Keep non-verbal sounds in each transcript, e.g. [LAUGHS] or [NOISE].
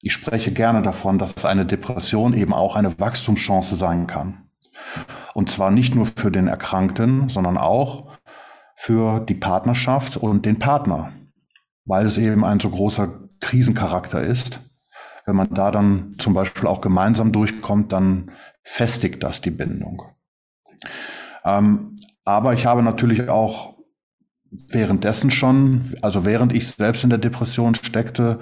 Ich spreche gerne davon, dass eine Depression eben auch eine Wachstumschance sein kann. Und zwar nicht nur für den Erkrankten, sondern auch für die Partnerschaft und den Partner, weil es eben ein so großer Krisencharakter ist. Wenn man da dann zum Beispiel auch gemeinsam durchkommt, dann festigt das die Bindung. Ähm, aber ich habe natürlich auch währenddessen schon, also während ich selbst in der Depression steckte,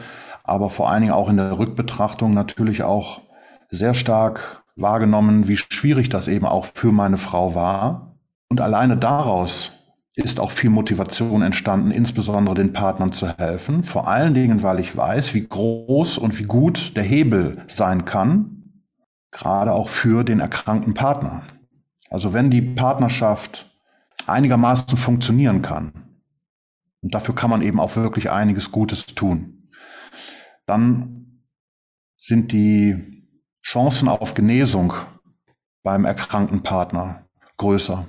aber vor allen Dingen auch in der Rückbetrachtung natürlich auch sehr stark wahrgenommen, wie schwierig das eben auch für meine Frau war. Und alleine daraus ist auch viel Motivation entstanden, insbesondere den Partnern zu helfen. Vor allen Dingen, weil ich weiß, wie groß und wie gut der Hebel sein kann, gerade auch für den erkrankten Partner. Also wenn die Partnerschaft einigermaßen funktionieren kann, und dafür kann man eben auch wirklich einiges Gutes tun, dann sind die Chancen auf Genesung beim erkrankten Partner größer.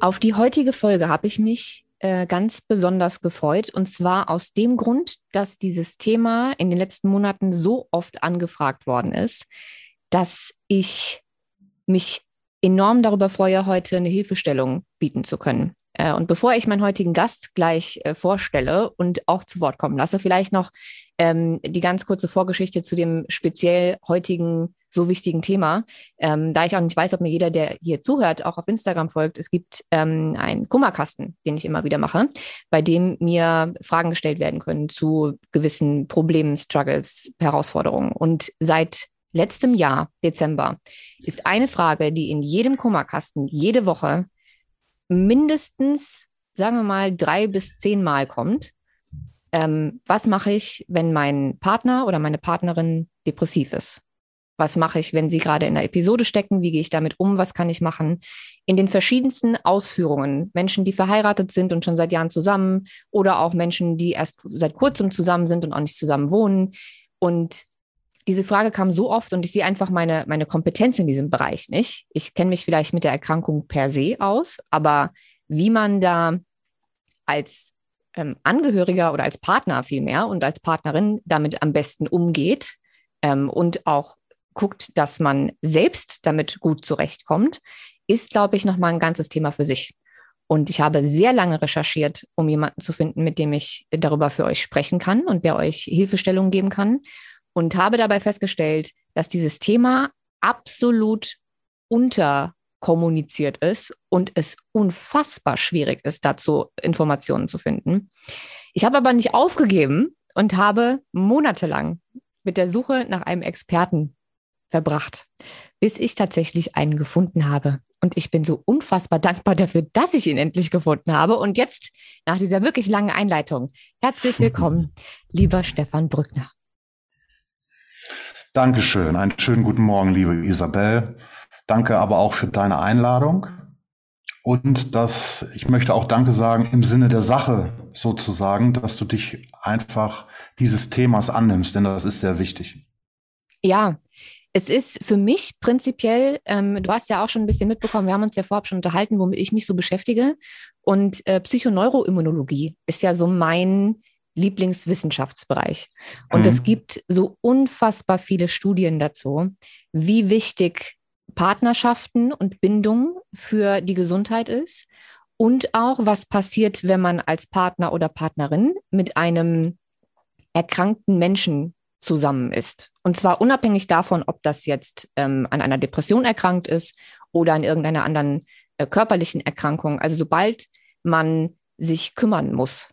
Auf die heutige Folge habe ich mich äh, ganz besonders gefreut. Und zwar aus dem Grund, dass dieses Thema in den letzten Monaten so oft angefragt worden ist, dass ich mich enorm darüber freue, heute eine Hilfestellung bieten zu können. Äh, und bevor ich meinen heutigen Gast gleich äh, vorstelle und auch zu Wort kommen lasse, vielleicht noch ähm, die ganz kurze Vorgeschichte zu dem speziell heutigen so wichtigen Thema. Ähm, da ich auch nicht weiß, ob mir jeder, der hier zuhört, auch auf Instagram folgt, es gibt ähm, einen Kummerkasten, den ich immer wieder mache, bei dem mir Fragen gestellt werden können zu gewissen Problemen, Struggles, Herausforderungen. Und seit letztem Jahr, Dezember, ist eine Frage, die in jedem Kummerkasten jede Woche mindestens, sagen wir mal, drei bis zehn Mal kommt. Ähm, was mache ich, wenn mein Partner oder meine Partnerin depressiv ist? Was mache ich, wenn Sie gerade in der Episode stecken? Wie gehe ich damit um? Was kann ich machen? In den verschiedensten Ausführungen. Menschen, die verheiratet sind und schon seit Jahren zusammen oder auch Menschen, die erst seit kurzem zusammen sind und auch nicht zusammen wohnen. Und diese Frage kam so oft und ich sehe einfach meine, meine Kompetenz in diesem Bereich nicht. Ich kenne mich vielleicht mit der Erkrankung per se aus, aber wie man da als ähm, Angehöriger oder als Partner vielmehr und als Partnerin damit am besten umgeht ähm, und auch guckt, dass man selbst damit gut zurechtkommt, ist, glaube ich, nochmal ein ganzes Thema für sich. Und ich habe sehr lange recherchiert, um jemanden zu finden, mit dem ich darüber für euch sprechen kann und der euch Hilfestellungen geben kann. Und habe dabei festgestellt, dass dieses Thema absolut unterkommuniziert ist und es unfassbar schwierig ist, dazu Informationen zu finden. Ich habe aber nicht aufgegeben und habe monatelang mit der Suche nach einem Experten verbracht, bis ich tatsächlich einen gefunden habe. Und ich bin so unfassbar dankbar dafür, dass ich ihn endlich gefunden habe. Und jetzt, nach dieser wirklich langen Einleitung, herzlich [LAUGHS] willkommen, lieber Stefan Brückner. Dankeschön. Einen schönen guten Morgen, liebe Isabel. Danke aber auch für deine Einladung. Und dass ich möchte auch Danke sagen im Sinne der Sache sozusagen, dass du dich einfach dieses Themas annimmst, denn das ist sehr wichtig. Ja, es ist für mich prinzipiell, ähm, du hast ja auch schon ein bisschen mitbekommen, wir haben uns ja vorab schon unterhalten, womit ich mich so beschäftige. Und äh, Psychoneuroimmunologie ist ja so mein Lieblingswissenschaftsbereich. Und mhm. es gibt so unfassbar viele Studien dazu, wie wichtig Partnerschaften und Bindung für die Gesundheit ist und auch was passiert, wenn man als Partner oder Partnerin mit einem erkrankten Menschen zusammen ist. Und zwar unabhängig davon, ob das jetzt ähm, an einer Depression erkrankt ist oder an irgendeiner anderen äh, körperlichen Erkrankung. Also sobald man sich kümmern muss,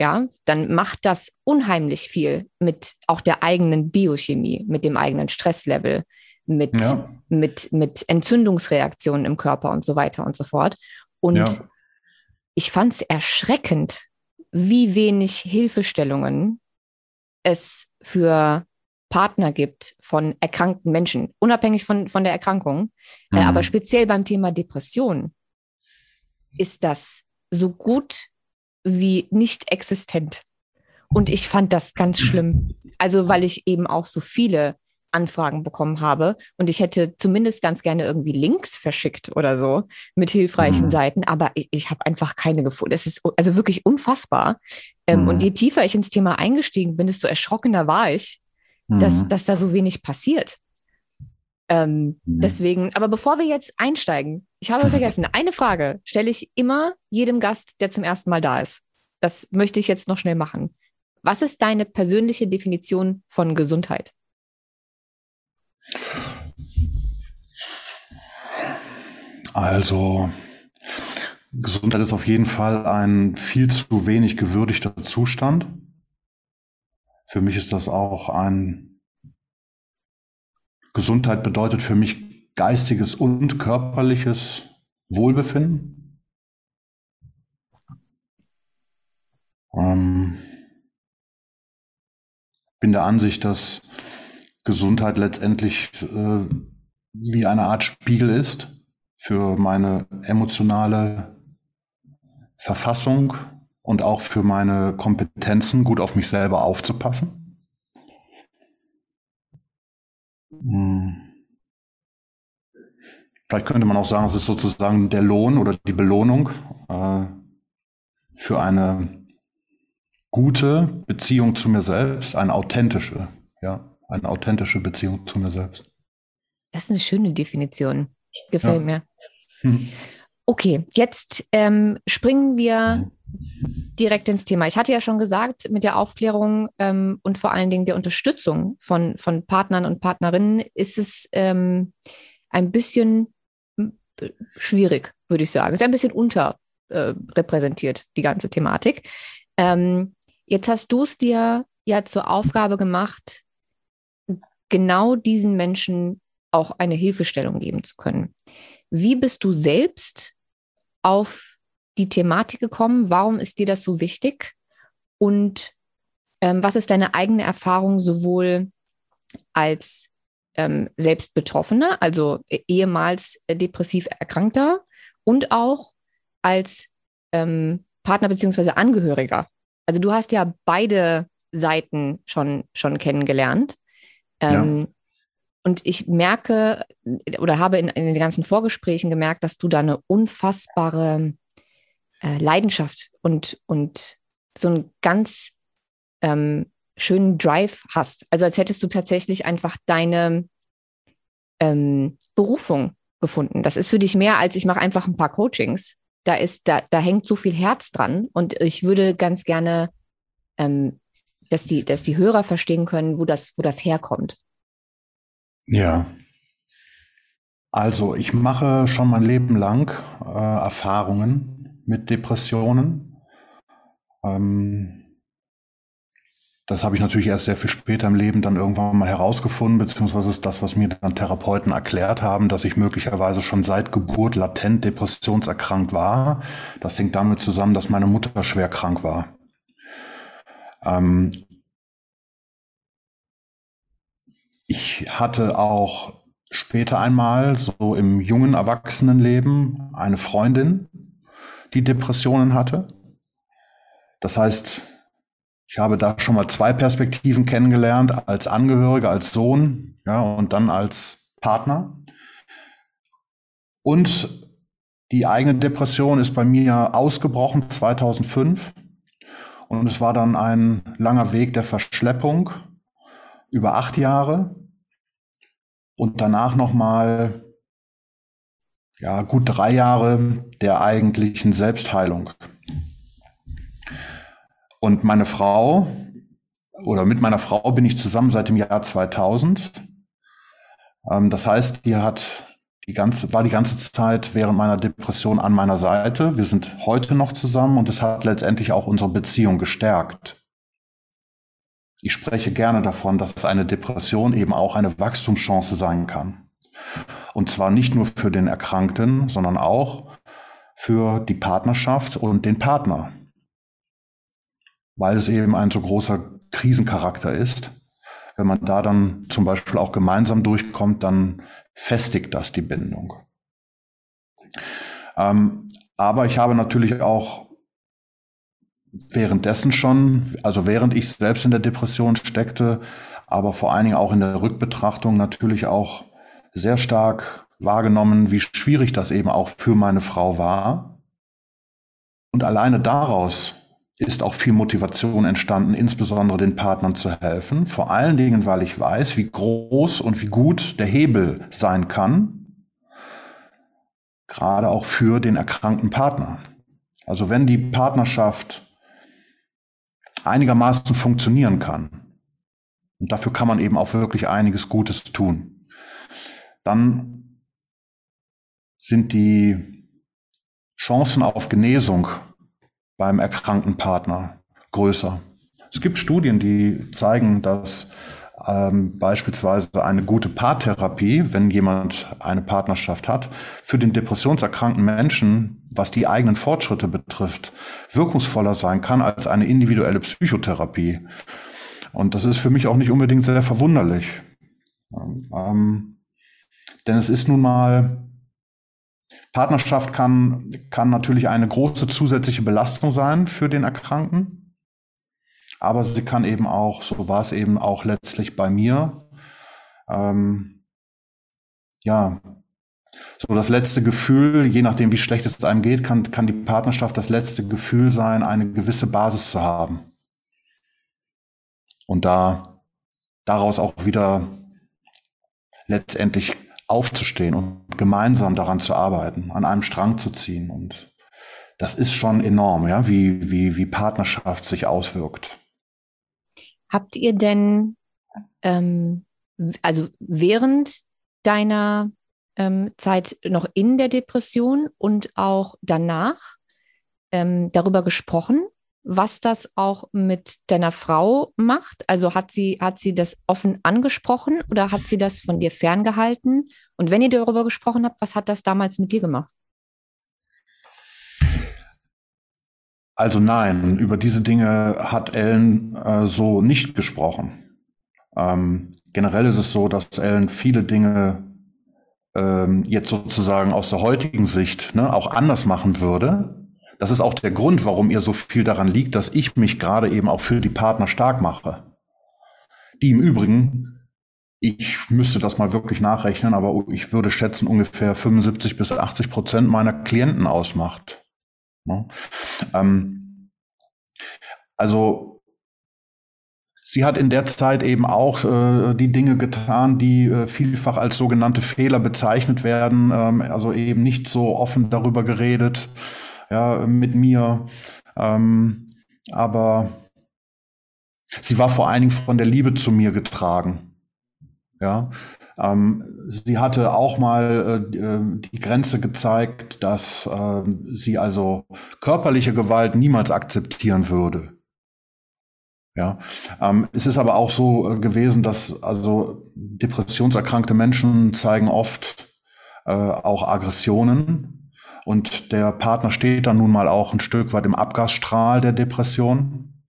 ja, dann macht das unheimlich viel mit auch der eigenen Biochemie, mit dem eigenen Stresslevel, mit, ja. mit, mit Entzündungsreaktionen im Körper und so weiter und so fort. Und ja. ich fand es erschreckend, wie wenig Hilfestellungen es für Partner gibt von erkrankten Menschen, unabhängig von, von der Erkrankung, äh, mhm. aber speziell beim Thema Depression ist das so gut wie nicht existent. Und ich fand das ganz schlimm. Also, weil ich eben auch so viele Anfragen bekommen habe und ich hätte zumindest ganz gerne irgendwie Links verschickt oder so mit hilfreichen mhm. Seiten, aber ich, ich habe einfach keine gefunden. Das ist also wirklich unfassbar. Ähm, mhm. Und je tiefer ich ins Thema eingestiegen bin, desto erschrockener war ich, mhm. dass, dass da so wenig passiert. Ähm, mhm. Deswegen, aber bevor wir jetzt einsteigen, ich habe [LAUGHS] vergessen, eine Frage stelle ich immer jedem Gast, der zum ersten Mal da ist. Das möchte ich jetzt noch schnell machen. Was ist deine persönliche Definition von Gesundheit? Also, Gesundheit ist auf jeden Fall ein viel zu wenig gewürdigter Zustand. Für mich ist das auch ein Gesundheit bedeutet für mich geistiges und körperliches Wohlbefinden. Ähm, bin der Ansicht, dass Gesundheit letztendlich äh, wie eine Art Spiegel ist für meine emotionale Verfassung und auch für meine Kompetenzen, gut auf mich selber aufzupassen. Hm. Vielleicht könnte man auch sagen, es ist sozusagen der Lohn oder die Belohnung äh, für eine gute Beziehung zu mir selbst, eine authentische, ja, eine authentische Beziehung zu mir selbst. Das ist eine schöne Definition. Gefällt ja. mir. Hm. Okay, jetzt ähm, springen wir direkt ins Thema. Ich hatte ja schon gesagt, mit der Aufklärung ähm, und vor allen Dingen der Unterstützung von, von Partnern und Partnerinnen ist es ähm, ein bisschen schwierig, würde ich sagen. Es ist ein bisschen unterrepräsentiert, äh, die ganze Thematik. Ähm, Jetzt hast du es dir ja zur Aufgabe gemacht, genau diesen Menschen auch eine Hilfestellung geben zu können. Wie bist du selbst auf die Thematik gekommen? Warum ist dir das so wichtig? Und ähm, was ist deine eigene Erfahrung sowohl als ähm, selbst Betroffener, also ehemals depressiv Erkrankter und auch als ähm, Partner bzw. Angehöriger also du hast ja beide Seiten schon, schon kennengelernt. Ähm, ja. Und ich merke oder habe in, in, den ganzen Vorgesprächen gemerkt, dass du da eine unfassbare äh, Leidenschaft und, und so einen ganz ähm, schönen Drive hast. Also als hättest du tatsächlich einfach deine ähm, Berufung gefunden. Das ist für dich mehr als ich mache einfach ein paar Coachings, da ist, da, da hängt so viel Herz dran. Und ich würde ganz gerne, ähm, dass die, dass die Hörer verstehen können, wo das, wo das herkommt. Ja. Also ich mache schon mein Leben lang äh, Erfahrungen mit Depressionen. Ähm, das habe ich natürlich erst sehr viel später im Leben dann irgendwann mal herausgefunden, beziehungsweise ist das, was mir dann Therapeuten erklärt haben, dass ich möglicherweise schon seit Geburt latent depressionserkrankt war. Das hängt damit zusammen, dass meine Mutter schwer krank war. Ähm ich hatte auch später einmal, so im jungen Erwachsenenleben, eine Freundin, die Depressionen hatte. Das heißt, ich habe da schon mal zwei Perspektiven kennengelernt, als Angehöriger, als Sohn, ja, und dann als Partner. Und die eigene Depression ist bei mir ausgebrochen 2005. Und es war dann ein langer Weg der Verschleppung über acht Jahre. Und danach nochmal, ja, gut drei Jahre der eigentlichen Selbstheilung. Und meine Frau, oder mit meiner Frau bin ich zusammen seit dem Jahr 2000. Ähm, das heißt, die hat die ganze, war die ganze Zeit während meiner Depression an meiner Seite. Wir sind heute noch zusammen und es hat letztendlich auch unsere Beziehung gestärkt. Ich spreche gerne davon, dass eine Depression eben auch eine Wachstumschance sein kann. Und zwar nicht nur für den Erkrankten, sondern auch für die Partnerschaft und den Partner weil es eben ein so großer Krisencharakter ist. Wenn man da dann zum Beispiel auch gemeinsam durchkommt, dann festigt das die Bindung. Ähm, aber ich habe natürlich auch währenddessen schon, also während ich selbst in der Depression steckte, aber vor allen Dingen auch in der Rückbetrachtung natürlich auch sehr stark wahrgenommen, wie schwierig das eben auch für meine Frau war. Und alleine daraus ist auch viel Motivation entstanden, insbesondere den Partnern zu helfen. Vor allen Dingen, weil ich weiß, wie groß und wie gut der Hebel sein kann, gerade auch für den erkrankten Partner. Also wenn die Partnerschaft einigermaßen funktionieren kann, und dafür kann man eben auch wirklich einiges Gutes tun, dann sind die Chancen auf Genesung beim erkrankten Partner größer. Es gibt Studien, die zeigen, dass ähm, beispielsweise eine gute Paartherapie, wenn jemand eine Partnerschaft hat, für den depressionserkrankten Menschen, was die eigenen Fortschritte betrifft, wirkungsvoller sein kann als eine individuelle Psychotherapie. Und das ist für mich auch nicht unbedingt sehr verwunderlich. Ähm, denn es ist nun mal, Partnerschaft kann, kann natürlich eine große zusätzliche Belastung sein für den Erkrankten. Aber sie kann eben auch, so war es eben auch letztlich bei mir, ähm, ja, so das letzte Gefühl, je nachdem wie schlecht es einem geht, kann, kann die Partnerschaft das letzte Gefühl sein, eine gewisse Basis zu haben. Und da daraus auch wieder letztendlich aufzustehen und gemeinsam daran zu arbeiten, an einem Strang zu ziehen. Und das ist schon enorm, ja, wie, wie, wie Partnerschaft sich auswirkt. Habt ihr denn, ähm, also während deiner ähm, Zeit noch in der Depression und auch danach ähm, darüber gesprochen, was das auch mit deiner Frau macht? Also hat sie, hat sie das offen angesprochen oder hat sie das von dir ferngehalten? Und wenn ihr darüber gesprochen habt, was hat das damals mit dir gemacht? Also nein, über diese Dinge hat Ellen äh, so nicht gesprochen. Ähm, generell ist es so, dass Ellen viele Dinge ähm, jetzt sozusagen aus der heutigen Sicht ne, auch anders machen würde. Das ist auch der Grund, warum ihr so viel daran liegt, dass ich mich gerade eben auch für die Partner stark mache. Die im Übrigen, ich müsste das mal wirklich nachrechnen, aber ich würde schätzen, ungefähr 75 bis 80 Prozent meiner Klienten ausmacht. Ja. Ähm, also Sie hat in der Zeit eben auch äh, die Dinge getan, die äh, vielfach als sogenannte Fehler bezeichnet werden, ähm, also eben nicht so offen darüber geredet, ja, mit mir. Ähm, aber sie war vor allen Dingen von der Liebe zu mir getragen. Ja, ähm, sie hatte auch mal äh, äh die Grenze gezeigt, dass äh, sie also körperliche Gewalt niemals akzeptieren würde. Ja, ähm, es ist aber auch so äh, gewesen, dass also depressionserkrankte Menschen zeigen oft äh, auch Aggressionen und der Partner steht dann nun mal auch ein Stück weit im Abgasstrahl der Depression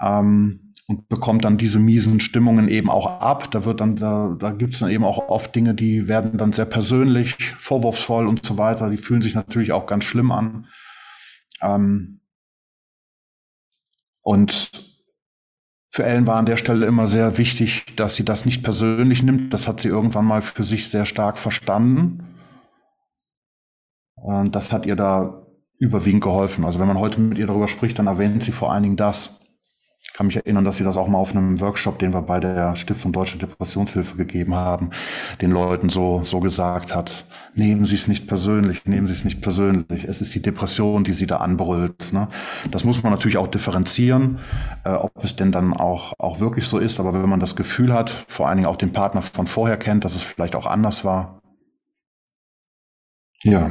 ähm, und bekommt dann diese miesen Stimmungen eben auch ab. Da wird dann, da, da gibt es dann eben auch oft Dinge, die werden dann sehr persönlich, vorwurfsvoll und so weiter. Die fühlen sich natürlich auch ganz schlimm an. Ähm, und für Ellen war an der Stelle immer sehr wichtig, dass sie das nicht persönlich nimmt. Das hat sie irgendwann mal für sich sehr stark verstanden und das hat ihr da überwiegend geholfen. Also wenn man heute mit ihr darüber spricht, dann erwähnt sie vor allen Dingen das. Ich kann mich erinnern, dass sie das auch mal auf einem Workshop, den wir bei der Stiftung Deutsche Depressionshilfe gegeben haben, den Leuten so, so gesagt hat. Nehmen Sie es nicht persönlich, nehmen Sie es nicht persönlich. Es ist die Depression, die Sie da anbrüllt. Ne? Das muss man natürlich auch differenzieren, äh, ob es denn dann auch, auch wirklich so ist. Aber wenn man das Gefühl hat, vor allen Dingen auch den Partner von vorher kennt, dass es vielleicht auch anders war. Ja.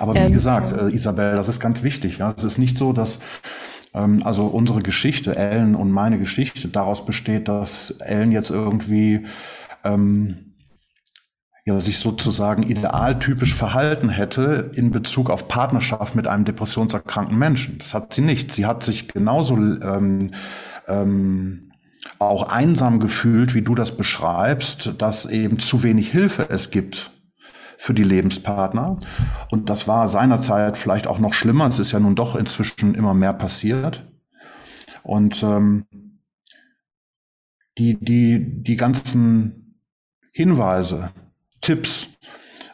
Aber wie ähm, gesagt, äh, Isabel, das ist ganz wichtig. Ja? Es ist nicht so, dass ähm, also unsere Geschichte, Ellen und meine Geschichte, daraus besteht, dass Ellen jetzt irgendwie ähm, ja, sich sozusagen idealtypisch verhalten hätte in Bezug auf Partnerschaft mit einem depressionserkrankten Menschen. Das hat sie nicht. Sie hat sich genauso ähm, ähm, auch einsam gefühlt, wie du das beschreibst, dass eben zu wenig Hilfe es gibt für die Lebenspartner. Und das war seinerzeit vielleicht auch noch schlimmer. Es ist ja nun doch inzwischen immer mehr passiert. Und ähm, die, die, die ganzen Hinweise, Tipps,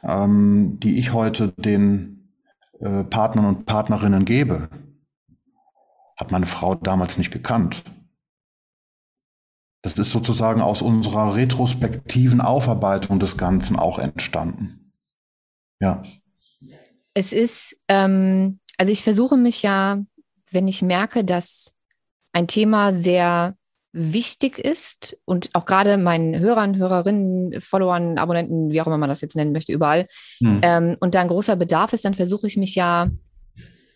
ähm, die ich heute den äh, Partnern und Partnerinnen gebe, hat meine Frau damals nicht gekannt. Das ist sozusagen aus unserer retrospektiven Aufarbeitung des Ganzen auch entstanden. Ja. Es ist, ähm, also ich versuche mich ja, wenn ich merke, dass ein Thema sehr wichtig ist und auch gerade meinen Hörern, Hörerinnen, Followern, Abonnenten, wie auch immer man das jetzt nennen möchte, überall, hm. ähm, und da ein großer Bedarf ist, dann versuche ich mich ja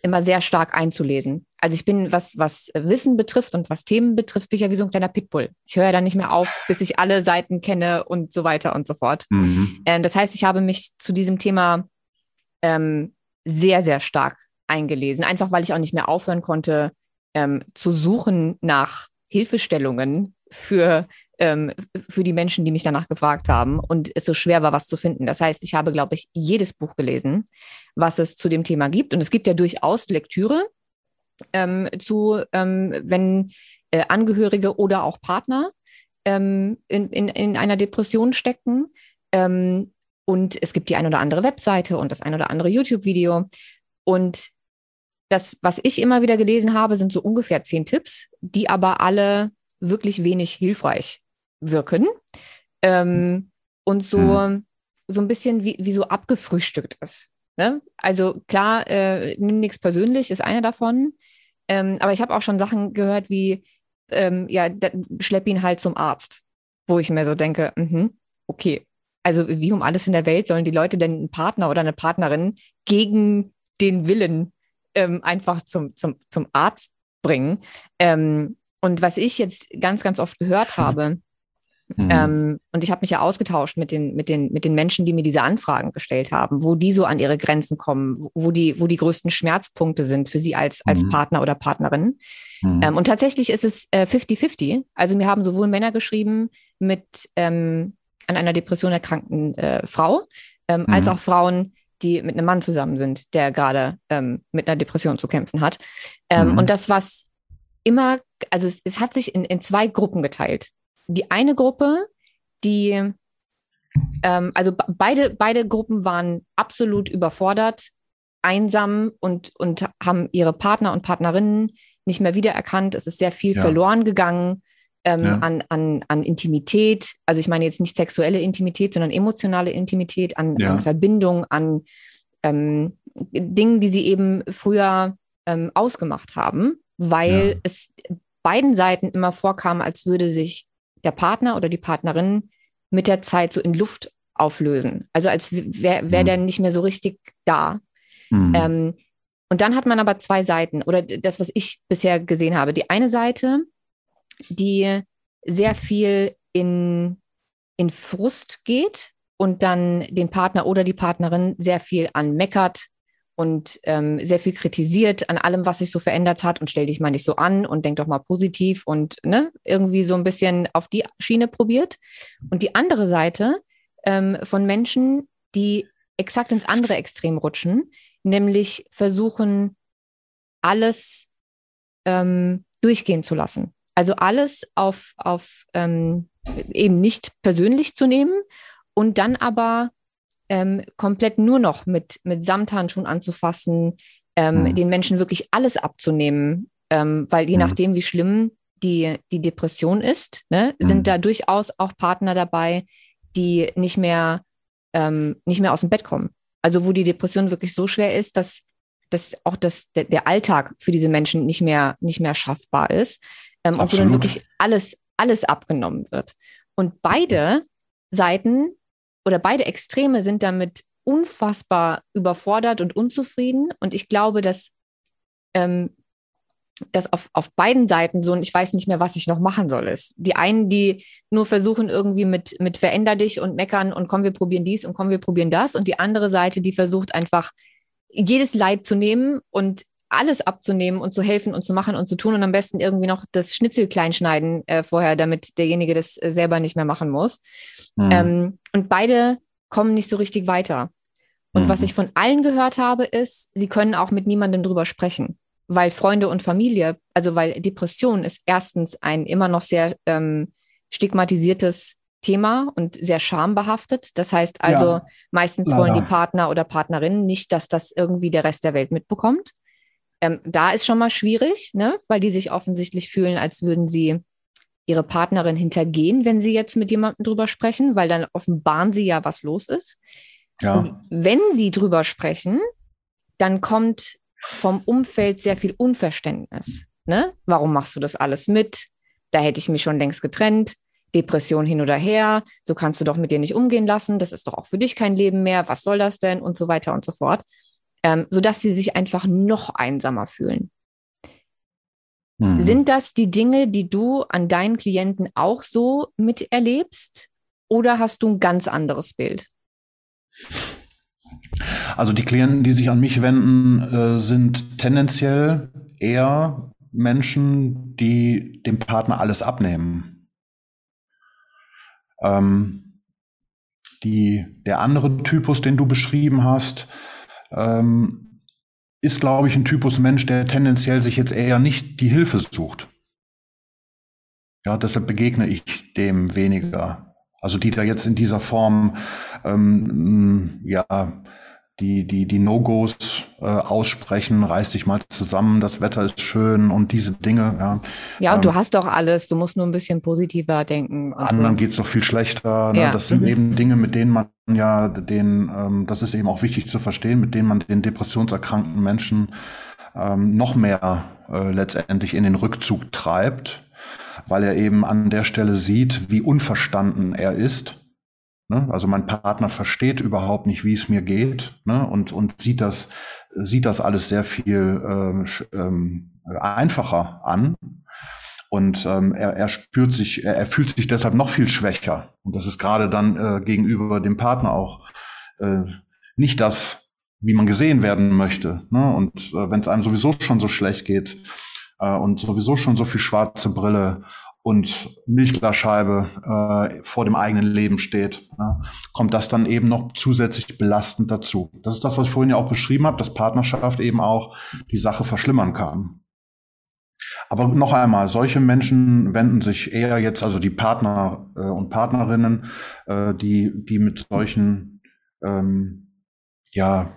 immer sehr stark einzulesen. Also ich bin, was, was Wissen betrifft und was Themen betrifft, bin ich ja wie so ein kleiner Pitbull. Ich höre ja dann nicht mehr auf, bis ich alle Seiten kenne und so weiter und so fort. Mhm. Ähm, das heißt, ich habe mich zu diesem Thema ähm, sehr, sehr stark eingelesen, einfach weil ich auch nicht mehr aufhören konnte, ähm, zu suchen nach Hilfestellungen für, ähm, für die Menschen, die mich danach gefragt haben und es so schwer war, was zu finden. Das heißt, ich habe, glaube ich, jedes Buch gelesen, was es zu dem Thema gibt. Und es gibt ja durchaus Lektüre ähm, zu, ähm, wenn äh, Angehörige oder auch Partner ähm, in, in, in einer Depression stecken. Ähm, und es gibt die ein oder andere Webseite und das ein oder andere YouTube-Video. Und das, was ich immer wieder gelesen habe, sind so ungefähr zehn Tipps, die aber alle wirklich wenig hilfreich wirken. Ähm, und so, mhm. so ein bisschen wie, wie so abgefrühstückt ist. Ne? Also klar, äh, nimm nichts persönlich, ist eine davon. Ähm, aber ich habe auch schon Sachen gehört wie, ähm, ja, schlepp ihn halt zum Arzt. Wo ich mir so denke, mh, okay, also wie um alles in der Welt sollen die Leute denn einen Partner oder eine Partnerin gegen den Willen ähm, einfach zum, zum, zum Arzt bringen. Ähm, und was ich jetzt ganz, ganz oft gehört habe, mhm. ähm, und ich habe mich ja ausgetauscht mit den, mit, den, mit den Menschen, die mir diese Anfragen gestellt haben, wo die so an ihre Grenzen kommen, wo die, wo die größten Schmerzpunkte sind für sie als, als mhm. Partner oder Partnerin. Mhm. Ähm, und tatsächlich ist es 50-50. Äh, also mir haben sowohl Männer geschrieben mit ähm, an einer Depression erkrankten äh, Frau, ähm, als mhm. auch Frauen, die mit einem Mann zusammen sind, der gerade ähm, mit einer Depression zu kämpfen hat. Ähm, mhm. Und das, was immer, also es, es hat sich in, in, zwei Gruppen geteilt. Die eine Gruppe, die, ähm, also beide, beide Gruppen waren absolut überfordert, einsam und, und haben ihre Partner und Partnerinnen nicht mehr wiedererkannt. Es ist sehr viel ja. verloren gegangen ähm, ja. an, an, an Intimität. Also ich meine jetzt nicht sexuelle Intimität, sondern emotionale Intimität, an, ja. an Verbindung, an ähm, Dingen, die sie eben früher ähm, ausgemacht haben, weil ja. es beiden Seiten immer vorkam, als würde sich der Partner oder die Partnerin mit der Zeit so in Luft auflösen. Also als wäre wär mhm. der nicht mehr so richtig da. Mhm. Ähm, und dann hat man aber zwei Seiten oder das, was ich bisher gesehen habe. Die eine Seite, die sehr viel in, in Frust geht und dann den Partner oder die Partnerin sehr viel anmeckert und ähm, sehr viel kritisiert an allem, was sich so verändert hat und stell dich mal nicht so an und denk doch mal positiv und ne, irgendwie so ein bisschen auf die Schiene probiert. Und die andere Seite ähm, von Menschen, die exakt ins andere Extrem rutschen, nämlich versuchen, alles ähm, durchgehen zu lassen. Also alles auf, auf ähm, eben nicht persönlich zu nehmen und dann aber ähm, komplett nur noch mit, mit Samthandschuhen anzufassen, ähm, mhm. den Menschen wirklich alles abzunehmen, ähm, weil je mhm. nachdem, wie schlimm die, die Depression ist, ne, mhm. sind da durchaus auch Partner dabei, die nicht mehr, ähm, nicht mehr aus dem Bett kommen. Also wo die Depression wirklich so schwer ist, dass, dass auch das, der, der Alltag für diese Menschen nicht mehr, nicht mehr schaffbar ist ähm, und wo dann wirklich alles, alles abgenommen wird. Und beide Seiten oder beide Extreme sind damit unfassbar überfordert und unzufrieden. Und ich glaube, dass, ähm, dass auf, auf beiden Seiten so ein Ich weiß nicht mehr, was ich noch machen soll ist. Die einen, die nur versuchen irgendwie mit, mit veränder dich und meckern und komm, wir probieren dies und komm, wir probieren das. Und die andere Seite, die versucht einfach jedes Leid zu nehmen und alles abzunehmen und zu helfen und zu machen und zu tun und am besten irgendwie noch das Schnitzel kleinschneiden äh, vorher, damit derjenige das äh, selber nicht mehr machen muss. Mhm. Ähm, und beide kommen nicht so richtig weiter. Und mhm. was ich von allen gehört habe, ist, sie können auch mit niemandem drüber sprechen, weil Freunde und Familie, also weil Depression ist erstens ein immer noch sehr ähm, stigmatisiertes Thema und sehr schambehaftet. Das heißt also, ja, meistens leider. wollen die Partner oder Partnerinnen nicht, dass das irgendwie der Rest der Welt mitbekommt. Ähm, da ist schon mal schwierig, ne? weil die sich offensichtlich fühlen, als würden sie ihre Partnerin hintergehen, wenn sie jetzt mit jemandem drüber sprechen, weil dann offenbaren sie ja, was los ist. Ja. Wenn sie drüber sprechen, dann kommt vom Umfeld sehr viel Unverständnis. Ne? Warum machst du das alles mit? Da hätte ich mich schon längst getrennt. Depression hin oder her. So kannst du doch mit dir nicht umgehen lassen. Das ist doch auch für dich kein Leben mehr. Was soll das denn? Und so weiter und so fort. Ähm, sodass sie sich einfach noch einsamer fühlen. Mhm. Sind das die Dinge, die du an deinen Klienten auch so miterlebst? Oder hast du ein ganz anderes Bild? Also die Klienten, die sich an mich wenden, äh, sind tendenziell eher Menschen, die dem Partner alles abnehmen. Ähm, die, der andere Typus, den du beschrieben hast, ähm, ist, glaube ich, ein Typus Mensch, der tendenziell sich jetzt eher nicht die Hilfe sucht. Ja, deshalb begegne ich dem weniger. Also die da jetzt in dieser Form ähm, ja die, die, die No-Gos äh, aussprechen, reiß dich mal zusammen, das Wetter ist schön und diese Dinge. Ja, ja und ähm, du hast doch alles, du musst nur ein bisschen positiver denken. Anderen so. geht's doch viel schlechter. Ne? Ja. Das sind mhm. eben Dinge, mit denen man ja den, ähm, das ist eben auch wichtig zu verstehen, mit denen man den depressionserkrankten Menschen ähm, noch mehr äh, letztendlich in den Rückzug treibt, weil er eben an der Stelle sieht, wie unverstanden er ist Ne? Also mein Partner versteht überhaupt nicht, wie es mir geht ne? und, und sieht, das, sieht das alles sehr viel ähm, ähm, einfacher an. Und ähm, er, er spürt sich, er, er fühlt sich deshalb noch viel schwächer. Und das ist gerade dann äh, gegenüber dem Partner auch äh, nicht das, wie man gesehen werden möchte. Ne? Und äh, wenn es einem sowieso schon so schlecht geht äh, und sowieso schon so viel schwarze Brille und Milchglasscheibe äh, vor dem eigenen Leben steht, ja, kommt das dann eben noch zusätzlich belastend dazu. Das ist das, was ich vorhin ja auch beschrieben habe, dass Partnerschaft eben auch die Sache verschlimmern kann. Aber noch einmal, solche Menschen wenden sich eher jetzt, also die Partner äh, und Partnerinnen, äh, die, die mit solchen ähm, ja,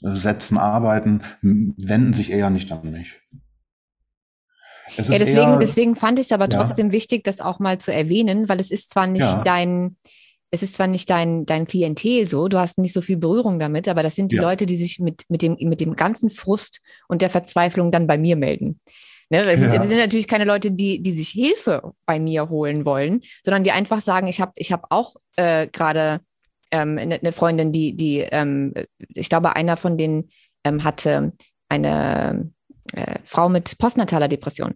Sätzen arbeiten, wenden sich eher nicht an mich. Ja, deswegen, eher, deswegen fand ich es aber trotzdem ja. wichtig, das auch mal zu erwähnen, weil es ist zwar nicht ja. dein, es ist zwar nicht dein, dein Klientel so, du hast nicht so viel Berührung damit, aber das sind die. Leute, die sich mit, mit, dem, mit dem ganzen Frust und der Verzweiflung dann bei mir melden. Ne? Es, ja. sind natürlich keine Leute, die, die sich Hilfe bei mir holen wollen, sondern die einfach sagen, ich habe ich hab auch äh, gerade ähm, eine, eine Freundin, die, die ähm, ich glaube, einer von denen ähm, hatte eine äh, Frau mit postnataler Depression.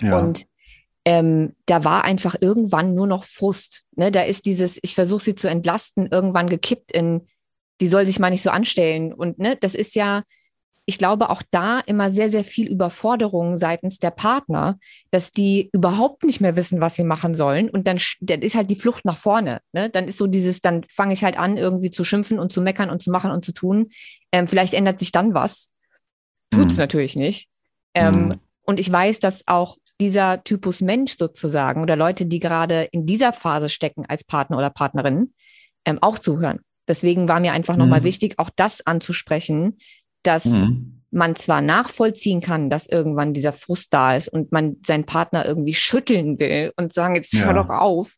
Ja. Und ähm, da war einfach irgendwann nur noch Frust. Ne? Da ist dieses, ich versuche sie zu entlasten, irgendwann gekippt in, die soll sich mal nicht so anstellen. Und ne, das ist ja, ich glaube, auch da immer sehr, sehr viel Überforderung seitens der Partner, dass die überhaupt nicht mehr wissen, was sie machen sollen. Und dann, dann ist halt die Flucht nach vorne. Ne? Dann ist so dieses, dann fange ich halt an, irgendwie zu schimpfen und zu meckern und zu machen und zu tun. Ähm, vielleicht ändert sich dann was. Tut's mhm. natürlich nicht. Ähm, mhm. Und ich weiß, dass auch dieser Typus Mensch sozusagen oder Leute, die gerade in dieser Phase stecken als Partner oder Partnerin, ähm, auch zuhören. Deswegen war mir einfach mhm. nochmal wichtig, auch das anzusprechen, dass mhm. man zwar nachvollziehen kann, dass irgendwann dieser Frust da ist und man seinen Partner irgendwie schütteln will und sagen, jetzt hör ja. doch auf,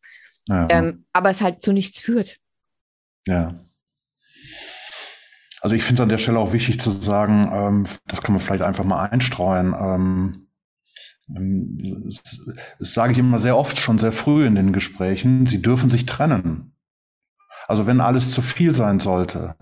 ähm, aber es halt zu nichts führt. Ja. Also ich finde es an der Stelle auch wichtig zu sagen, ähm, das kann man vielleicht einfach mal einstreuen. Ähm, ähm, das, das sage ich immer sehr oft, schon sehr früh in den Gesprächen, sie dürfen sich trennen. Also wenn alles zu viel sein sollte,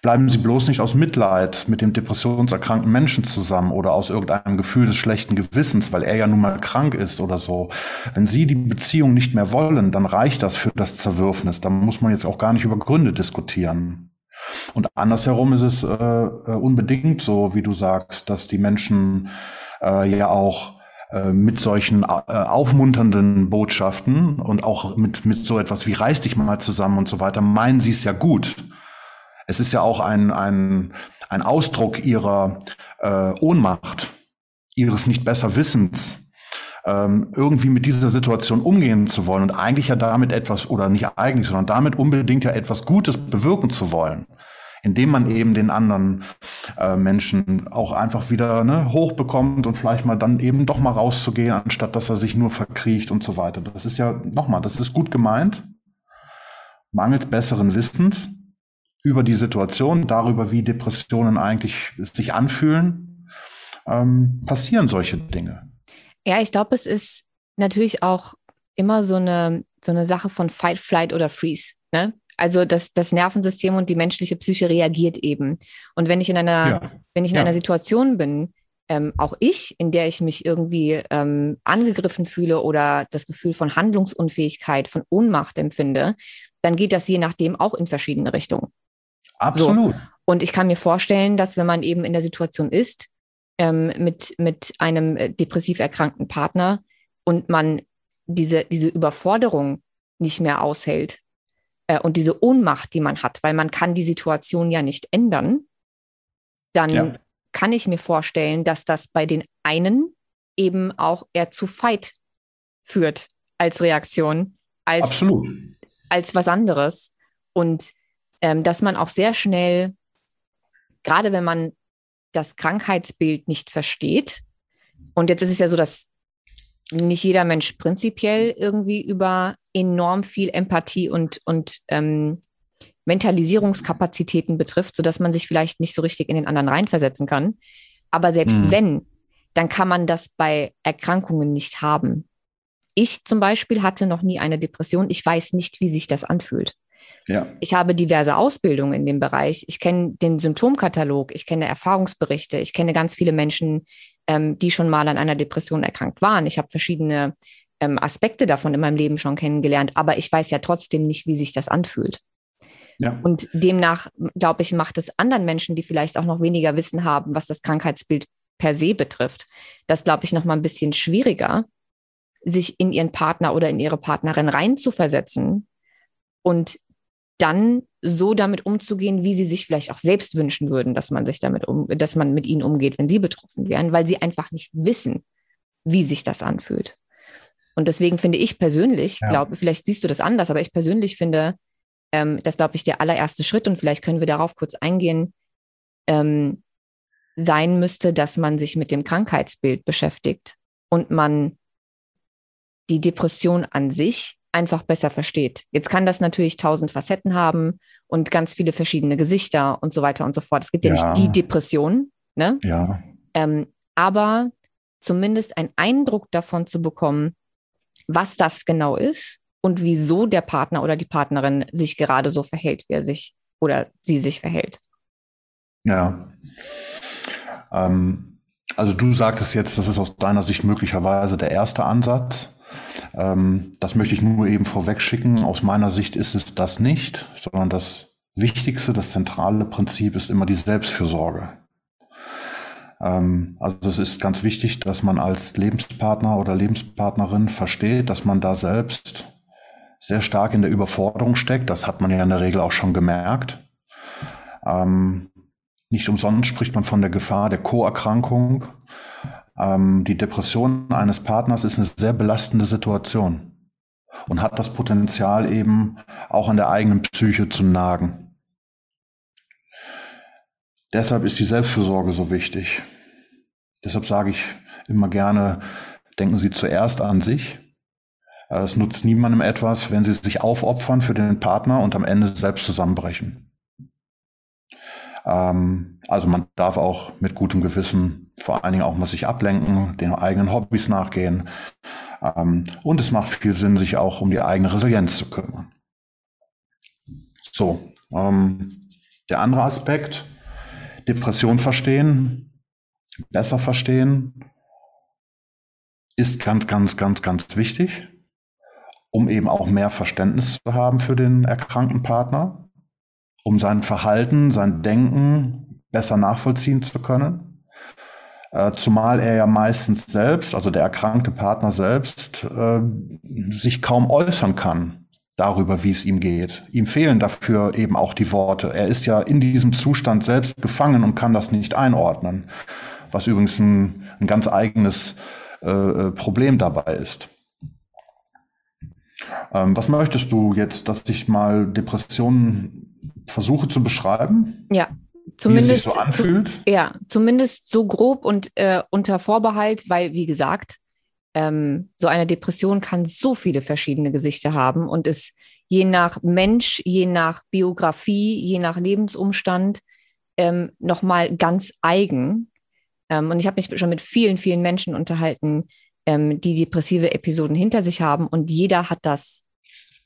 bleiben Sie bloß nicht aus Mitleid mit dem depressionserkrankten Menschen zusammen oder aus irgendeinem Gefühl des schlechten Gewissens, weil er ja nun mal krank ist oder so. Wenn Sie die Beziehung nicht mehr wollen, dann reicht das für das Zerwürfnis. Da muss man jetzt auch gar nicht über Gründe diskutieren. Und andersherum ist es äh, äh, unbedingt so, wie du sagst, dass die Menschen äh, ja auch äh, mit solchen äh, aufmunternden Botschaften und auch mit, mit so etwas wie reiß dich mal zusammen und so weiter, meinen sie es ja gut. Es ist ja auch ein, ein, ein Ausdruck ihrer Ohnmacht, ihres nicht besser Wissens ähm, irgendwie mit dieser Situation umgehen zu wollen und eigentlich ja damit etwas, oder nicht eigentlich, sondern damit unbedingt ja etwas Gutes bewirken zu wollen indem man eben den anderen äh, Menschen auch einfach wieder ne, hochbekommt und vielleicht mal dann eben doch mal rauszugehen, anstatt dass er sich nur verkriecht und so weiter. Das ist ja nochmal, das ist gut gemeint, mangels besseren Wissens über die Situation, darüber, wie Depressionen eigentlich sich anfühlen, ähm, passieren solche Dinge. Ja, ich glaube, es ist natürlich auch immer so eine, so eine Sache von Fight, Flight oder Freeze. Ne? Also das, das Nervensystem und die menschliche Psyche reagiert eben. Und wenn ich in einer, ja. wenn ich in ja. einer Situation bin, ähm, auch ich, in der ich mich irgendwie ähm, angegriffen fühle oder das Gefühl von Handlungsunfähigkeit, von Ohnmacht empfinde, dann geht das je nachdem auch in verschiedene Richtungen. Absolut. So. Und ich kann mir vorstellen, dass wenn man eben in der Situation ist, ähm, mit, mit einem äh, depressiv erkrankten Partner und man diese, diese Überforderung nicht mehr aushält, äh, und diese Ohnmacht, die man hat, weil man kann die Situation ja nicht ändern, dann ja. kann ich mir vorstellen, dass das bei den einen eben auch eher zu Fight führt als Reaktion, als, Absolut. als was anderes. Und ähm, dass man auch sehr schnell, gerade wenn man das Krankheitsbild nicht versteht, und jetzt ist es ja so, dass nicht jeder Mensch prinzipiell irgendwie über enorm viel Empathie und, und ähm, Mentalisierungskapazitäten betrifft, sodass man sich vielleicht nicht so richtig in den anderen reinversetzen kann. Aber selbst mhm. wenn, dann kann man das bei Erkrankungen nicht haben. Ich zum Beispiel hatte noch nie eine Depression. Ich weiß nicht, wie sich das anfühlt. Ja. Ich habe diverse Ausbildungen in dem Bereich. Ich kenne den Symptomkatalog, ich kenne Erfahrungsberichte, ich kenne ganz viele Menschen, ähm, die schon mal an einer Depression erkrankt waren. Ich habe verschiedene ähm, Aspekte davon in meinem Leben schon kennengelernt, aber ich weiß ja trotzdem nicht, wie sich das anfühlt. Ja. Und demnach, glaube ich, macht es anderen Menschen, die vielleicht auch noch weniger Wissen haben, was das Krankheitsbild per se betrifft, das, glaube ich, noch mal ein bisschen schwieriger, sich in ihren Partner oder in ihre Partnerin reinzuversetzen und dann so damit umzugehen, wie sie sich vielleicht auch selbst wünschen würden, dass man sich damit um, dass man mit ihnen umgeht, wenn sie betroffen wären, weil sie einfach nicht wissen, wie sich das anfühlt. Und deswegen finde ich persönlich, ja. glaube, vielleicht siehst du das anders, aber ich persönlich finde, ähm, das glaube ich der allererste Schritt und vielleicht können wir darauf kurz eingehen, ähm, sein müsste, dass man sich mit dem Krankheitsbild beschäftigt und man die Depression an sich einfach besser versteht. Jetzt kann das natürlich tausend Facetten haben und ganz viele verschiedene Gesichter und so weiter und so fort. Es gibt ja, ja nicht die Depression, ne? Ja. Ähm, aber zumindest einen Eindruck davon zu bekommen, was das genau ist und wieso der Partner oder die Partnerin sich gerade so verhält, wie er sich oder sie sich verhält. Ja. Ähm, also du sagtest jetzt, das ist aus deiner Sicht möglicherweise der erste Ansatz. Ähm, das möchte ich nur eben vorweg schicken. Aus meiner Sicht ist es das nicht, sondern das wichtigste, das zentrale Prinzip ist immer die Selbstfürsorge. Ähm, also es ist ganz wichtig, dass man als Lebenspartner oder Lebenspartnerin versteht, dass man da selbst sehr stark in der Überforderung steckt. Das hat man ja in der Regel auch schon gemerkt. Ähm, nicht umsonst spricht man von der Gefahr der Co-Erkrankung. Ähm, die Depression eines Partners ist eine sehr belastende Situation und hat das Potenzial eben auch an der eigenen Psyche zu nagen. Deshalb ist die Selbstfürsorge so wichtig. Deshalb sage ich immer gerne, denken Sie zuerst an sich. Äh, es nutzt niemandem etwas, wenn Sie sich aufopfern für den Partner und am Ende selbst zusammenbrechen. Ähm, also man darf auch mit gutem Gewissen vor allen Dingen auch mal sich ablenken, den eigenen Hobbys nachgehen. Ähm, und es macht viel Sinn, sich auch um die eigene Resilienz zu kümmern. So, ähm, der andere Aspekt, Depression verstehen, besser verstehen, ist ganz, ganz, ganz, ganz wichtig, um eben auch mehr Verständnis zu haben für den erkrankten Partner um sein Verhalten, sein Denken besser nachvollziehen zu können. Äh, zumal er ja meistens selbst, also der erkrankte Partner selbst, äh, sich kaum äußern kann darüber, wie es ihm geht. Ihm fehlen dafür eben auch die Worte. Er ist ja in diesem Zustand selbst gefangen und kann das nicht einordnen. Was übrigens ein, ein ganz eigenes äh, äh, Problem dabei ist. Ähm, was möchtest du jetzt, dass ich mal Depressionen versuche zu beschreiben? Ja, zumindest. So anfühlt? Zu, ja, zumindest so grob und äh, unter Vorbehalt, weil, wie gesagt, ähm, so eine Depression kann so viele verschiedene Gesichter haben und ist je nach Mensch, je nach Biografie, je nach Lebensumstand ähm, nochmal ganz eigen. Ähm, und ich habe mich schon mit vielen, vielen Menschen unterhalten, ähm, die depressive Episoden hinter sich haben. Und jeder hat das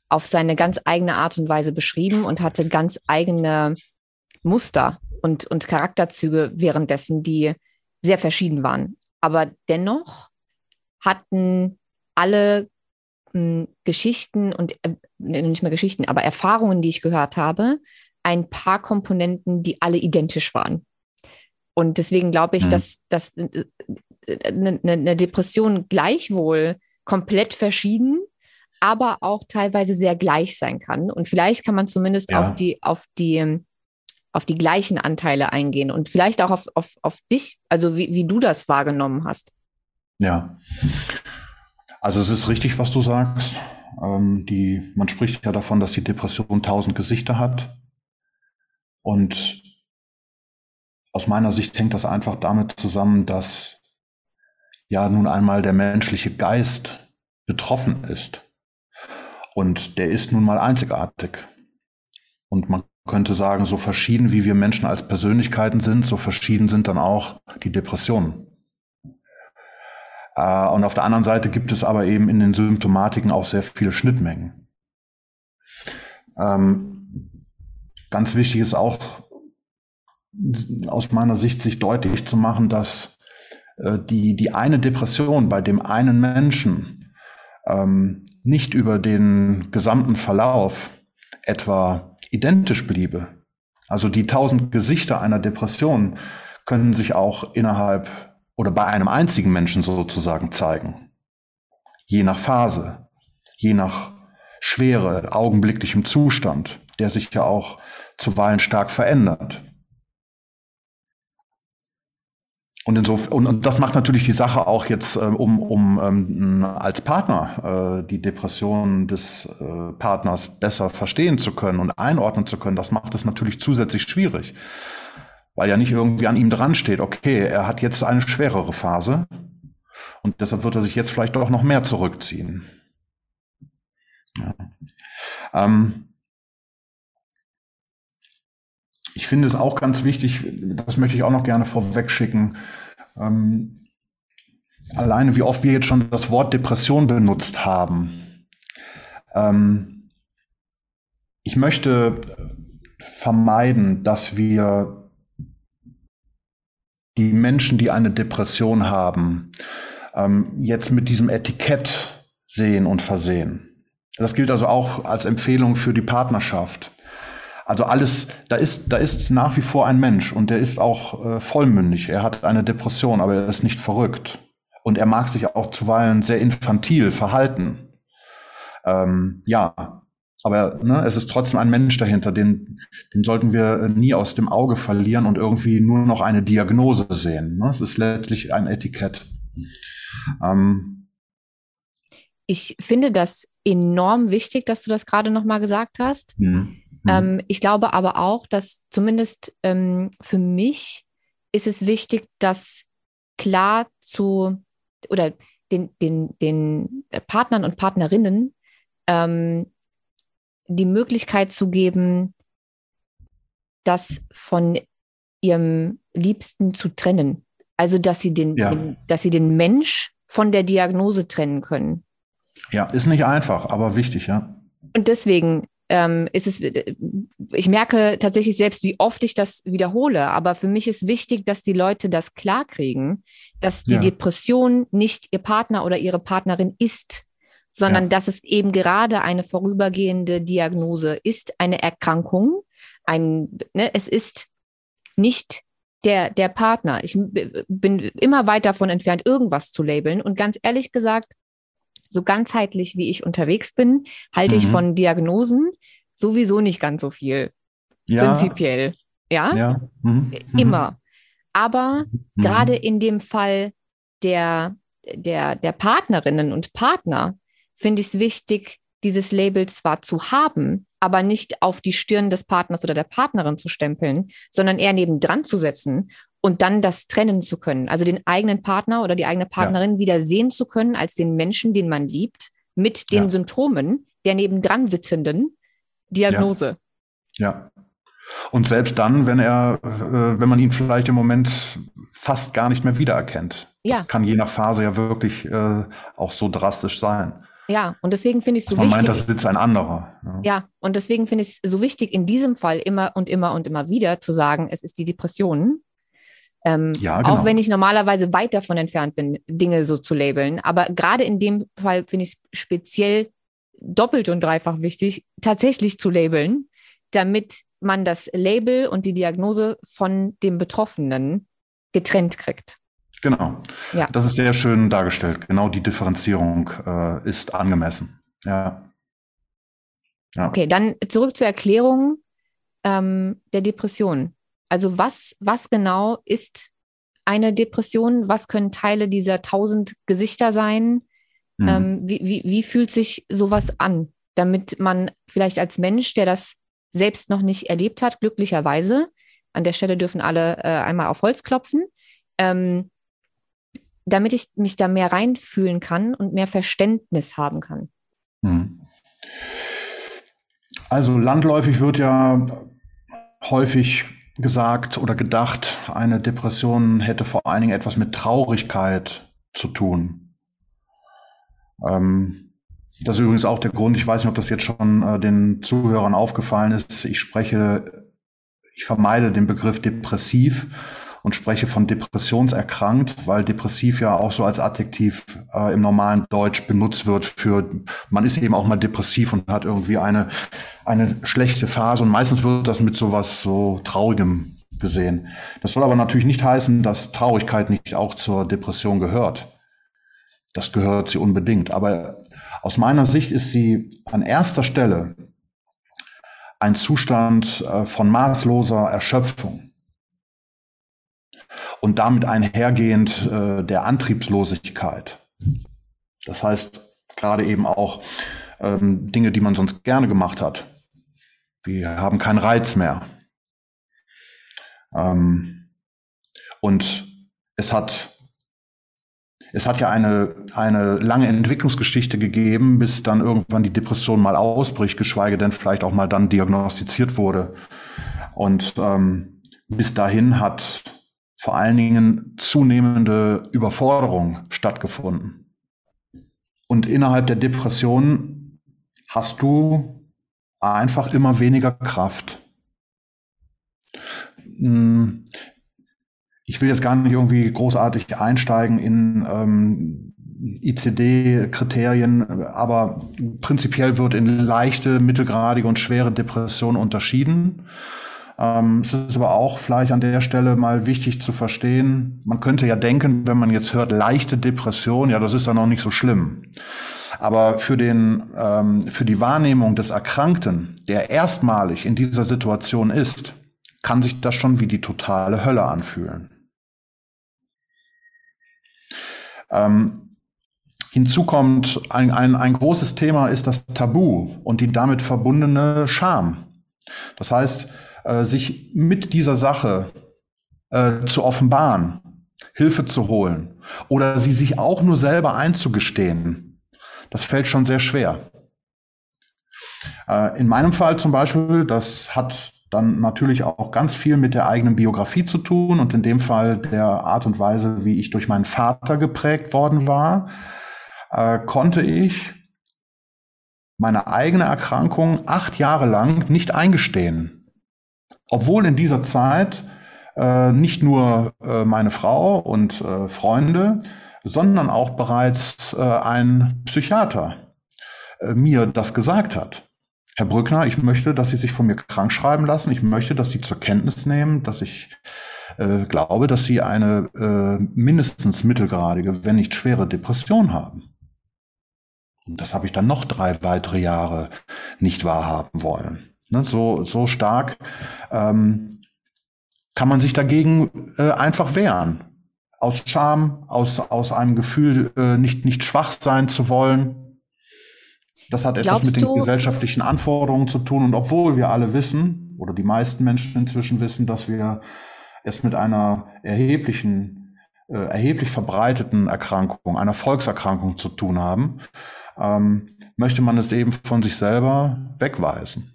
auf seine ganz eigene Art und Weise beschrieben und hatte ganz eigene Muster und, und Charakterzüge währenddessen, die sehr verschieden waren. Aber dennoch hatten alle mh, hm, Geschichten und äh, nicht mehr Geschichten, aber Erfahrungen, die ich gehört habe, ein paar Komponenten, die alle identisch waren. Und deswegen glaube ich, mhm. dass, dass äh, eine, eine Depression gleichwohl komplett verschieden, aber auch teilweise sehr gleich sein kann. Und vielleicht kann man zumindest ja. auf die, auf die, auf die gleichen Anteile eingehen und vielleicht auch auf, auf, auf dich, also wie, wie du das wahrgenommen hast. Ja. Also es ist richtig, was du sagst. Ähm, die, man spricht ja davon, dass die Depression tausend Gesichter hat. Und aus meiner Sicht hängt das einfach damit zusammen, dass ja nun einmal der menschliche Geist betroffen ist. Und der ist nun mal einzigartig. Und man könnte sagen, so verschieden wie wir Menschen als Persönlichkeiten sind, so verschieden sind dann auch die Depressionen. Äh, und auf der anderen Seite gibt es aber eben in den Symptomatiken auch sehr viele Schnittmengen. Ähm, ganz wichtig ist auch aus meiner Sicht sich deutlich zu machen, dass äh, die, die eine Depression bei dem einen Menschen ähm, nicht über den gesamten Verlauf etwa identisch bliebe. Also die tausend Gesichter einer Depression können sich auch innerhalb oder bei einem einzigen Menschen sozusagen zeigen. Je nach Phase, je nach Schwere, augenblicklichem Zustand, der sich ja auch zuweilen stark verändert. Und, insofern, und, und das macht natürlich die Sache auch jetzt, äh, um, um ähm, als Partner äh, die Depression des äh, Partners besser verstehen zu können und einordnen zu können, das macht es natürlich zusätzlich schwierig. Weil ja nicht irgendwie an ihm dran steht, okay, er hat jetzt eine schwerere Phase und deshalb wird er sich jetzt vielleicht doch noch mehr zurückziehen. Ja. Ähm, ich finde es auch ganz wichtig, das möchte ich auch noch gerne vorweg schicken, ähm, alleine wie oft wir jetzt schon das Wort Depression benutzt haben. Ähm, ich möchte vermeiden, dass wir die Menschen, die eine Depression haben, ähm, jetzt mit diesem Etikett sehen und versehen. Das gilt also auch als Empfehlung für die Partnerschaft. Also alles, da ist, da ist nach wie vor ein Mensch und der ist auch äh, vollmündig. Er hat eine Depression, aber er ist nicht verrückt. Und er mag sich auch zuweilen sehr infantil verhalten. Ähm, ja, aber ne, es ist trotzdem ein Mensch dahinter, den, den sollten wir äh, nie aus dem Auge verlieren und irgendwie nur noch eine Diagnose sehen. Ne? Es ist letztlich ein Etikett. Ähm, ich finde das enorm wichtig, dass du das gerade noch mal gesagt hast. Mhm. Mhm. Ähm, ich glaube aber auch, dass zumindest ähm, für mich ist es wichtig, dass klar zu oder den, den, den Partnern und Partnerinnen ähm, die Möglichkeit zu geben, das von ihrem Liebsten zu trennen. Also, dass sie den, ja. den, dass sie den Mensch von der Diagnose trennen können. Ja, ist nicht einfach, aber wichtig, ja. Und deswegen ähm, ist es, äh, ich merke tatsächlich selbst, wie oft ich das wiederhole, aber für mich ist wichtig, dass die Leute das klarkriegen, dass die ja. Depression nicht ihr Partner oder ihre Partnerin ist, sondern ja. dass es eben gerade eine vorübergehende Diagnose ist, eine Erkrankung. Ein, ne, es ist nicht der, der Partner. Ich bin immer weit davon entfernt, irgendwas zu labeln. Und ganz ehrlich gesagt, so ganzheitlich wie ich unterwegs bin, halte mhm. ich von Diagnosen sowieso nicht ganz so viel. Ja. Prinzipiell. Ja. ja. Mhm. mhm. Immer. Aber mhm. gerade in dem Fall der der, der Partnerinnen und Partner finde ich es wichtig, dieses Label zwar zu haben, aber nicht auf die Stirn des Partners oder der Partnerin zu stempeln, sondern eher nebendran zu setzen und dann das trennen zu können. Also den eigenen Partner oder die eigene Partnerin ja. wieder sehen zu können als den Menschen, den man liebt, mit den ja. Symptomen der nebendran sitzenden Diagnose. Ja. ja. Und selbst dann, wenn er, äh, wenn man ihn vielleicht im Moment fast gar nicht mehr wiedererkennt. Ja. Das kann je nach Phase ja wirklich äh, auch so drastisch sein. Ja, und deswegen finde ich es so man wichtig. Man meint, das sitzt ein anderer. Ja. ja, und deswegen finde ich es so wichtig, in diesem Fall immer und immer und immer wieder zu sagen, es ist die Depression. Ähm, ja, genau. Auch wenn ich normalerweise weit davon entfernt bin, Dinge so zu labeln. Aber gerade in dem Fall finde ich es speziell doppelt und dreifach wichtig, tatsächlich zu labeln, damit man das Label und die Diagnose von dem Betroffenen getrennt kriegt. Genau. Ja. Das ist sehr schön dargestellt. Genau die Differenzierung äh, ist angemessen. Ja. ja. Okay, dann zurück zur Erklärung ähm, der Depression. Also was, was genau ist eine Depression? Was können Teile dieser tausend Gesichter sein? Mhm. Ähm, wie, wie, wie fühlt sich sowas an? Damit man vielleicht als Mensch, der das selbst noch nicht erlebt hat, glücklicherweise, an der Stelle dürfen alle äh, einmal auf Holz klopfen, ähm, damit ich mich da mehr reinfühlen kann und mehr Verständnis haben kann. Mhm. Also landläufig wird ja häufig gesagt oder gedacht, eine Depression hätte vor allen Dingen etwas mit Traurigkeit zu tun. Ähm, das ist übrigens auch der Grund, ich weiß nicht, ob das jetzt schon äh, den Zuhörern aufgefallen ist, ich spreche, ich vermeide den Begriff depressiv und spreche von depressionserkrankt, weil depressiv ja auch so als Adjektiv äh, im normalen Deutsch benutzt wird für, man ist eben auch mal depressiv und hat irgendwie eine, eine schlechte Phase und meistens wird das mit sowas so Traurigem gesehen. Das soll aber natürlich nicht heißen, dass Traurigkeit nicht auch zur Depression gehört. Das gehört sie unbedingt. Aber aus meiner Sicht ist sie an erster Stelle ein Zustand äh, von maßloser Erschöpfung und damit einhergehend äh, der Antriebslosigkeit. Das heißt, gerade eben auch ähm, Dinge, die man sonst gerne gemacht hat. Wir haben keinen Reiz mehr. Ähm, und es hat, es hat ja eine, eine lange Entwicklungsgeschichte gegeben, bis dann irgendwann die Depression mal ausbricht, geschweige denn vielleicht auch mal dann diagnostiziert wurde. Und ähm, bis dahin hat vor allen Dingen zunehmende Überforderung stattgefunden. Und innerhalb der Depression hast du einfach immer weniger Kraft. Hm, ich will jetzt gar nicht irgendwie großartig einsteigen in ähm, ICD-Kriterien, aber prinzipiell wird in leichte, mittelgradige und schwere Depression unterschieden. Ähm, es ist aber auch vielleicht an der Stelle mal wichtig zu verstehen, man könnte ja denken, wenn man jetzt hört, leichte Depression, ja, das ist dann noch nicht so schlimm. Aber für, den, ähm, für die Wahrnehmung des Erkrankten, der erstmalig in dieser Situation ist, kann sich das schon wie die totale Hölle anfühlen. Ähm, hinzu kommt, ein, ein, ein großes Thema ist das Tabu und die damit verbundene Scham. Das heißt, äh, sich mit dieser Sache äh, zu offenbaren, Hilfe zu holen oder sie sich auch nur selber einzugestehen, das fällt schon sehr schwer. Äh, in meinem Fall zum Beispiel, das hat dann natürlich auch ganz viel mit der eigenen Biografie zu tun und in dem Fall der Art und Weise, wie ich durch meinen Vater geprägt worden war, äh, konnte ich meine eigene Erkrankung acht Jahre lang nicht eingestehen. Obwohl in dieser Zeit äh, nicht nur äh, meine Frau und äh, Freunde, sondern auch bereits äh, ein Psychiater äh, mir das gesagt hat. Herr Brückner, ich möchte, dass Sie sich von mir krank schreiben lassen. Ich möchte, dass Sie zur Kenntnis nehmen, dass ich äh, glaube, dass Sie eine mindestens mittelgradige, wenn nicht schwere Depression haben. Und das habe ich dann noch drei weitere Jahre nicht wahrhaben wollen. Ne, so, so stark ähm, kann man sich dagegen äh, einfach wehren. aus Scham, aus, aus einem Gefühl, äh, nicht, nicht schwach sein zu wollen. Das hat etwas Glaubst mit den gesellschaftlichen Anforderungen zu tun. Und obwohl wir alle wissen, oder die meisten Menschen inzwischen wissen, dass wir es mit einer erheblichen, äh, erheblich verbreiteten Erkrankung, einer Volkserkrankung zu tun haben, ähm, möchte man es eben von sich selber wegweisen.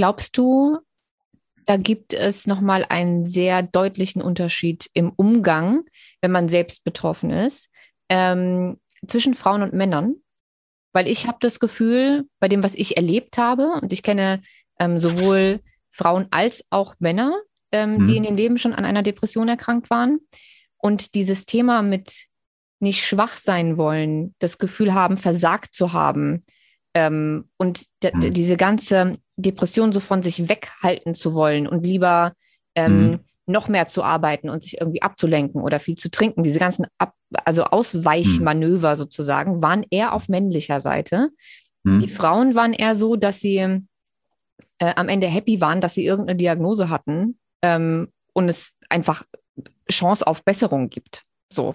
Glaubst du, da gibt es nochmal einen sehr deutlichen Unterschied im Umgang, wenn man selbst betroffen ist, ähm, zwischen Frauen und Männern? Weil ich habe das Gefühl, bei dem, was ich erlebt habe, und ich kenne ähm, sowohl Frauen als auch Männer, ähm, mhm. die in ihrem Leben schon an einer Depression erkrankt waren. Und dieses Thema mit nicht schwach sein wollen, das Gefühl haben, versagt zu haben ähm, und mhm. diese ganze Depression so von sich weghalten zu wollen und lieber ähm, mhm. noch mehr zu arbeiten und sich irgendwie abzulenken oder viel zu trinken, diese ganzen Ab also Ausweichmanöver mhm. sozusagen, waren eher auf männlicher Seite. Mhm. Die Frauen waren eher so, dass sie äh, am Ende happy waren, dass sie irgendeine Diagnose hatten ähm, und es einfach Chance auf Besserung gibt. So.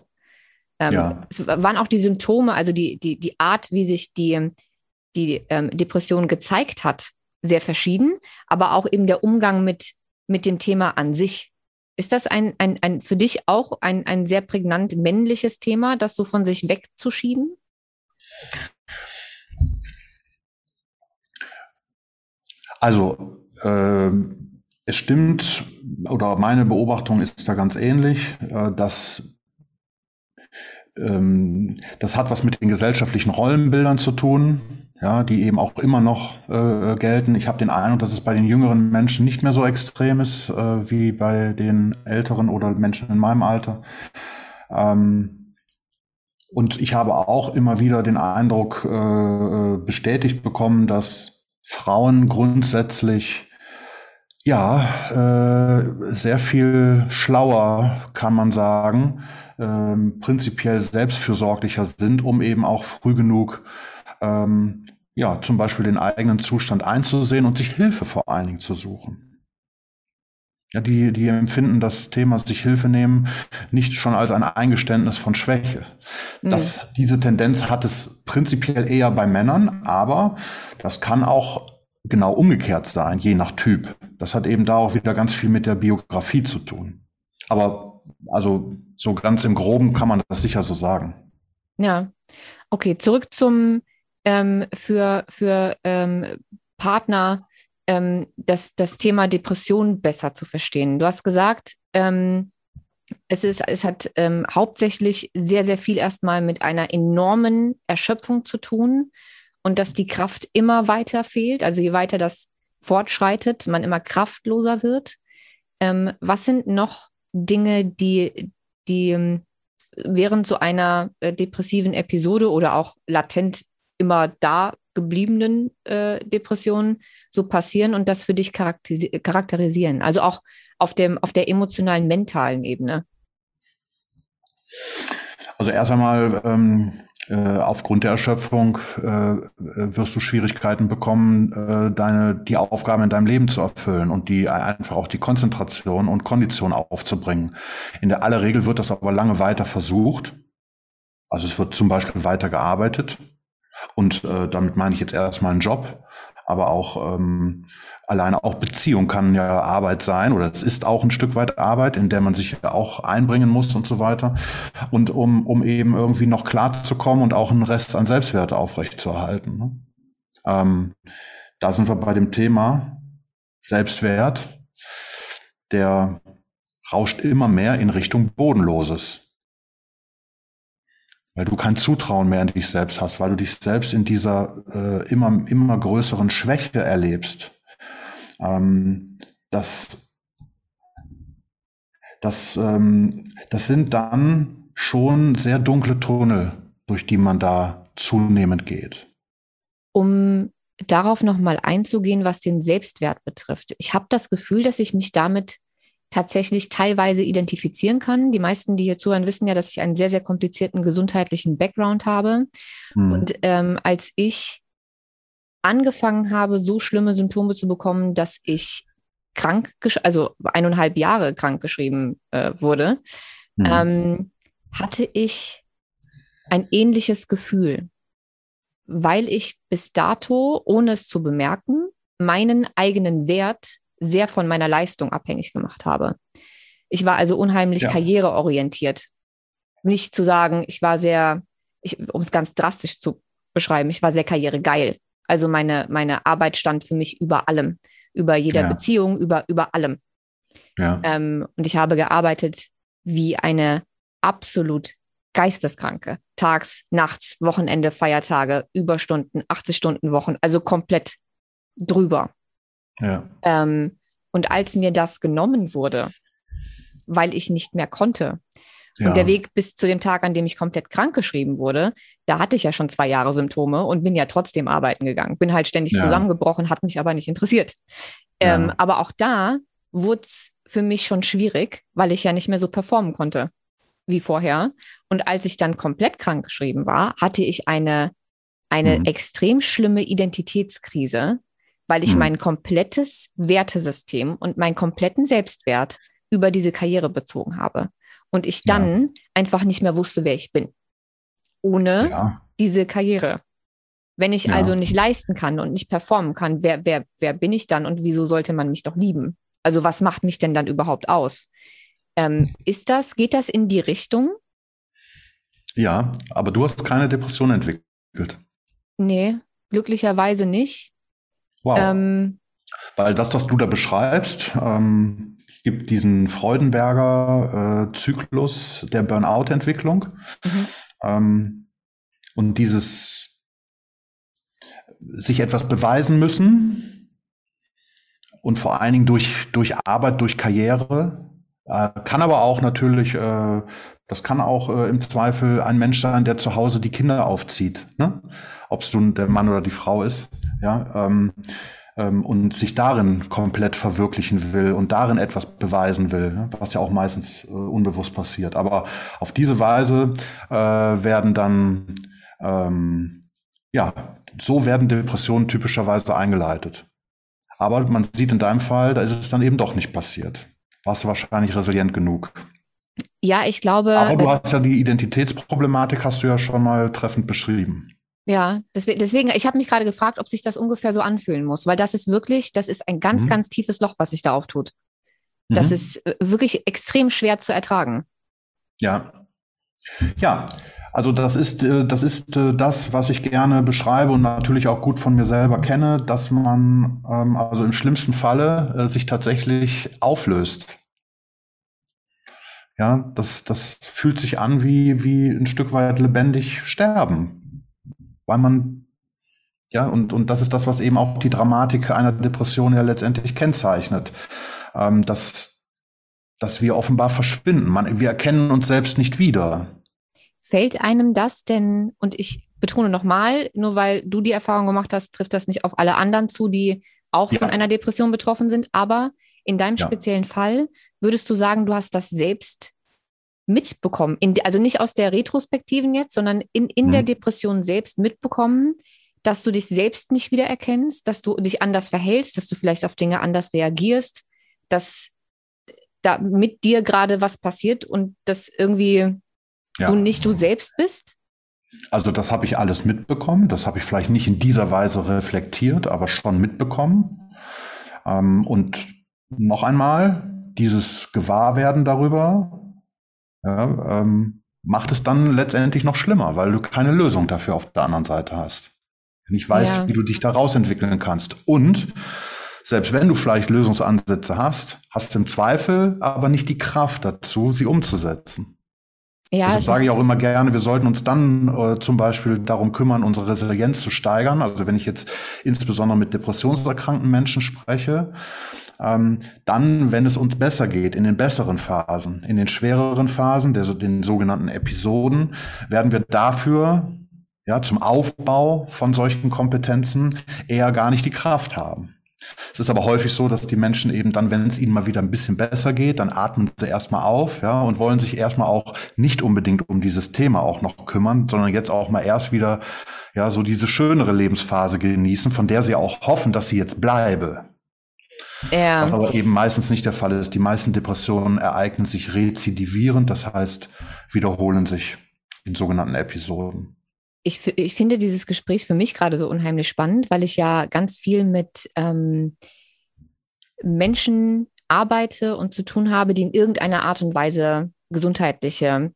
Ähm, ja. Es waren auch die Symptome, also die, die, die Art, wie sich die, die ähm, Depression gezeigt hat, sehr verschieden, aber auch eben der Umgang mit, mit dem Thema an sich. Ist das ein, ein, ein für dich auch ein, ein sehr prägnant männliches Thema, das so von sich wegzuschieben? Also, äh, es stimmt, oder meine Beobachtung ist da ganz ähnlich, äh, dass ähm, das hat was mit den gesellschaftlichen Rollenbildern zu tun, ja, die eben auch immer noch äh, gelten. Ich habe den Eindruck, dass es bei den jüngeren Menschen nicht mehr so extrem ist äh, wie bei den älteren oder Menschen in meinem Alter. Ähm, und ich habe auch immer wieder den Eindruck äh, bestätigt bekommen, dass Frauen grundsätzlich ja äh, sehr viel schlauer, kann man sagen, ähm, prinzipiell selbstfürsorglicher sind, um eben auch früh genug ähm, ja, zum Beispiel den eigenen Zustand einzusehen und sich Hilfe vor allen Dingen zu suchen. Ja, die, die empfinden das Thema sich Hilfe nehmen nicht schon als ein Eingeständnis von Schwäche. Das, mhm. Diese Tendenz hat es prinzipiell eher bei Männern, aber das kann auch genau umgekehrt sein, je nach Typ. Das hat eben da auch wieder ganz viel mit der Biografie zu tun. Aber also so ganz im Groben kann man das sicher so sagen. Ja, okay, zurück zum ähm, für, für ähm, Partner ähm, das, das Thema Depression besser zu verstehen. Du hast gesagt, ähm, es, ist, es hat ähm, hauptsächlich sehr, sehr viel erstmal mit einer enormen Erschöpfung zu tun und dass die Kraft immer weiter fehlt. Also je weiter das fortschreitet, man immer kraftloser wird. Ähm, was sind noch Dinge, die, die während so einer äh, depressiven Episode oder auch latent immer da gebliebenen äh, Depressionen so passieren und das für dich charakterisieren? Also auch auf, dem, auf der emotionalen, mentalen Ebene. Also erst einmal ähm, äh, aufgrund der Erschöpfung äh, wirst du Schwierigkeiten bekommen, äh, deine die Aufgaben in deinem Leben zu erfüllen und die einfach auch die Konzentration und Kondition aufzubringen. In der aller Regel wird das aber lange weiter versucht. Also es wird zum Beispiel weiter gearbeitet und äh, damit meine ich jetzt erstmal einen Job aber auch ähm, alleine auch Beziehung kann ja Arbeit sein oder es ist auch ein Stück weit Arbeit, in der man sich ja auch einbringen muss und so weiter. Und um, um eben irgendwie noch klar zu kommen und auch einen Rest an Selbstwert aufrechtzuerhalten. Ne? Ähm, da sind wir bei dem Thema Selbstwert, der rauscht immer mehr in Richtung Bodenloses weil du kein Zutrauen mehr in dich selbst hast, weil du dich selbst in dieser äh, immer, immer größeren Schwäche erlebst. Ähm, das, das, ähm, das sind dann schon sehr dunkle Tunnel, durch die man da zunehmend geht. Um darauf nochmal einzugehen, was den Selbstwert betrifft. Ich habe das Gefühl, dass ich mich damit tatsächlich teilweise identifizieren kann. Die meisten, die hier zuhören, wissen ja, dass ich einen sehr, sehr komplizierten gesundheitlichen Background habe. Mhm. Und ähm, als ich angefangen habe, so schlimme Symptome zu bekommen, dass ich krank, also eineinhalb Jahre krank geschrieben äh, wurde, mhm. ähm, hatte ich ein ähnliches Gefühl, weil ich bis dato, ohne es zu bemerken, meinen eigenen Wert sehr von meiner Leistung abhängig gemacht habe. Ich war also unheimlich ja. karriereorientiert. Nicht zu sagen, ich war sehr, um es ganz drastisch zu beschreiben, ich war sehr karrieregeil. Also meine, meine Arbeit stand für mich über allem, über jeder ja. Beziehung, über, über allem. Ja. Ähm, und ich habe gearbeitet wie eine absolut geisteskranke. Tags, nachts, Wochenende, Feiertage, Überstunden, 80 Stunden Wochen, also komplett drüber. Ja. Ähm, und als mir das genommen wurde, weil ich nicht mehr konnte, ja. Und der Weg bis zu dem Tag, an dem ich komplett krank geschrieben wurde, da hatte ich ja schon zwei Jahre Symptome und bin ja trotzdem arbeiten gegangen. Bin halt ständig ja. zusammengebrochen, hat mich aber nicht interessiert. Ähm, aber auch da wurde es für mich schon schwierig, weil ich ja nicht mehr so performen konnte wie vorher. Und als ich dann komplett krank geschrieben war, hatte ich eine, eine mhm. extrem schlimme Identitätskrise, weil ich mhm. mein komplettes Wertesystem und meinen kompletten Selbstwert über diese Karriere bezogen habe. Und ich dann ja. einfach nicht mehr wusste, wer ich bin. Ohne ja. diese Karriere. Wenn ich ja. also nicht leisten kann und nicht performen kann, wer, wer, wer bin ich dann und wieso sollte man mich doch lieben? Also was macht mich denn dann überhaupt aus? Ähm, ist das, geht das in die Richtung? Ja, aber du hast keine Depression entwickelt. Nee, glücklicherweise nicht. Wow. Ähm, Weil das, was du da beschreibst, ähm, es gibt diesen Freudenberger äh, Zyklus der Burnout-Entwicklung. Mhm. Ähm, und dieses sich etwas beweisen müssen und vor allen Dingen durch, durch Arbeit, durch Karriere, äh, kann aber auch natürlich, äh, das kann auch äh, im Zweifel ein Mensch sein, der zu Hause die Kinder aufzieht, ne? ob es nun der Mann oder die Frau ist. Ja, ähm, ähm, und sich darin komplett verwirklichen will und darin etwas beweisen will, ne? was ja auch meistens äh, unbewusst passiert. Aber auf diese Weise äh, werden dann, ähm, ja, so werden Depressionen typischerweise eingeleitet. Aber man sieht in deinem Fall, da ist es dann eben doch nicht passiert. Warst du wahrscheinlich resilient genug. Ja, ich glaube. Aber du hast ja die Identitätsproblematik, hast du ja schon mal treffend beschrieben. Ja, deswegen, deswegen ich habe mich gerade gefragt, ob sich das ungefähr so anfühlen muss, weil das ist wirklich, das ist ein ganz, mhm. ganz tiefes Loch, was sich da auftut. Das mhm. ist äh, wirklich extrem schwer zu ertragen. Ja. Ja, also das ist, äh, das ist äh, das, was ich gerne beschreibe und natürlich auch gut von mir selber kenne, dass man ähm, also im schlimmsten Falle sich tatsächlich auflöst. Ja, das, das fühlt sich an wie, wie ein Stück weit lebendig sterben weil man, ja, und, und das ist das, was eben auch die Dramatik einer Depression ja letztendlich kennzeichnet, ähm, dass, dass wir offenbar verschwinden. Man, wir erkennen uns selbst nicht wieder. Fällt einem das denn, und ich betone nochmal, nur weil du die Erfahrung gemacht hast, trifft das nicht auf alle anderen zu, die auch ja. von einer Depression betroffen sind, aber in deinem ja. speziellen Fall würdest du sagen, du hast das selbst mitbekommen, in, also nicht aus der Retrospektiven jetzt, sondern in, in mhm. der Depression selbst mitbekommen, dass du dich selbst nicht wiedererkennst, dass du dich anders verhältst, dass du vielleicht auf Dinge anders reagierst, dass da mit dir gerade was passiert und dass irgendwie ja. du nicht du selbst bist? Also das habe ich alles mitbekommen. Das habe ich vielleicht nicht in dieser Weise reflektiert, aber schon mitbekommen. Ähm, und noch einmal, dieses Gewahrwerden darüber, ja, ähm, macht es dann letztendlich noch schlimmer, weil du keine Lösung dafür auf der anderen Seite hast. Nicht weißt, ja. wie du dich da rausentwickeln kannst. Und selbst wenn du vielleicht Lösungsansätze hast, hast du im Zweifel aber nicht die Kraft dazu, sie umzusetzen. Ja, Deshalb sage ich auch immer gerne, wir sollten uns dann äh, zum Beispiel darum kümmern, unsere Resilienz zu steigern. Also wenn ich jetzt insbesondere mit depressionserkrankten Menschen spreche, ähm, dann, wenn es uns besser geht, in den besseren Phasen, in den schwereren Phasen, der, den sogenannten Episoden, werden wir dafür ja, zum Aufbau von solchen Kompetenzen eher gar nicht die Kraft haben. Es ist aber häufig so, dass die Menschen eben dann, wenn es ihnen mal wieder ein bisschen besser geht, dann atmen sie erstmal auf, ja, und wollen sich erstmal auch nicht unbedingt um dieses Thema auch noch kümmern, sondern jetzt auch mal erst wieder, ja, so diese schönere Lebensphase genießen, von der sie auch hoffen, dass sie jetzt bleibe. Ja. Was aber eben meistens nicht der Fall ist. Die meisten Depressionen ereignen sich rezidivierend, das heißt, wiederholen sich in sogenannten Episoden. Ich, ich finde dieses Gespräch für mich gerade so unheimlich spannend, weil ich ja ganz viel mit ähm, Menschen arbeite und zu tun habe, die in irgendeiner Art und Weise gesundheitliche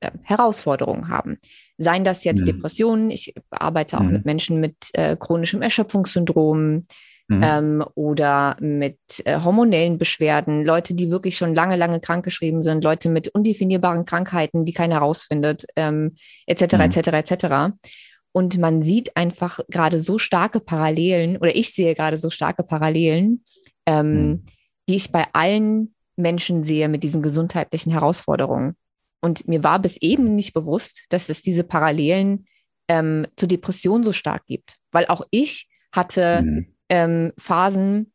äh, Herausforderungen haben. Seien das jetzt mhm. Depressionen, ich arbeite auch mhm. mit Menschen mit äh, chronischem Erschöpfungssyndrom, Mhm. Ähm, oder mit äh, hormonellen Beschwerden, Leute, die wirklich schon lange, lange krankgeschrieben sind, Leute mit undefinierbaren Krankheiten, die keiner herausfindet, ähm, etc., mhm. etc., etc. Und man sieht einfach gerade so starke Parallelen, oder ich sehe gerade so starke Parallelen, ähm, mhm. die ich bei allen Menschen sehe mit diesen gesundheitlichen Herausforderungen. Und mir war bis eben nicht bewusst, dass es diese Parallelen ähm, zur Depression so stark gibt. Weil auch ich hatte mhm ähm, Phasen,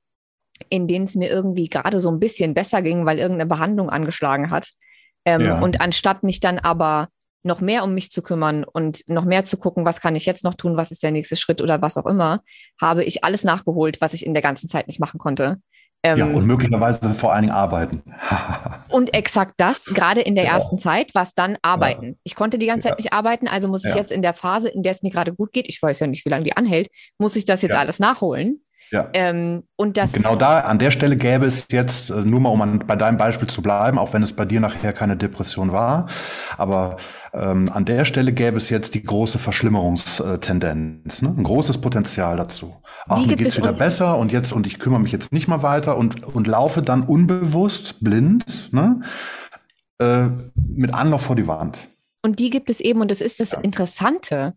in denen es mir irgendwie gerade so ein bisschen besser ging, weil irgendeine Behandlung angeschlagen hat. Ähm, ja. Und anstatt mich dann aber noch mehr um mich zu kümmern und noch mehr zu gucken, was kann ich jetzt noch tun, was ist der nächste Schritt oder was auch immer, habe ich alles nachgeholt, was ich in der ganzen Zeit nicht machen konnte. Ähm, ja, und möglicherweise vor allen Dingen arbeiten. [LAUGHS] und exakt das, gerade in der ja. ersten Zeit, was dann arbeiten. Ja. Ich konnte die ganze Zeit nicht arbeiten, also muss ich jetzt in der Phase, in der es mir gerade gut geht, ich weiß ja nicht, wie lange die anhält, muss ich das jetzt alles nachholen. Ja. Ähm, und das genau da, an der Stelle gäbe es jetzt, äh, nur mal um an, bei deinem Beispiel zu bleiben, auch wenn es bei dir nachher keine Depression war, aber ähm, an der Stelle gäbe es jetzt die große Verschlimmerungstendenz, ne? ein großes Potenzial dazu. Ach, die mir geht's wieder besser und jetzt, und ich kümmere mich jetzt nicht mal weiter und, und laufe dann unbewusst, blind, ne? äh, mit Anlauf vor die Wand. Und die gibt es eben, und das ist das ja. Interessante,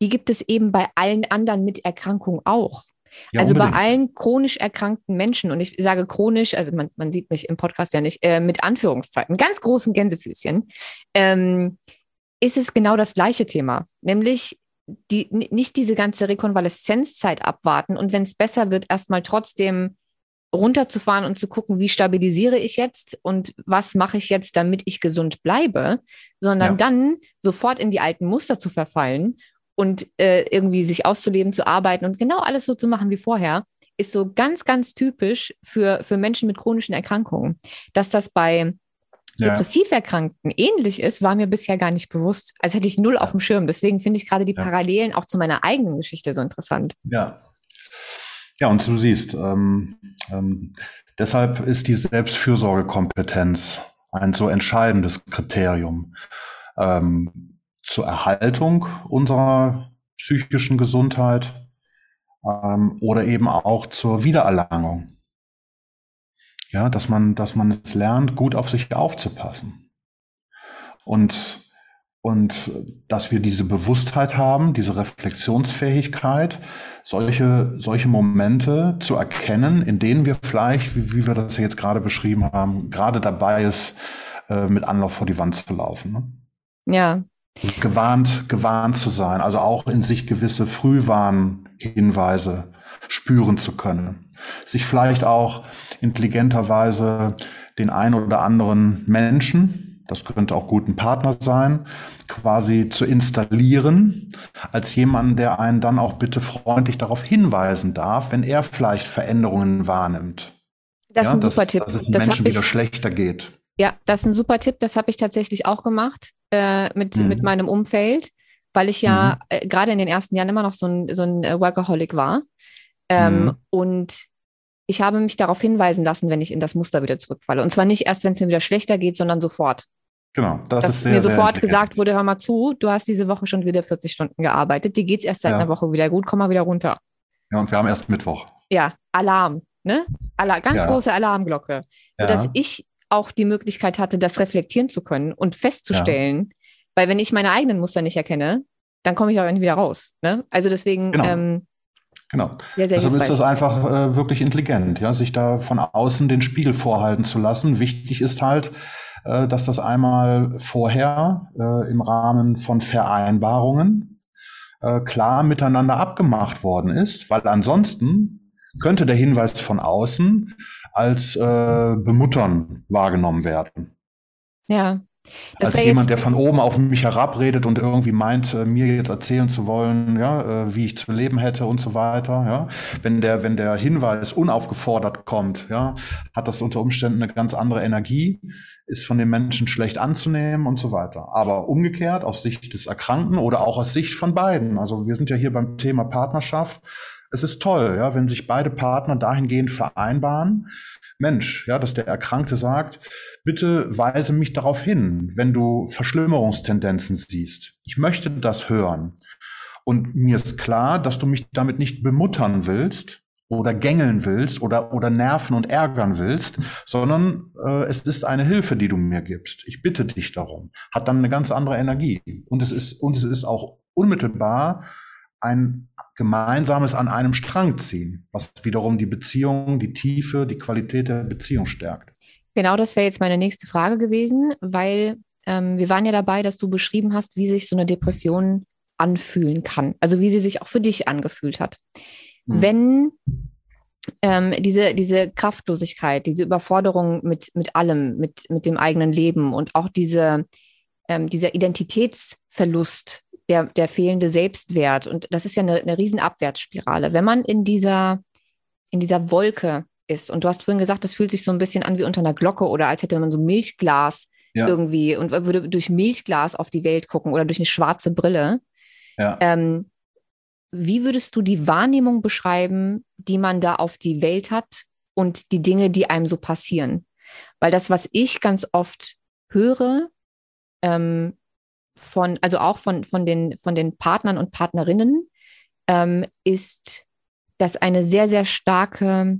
die gibt es eben bei allen anderen mit Erkrankung auch. Ja, also unbedingt. bei allen chronisch erkrankten Menschen, und ich sage chronisch, also man, man sieht mich im Podcast ja nicht, äh, mit Anführungszeiten, ganz großen Gänsefüßchen, ähm, ist es genau das gleiche Thema, nämlich die, nicht diese ganze Rekonvaleszenzzeit abwarten und wenn es besser wird, erstmal trotzdem runterzufahren und zu gucken, wie stabilisiere ich jetzt und was mache ich jetzt, damit ich gesund bleibe, sondern ja. dann sofort in die alten Muster zu verfallen und äh, irgendwie sich auszuleben, zu arbeiten und genau alles so zu machen wie vorher, ist so ganz, ganz typisch für, für Menschen mit chronischen Erkrankungen. Dass das bei ja. depressiv Erkrankten ähnlich ist, war mir bisher gar nicht bewusst. Als hätte ich null auf dem Schirm. Deswegen finde ich gerade die Parallelen auch zu meiner eigenen Geschichte so interessant. Ja. Ja, und du siehst, ähm, ähm, deshalb ist die Selbstfürsorgekompetenz ein so entscheidendes Kriterium. Ähm, zur Erhaltung unserer psychischen Gesundheit ähm, oder eben auch zur Wiedererlangung. Ja, dass man, dass man es lernt, gut auf sich aufzupassen. Und, und dass wir diese Bewusstheit haben, diese Reflexionsfähigkeit, solche, solche Momente zu erkennen, in denen wir vielleicht, wie, wie wir das jetzt gerade beschrieben haben, gerade dabei ist, äh, mit Anlauf vor die Wand zu laufen. Ne? Ja, gewarnt, gewarnt zu sein, also auch in sich gewisse Frühwarnhinweise spüren zu können. Sich vielleicht auch intelligenterweise den ein oder anderen Menschen, das könnte auch guten Partner sein, quasi zu installieren, als jemand, der einen dann auch bitte freundlich darauf hinweisen darf, wenn er vielleicht Veränderungen wahrnimmt. Das ist ja, ein super dass, Tipp. Dass es den Menschen wieder schlechter geht. Ja, das ist ein super Tipp. Das habe ich tatsächlich auch gemacht äh, mit, mhm. mit meinem Umfeld, weil ich ja mhm. äh, gerade in den ersten Jahren immer noch so ein, so ein äh, Workaholic war. Ähm, mhm. Und ich habe mich darauf hinweisen lassen, wenn ich in das Muster wieder zurückfalle. Und zwar nicht erst, wenn es mir wieder schlechter geht, sondern sofort. Genau, das Dass ist sehr, mir sofort gesagt wurde, hör mal zu, du hast diese Woche schon wieder 40 Stunden gearbeitet, dir geht es erst seit ja. einer Woche wieder gut, komm mal wieder runter. Ja, und wir haben erst Mittwoch. Ja, Alarm, ne? Alar ganz ja. große Alarmglocke, sodass ja. ich auch die Möglichkeit hatte, das reflektieren zu können und festzustellen, ja. weil wenn ich meine eigenen Muster nicht erkenne, dann komme ich auch nicht wieder raus. Ne? Also deswegen. Genau. Ähm, Genau. Sehr, sehr Deshalb ist das einfach äh, wirklich intelligent, ja, sich da von außen den Spiegel vorhalten zu lassen. Wichtig ist halt, äh, dass das einmal vorher äh, im Rahmen von Vereinbarungen äh, klar miteinander abgemacht worden ist, weil ansonsten könnte der Hinweis von außen als äh, Bemuttern wahrgenommen werden. Ja, Das Als jemand, der von oben auf mich herabredet und irgendwie meint, äh, mir jetzt erzählen zu wollen, ja, äh, wie ich zu leben hätte und so weiter, ja. Wenn der, wenn der Hinweis unaufgefordert kommt, ja, hat das unter Umständen eine ganz andere Energie, ist von den Menschen schlecht anzunehmen und so weiter. Aber umgekehrt, aus Sicht des Erkrankten oder auch aus Sicht von beiden. Also wir sind ja hier beim Thema Partnerschaft. Es ist toll, ja, wenn sich beide Partner dahingehend vereinbaren, Mensch, ja, dass der Erkrankte sagt, bitte weise mich darauf hin, wenn du Verschlimmerungstendenzen siehst. Ich möchte das hören. Und mir ist klar, dass du mich damit nicht bemuttern willst oder gängeln willst oder, oder nerven und ärgern willst, sondern äh, es ist eine Hilfe, die du mir gibst. Ich bitte dich darum. Hat dann eine ganz andere Energie. Und es ist, und es ist auch unmittelbar ein gemeinsames an einem Strang ziehen, was wiederum die Beziehung, die Tiefe, die Qualität der Beziehung stärkt. Genau, das wäre jetzt meine nächste Frage gewesen, weil ähm, wir waren ja dabei, dass du beschrieben hast, wie sich so eine Depression anfühlen kann, also wie sie sich auch für dich angefühlt hat. Hm. Wenn ähm, diese, diese Kraftlosigkeit, diese Überforderung mit, mit allem, mit, mit dem eigenen Leben und auch diese, ähm, dieser Identitätsverlust, der, der fehlende Selbstwert. Und das ist ja eine, eine riesen Abwärtsspirale. Wenn man in dieser, in dieser Wolke ist, und du hast vorhin gesagt, das fühlt sich so ein bisschen an wie unter einer Glocke oder als hätte man so ein Milchglas ja. irgendwie und würde durch Milchglas auf die Welt gucken oder durch eine schwarze Brille. Ja. Ähm, wie würdest du die Wahrnehmung beschreiben, die man da auf die Welt hat und die Dinge, die einem so passieren? Weil das, was ich ganz oft höre, ähm, von, also auch von, von, den, von den Partnern und Partnerinnen, ähm, ist, dass eine sehr, sehr starke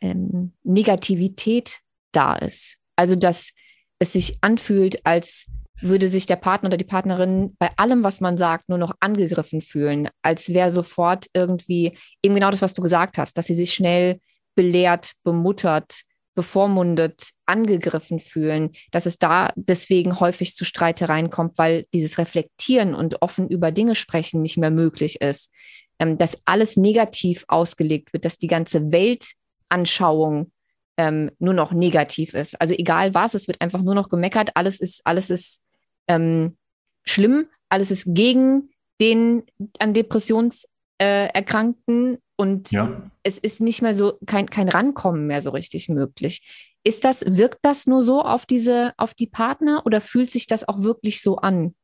ähm, Negativität da ist. Also, dass es sich anfühlt, als würde sich der Partner oder die Partnerin bei allem, was man sagt, nur noch angegriffen fühlen, als wäre sofort irgendwie eben genau das, was du gesagt hast, dass sie sich schnell belehrt, bemuttert, bevormundet, angegriffen fühlen, dass es da deswegen häufig zu Streitereien kommt, weil dieses Reflektieren und offen über Dinge sprechen nicht mehr möglich ist, ähm, dass alles negativ ausgelegt wird, dass die ganze Weltanschauung ähm, nur noch negativ ist. Also egal was, es wird einfach nur noch gemeckert, alles ist, alles ist ähm, schlimm, alles ist gegen den an Depressionserkrankten äh, und ja. es ist nicht mehr so, kein, kein Rankommen mehr so richtig möglich. Ist das, wirkt das nur so auf diese, auf die Partner oder fühlt sich das auch wirklich so an?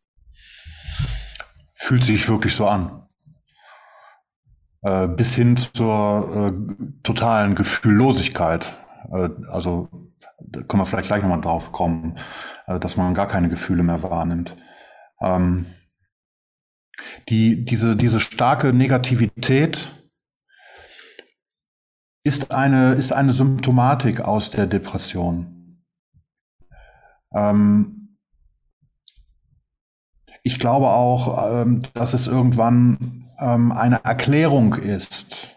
Fühlt sich wirklich so an. Äh, bis hin zur äh, totalen Gefühllosigkeit. Äh, also da können wir vielleicht gleich nochmal drauf kommen, äh, dass man gar keine Gefühle mehr wahrnimmt. Ähm, die, diese, diese starke Negativität ist eine, ist eine Symptomatik aus der Depression. Ähm, ich glaube auch, ähm, dass es irgendwann ähm, eine Erklärung ist.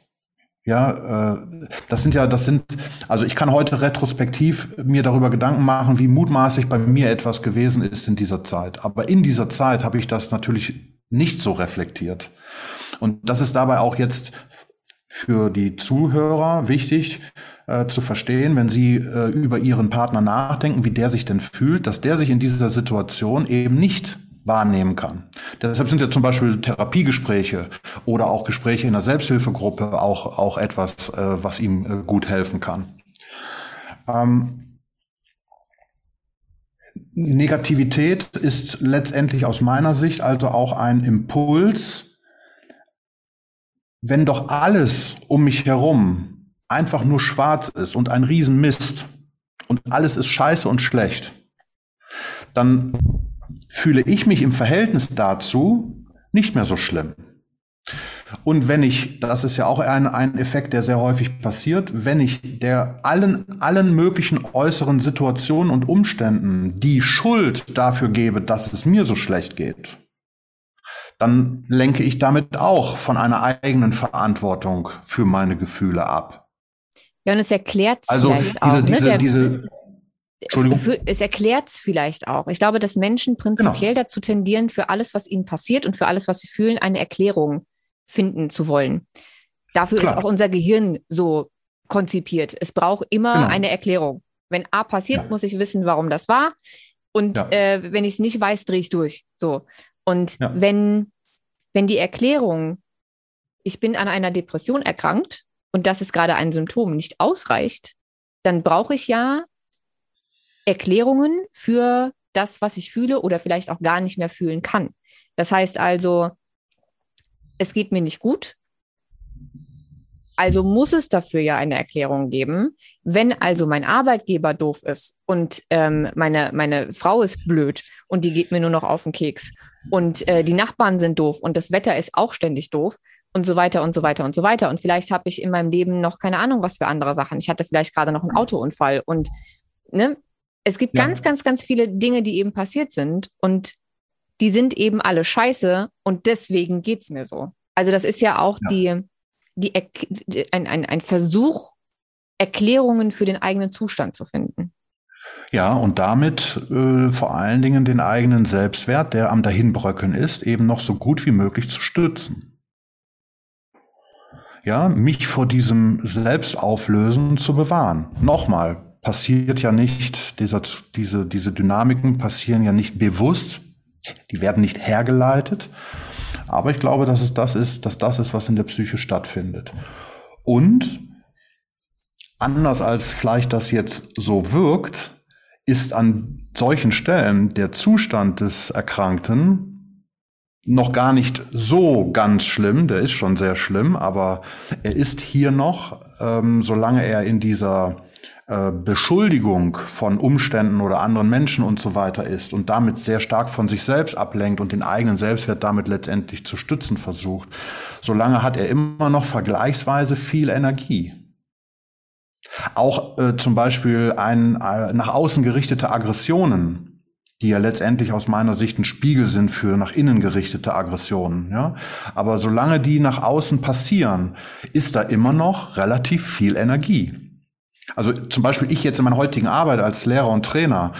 Ja, äh, das sind ja, das sind, also ich kann heute retrospektiv mir darüber Gedanken machen, wie mutmaßlich bei mir etwas gewesen ist in dieser Zeit. Aber in dieser Zeit habe ich das natürlich nicht so reflektiert. Und das ist dabei auch jetzt für die Zuhörer wichtig äh, zu verstehen, wenn sie äh, über ihren Partner nachdenken, wie der sich denn fühlt, dass der sich in dieser Situation eben nicht wahrnehmen kann. Deshalb sind ja zum Beispiel Therapiegespräche oder auch Gespräche in der Selbsthilfegruppe auch, auch etwas, äh, was ihm äh, gut helfen kann. Ähm, Negativität ist letztendlich aus meiner Sicht also auch ein Impuls, wenn doch alles um mich herum einfach nur schwarz ist und ein Riesenmist und alles ist scheiße und schlecht, dann fühle ich mich im Verhältnis dazu nicht mehr so schlimm. Und wenn ich, das ist ja auch ein, ein Effekt, der sehr häufig passiert, wenn ich der allen, allen möglichen äußeren Situationen und Umständen die Schuld dafür gebe, dass es mir so schlecht geht, dann lenke ich damit auch von einer eigenen Verantwortung für meine Gefühle ab. Ja, und es erklärt also vielleicht diese, auch. Ne? Diese, diese, Entschuldigung. Für, es erklärt es vielleicht auch. Ich glaube, dass Menschen prinzipiell genau. dazu tendieren, für alles, was ihnen passiert und für alles, was sie fühlen, eine Erklärung finden zu wollen. Dafür Klar. ist auch unser Gehirn so konzipiert. Es braucht immer genau. eine Erklärung. Wenn A passiert, ja. muss ich wissen, warum das war. Und ja. äh, wenn ich es nicht weiß, drehe ich durch. So. Und ja. wenn, wenn die Erklärung, ich bin an einer Depression erkrankt und das ist gerade ein Symptom, nicht ausreicht, dann brauche ich ja Erklärungen für das, was ich fühle oder vielleicht auch gar nicht mehr fühlen kann. Das heißt also, es geht mir nicht gut. Also muss es dafür ja eine Erklärung geben. Wenn also mein Arbeitgeber doof ist und ähm, meine, meine Frau ist blöd und die geht mir nur noch auf den Keks und äh, die Nachbarn sind doof und das Wetter ist auch ständig doof und so weiter und so weiter und so weiter. Und vielleicht habe ich in meinem Leben noch keine Ahnung, was für andere Sachen. Ich hatte vielleicht gerade noch einen Autounfall und ne, es gibt ja. ganz, ganz, ganz viele Dinge, die eben passiert sind und die sind eben alle scheiße und deswegen geht es mir so. Also das ist ja auch ja. Die, die, ein, ein, ein Versuch, Erklärungen für den eigenen Zustand zu finden. Ja, und damit äh, vor allen Dingen den eigenen Selbstwert, der am Dahinbröckeln ist, eben noch so gut wie möglich zu stützen. Ja, mich vor diesem Selbstauflösen zu bewahren. Nochmal, passiert ja nicht, dieser, diese, diese Dynamiken passieren ja nicht bewusst, die werden nicht hergeleitet. Aber ich glaube, dass es das ist, dass das ist, was in der Psyche stattfindet. Und anders als vielleicht das jetzt so wirkt, ist an solchen Stellen der Zustand des Erkrankten noch gar nicht so ganz schlimm. Der ist schon sehr schlimm, aber er ist hier noch, ähm, solange er in dieser äh, Beschuldigung von Umständen oder anderen Menschen und so weiter ist und damit sehr stark von sich selbst ablenkt und den eigenen Selbstwert damit letztendlich zu stützen versucht, solange hat er immer noch vergleichsweise viel Energie. Auch äh, zum Beispiel ein äh, nach außen gerichtete Aggressionen, die ja letztendlich aus meiner Sicht ein Spiegel sind für nach innen gerichtete Aggressionen. Ja? Aber solange die nach außen passieren, ist da immer noch relativ viel Energie. Also zum Beispiel ich jetzt in meiner heutigen Arbeit als Lehrer und Trainer,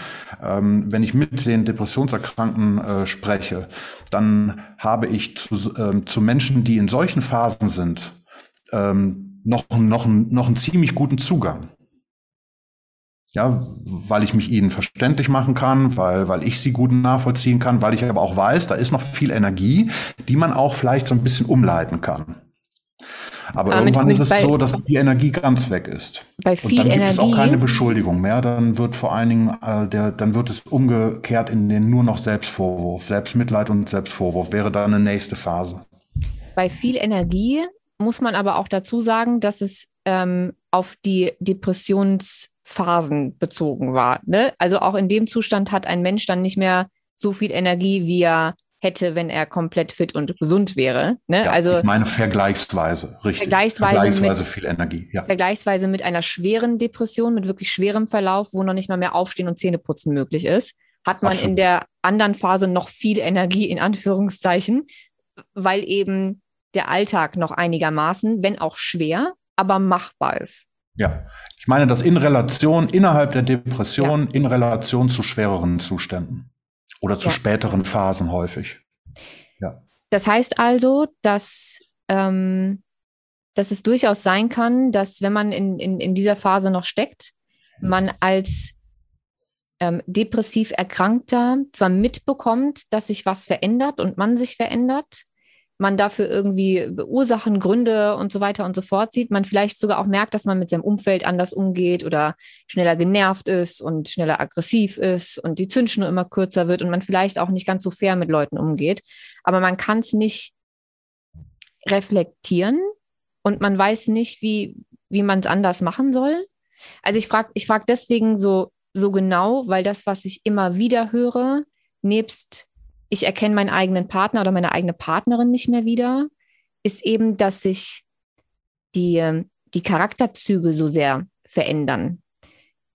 ähm, wenn ich mit den Depressionserkrankten äh, spreche, dann habe ich zu, ähm, zu Menschen, die in solchen Phasen sind, ähm, noch, noch, noch einen ziemlich guten Zugang. Ja, weil ich mich ihnen verständlich machen kann, weil, weil ich sie gut nachvollziehen kann, weil ich aber auch weiß, da ist noch viel Energie, die man auch vielleicht so ein bisschen umleiten kann. Aber ah, irgendwann mit, ist es so, dass die Energie ganz weg ist. Bei viel Und dann Energie. gibt es auch keine Beschuldigung mehr. Dann wird vor allen Dingen äh, der, dann wird es umgekehrt in den nur noch Selbstvorwurf. Selbstmitleid und Selbstvorwurf wäre dann eine nächste Phase. Bei viel Energie muss man aber auch dazu sagen, dass es ähm, auf die Depressionsphasen bezogen war. Ne? Also auch in dem Zustand hat ein Mensch dann nicht mehr so viel Energie, wie er hätte, wenn er komplett fit und gesund wäre. Ne? Ja, also ich meine vergleichsweise, richtig. Vergleichsweise, vergleichsweise mit, viel Energie. Ja. Vergleichsweise mit einer schweren Depression, mit wirklich schwerem Verlauf, wo noch nicht mal mehr Aufstehen und Zähneputzen möglich ist, hat man Absolut. in der anderen Phase noch viel Energie in Anführungszeichen, weil eben der Alltag noch einigermaßen, wenn auch schwer, aber machbar ist. Ja, ich meine das in Relation innerhalb der Depression, ja. in Relation zu schwereren Zuständen. Oder zu ja. späteren Phasen häufig. Ja. Das heißt also, dass, ähm, dass es durchaus sein kann, dass wenn man in, in, in dieser Phase noch steckt, man als ähm, depressiv Erkrankter zwar mitbekommt, dass sich was verändert und man sich verändert, man dafür irgendwie Ursachen, Gründe und so weiter und so fort sieht, man vielleicht sogar auch merkt, dass man mit seinem Umfeld anders umgeht oder schneller genervt ist und schneller aggressiv ist und die Zündschnur immer kürzer wird und man vielleicht auch nicht ganz so fair mit Leuten umgeht. Aber man kann es nicht reflektieren und man weiß nicht, wie, wie man es anders machen soll. Also ich frage ich frag deswegen so, so genau, weil das, was ich immer wieder höre, nebst ich erkenne meinen eigenen Partner oder meine eigene Partnerin nicht mehr wieder, ist eben, dass sich die, ähm, die Charakterzüge so sehr verändern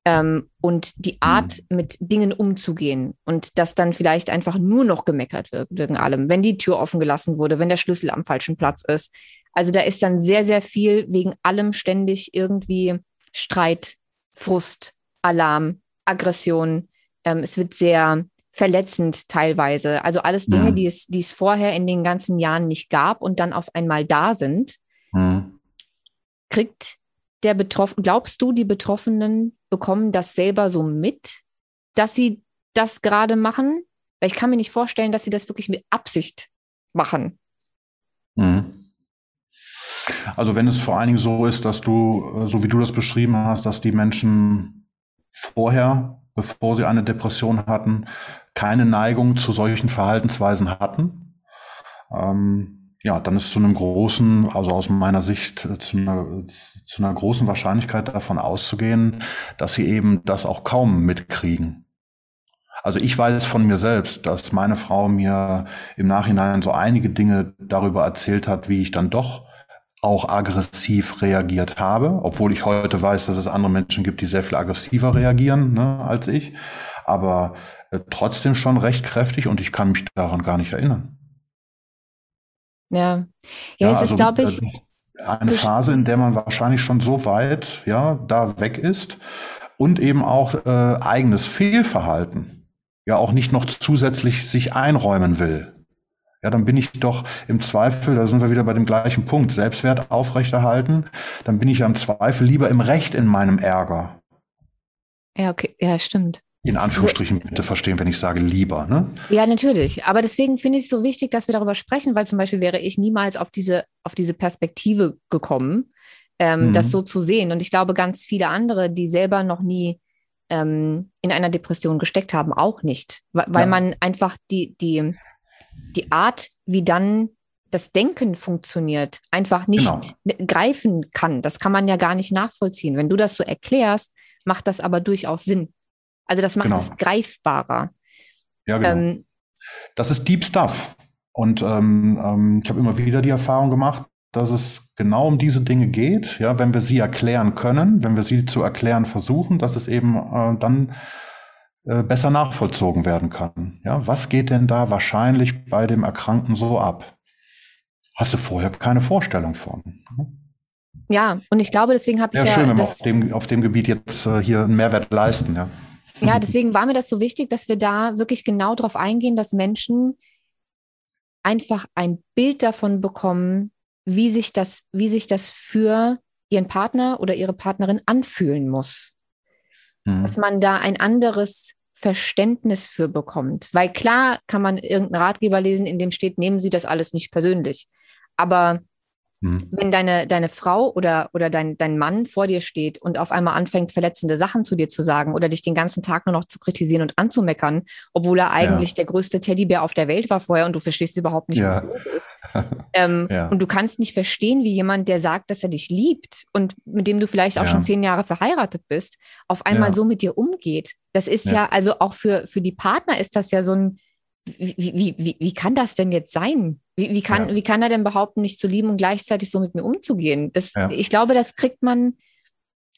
ähm, und die Art, mhm. mit Dingen umzugehen und dass dann vielleicht einfach nur noch gemeckert wird wegen allem, wenn die Tür offen gelassen wurde, wenn der Schlüssel am falschen Platz ist. Also da ist dann sehr, sehr viel wegen allem ständig irgendwie Streit, Frust, Alarm, Aggression. Ähm, es wird sehr verletzend teilweise. Also alles Dinge, mhm. die, es, die es vorher in den ganzen Jahren nicht gab und dann auf einmal da sind. Mhm. Kriegt der Betroffene, glaubst du, die Betroffenen bekommen das selber so mit, dass sie das gerade machen? Weil ich kann mir nicht vorstellen, dass sie das wirklich mit Absicht machen. Mhm. Also wenn es vor allen Dingen so ist, dass du, äh, so wie du das beschrieben hast, dass die Menschen vorher, bevor sie eine Depression hatten, keine Neigung zu solchen Verhaltensweisen hatten, ähm, ja, dann ist zu einem großen, also aus meiner Sicht, äh, zu einer, zu einer großen Wahrscheinlichkeit davon auszugehen, dass sie eben das auch kaum mitkriegen. Also ich weiß von mir selbst, dass meine Frau mir im Nachhinein so einige Dinge darüber erzählt hat, wie ich dann doch auch aggressiv reagiert habe, obwohl ich heute weiß, dass es andere Menschen gibt, die sehr viel aggressiver reagieren ne, als ich, aber trotzdem schon recht kräftig und ich kann mich daran gar nicht erinnern. Ja, ja, es also, ist, glaube ich, eine so Phase, in der man wahrscheinlich schon so weit, ja, da weg ist und eben auch äh, eigenes Fehlverhalten ja auch nicht noch zusätzlich sich einräumen will ja, dann bin ich doch im Zweifel, da sind wir wieder bei dem gleichen Punkt, Selbstwert aufrechterhalten, dann bin ich ja im Zweifel lieber im Recht in meinem Ärger. Ja, okay, ja, stimmt. In Anführungsstrichen bitte verstehen, wenn ich sage lieber, ne? Ja, natürlich. Aber deswegen finde ich es so wichtig, dass wir darüber sprechen, weil zum Beispiel wäre ich niemals auf diese, auf diese Perspektive gekommen, ähm, mhm. das so zu sehen. Und ich glaube, ganz viele andere, die selber noch nie ähm, in einer Depression gesteckt haben, auch nicht. Weil, ja. man einfach die, die, die Art, wie dann das Denken funktioniert, einfach nicht genau. greifen kann. Das kann man ja gar nicht nachvollziehen. Wenn du das so erklärst, macht das aber durchaus Sinn. Also das macht genau. es greifbarer. Ja, genau. Ähm, das ist Deep Stuff. Und ähm, ähm, ich habe immer wieder die Erfahrung gemacht, dass es genau um diese Dinge geht. Ja, wenn wir sie erklären können, wenn wir sie zu erklären versuchen, dass es eben äh, dann äh, besser nachvollzogen werden kann. Ja, was geht denn da wahrscheinlich bei dem Erkrankten so ab? Hast du vorher keine Vorstellung von? Ja, und ich glaube, deswegen habe ich ja, ja schön, wenn wir auf dem, auf dem Gebiet jetzt äh, hier einen Mehrwert leisten. Ja. Ja, deswegen war mir das so wichtig, dass wir da wirklich genau darauf eingehen, dass Menschen einfach ein Bild davon bekommen, wie sich das, wie sich das für ihren Partner oder ihre Partnerin anfühlen muss mhm. dass man da ein anderes Verständnis für bekommt. Weil klar kann man irgendeinen Ratgeber lesen, in dem steht, nehmen Sie das alles nicht persönlich. Aber Mhm. Wenn deine, deine Frau oder, oder dein, dein Mann vor dir steht und auf einmal anfängt, verletzende Sachen zu dir zu sagen oder dich den ganzen Tag nur noch zu kritisieren und anzumeckern, obwohl er eigentlich ja. der größte Teddybär auf der Welt war vorher und du verstehst überhaupt nicht, ja. was los ist. [LAUGHS] ähm, ja. Und du kannst nicht verstehen, wie jemand, der sagt, dass er dich liebt und mit dem du vielleicht auch schon zehn Jahre verheiratet bist, auf einmal so mit dir umgeht. Das ist ja, also auch für, für die Partner ist das ja so ein, wie, wie, wie, wie kann das denn jetzt sein? Wie, wie, kann, ja. wie kann er denn behaupten, mich zu lieben und gleichzeitig so mit mir umzugehen? Das, ja. Ich glaube, das kriegt man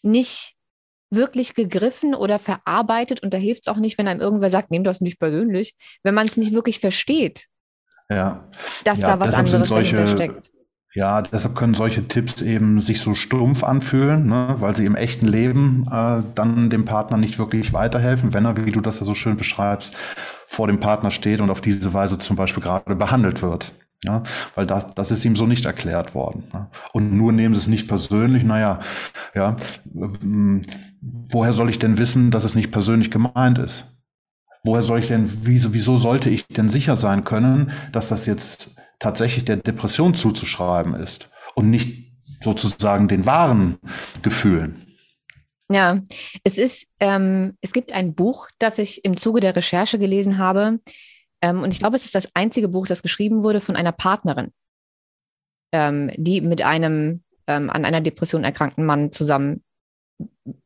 nicht wirklich gegriffen oder verarbeitet und da hilft es auch nicht, wenn einem irgendwer sagt, nehm das nicht persönlich, wenn man es nicht wirklich versteht. Ja. Dass da was anderes solche, dahinter steckt. Ja, deshalb können solche Tipps eben sich so stumpf anfühlen, ne, weil sie im echten Leben äh, dann dem Partner nicht wirklich weiterhelfen, wenn er, wie du das ja so schön beschreibst, vor dem Partner steht und auf diese Weise zum Beispiel gerade behandelt wird. Ja, weil das, das ist ihm so nicht erklärt worden. Ja. Und nur nehmen sie es nicht persönlich, naja, ja, ähm, woher soll ich denn wissen, dass es nicht persönlich gemeint ist? Woher soll ich denn, wieso, wieso sollte ich denn sicher sein können, dass das jetzt tatsächlich der Depression zuzuschreiben ist und nicht sozusagen den wahren Gefühlen? Ja, es ist, ähm, es gibt ein Buch, das ich im Zuge der Recherche gelesen habe. Ähm, und ich glaube, es ist das einzige Buch, das geschrieben wurde von einer Partnerin, ähm, die mit einem ähm, an einer Depression erkrankten Mann zusammen,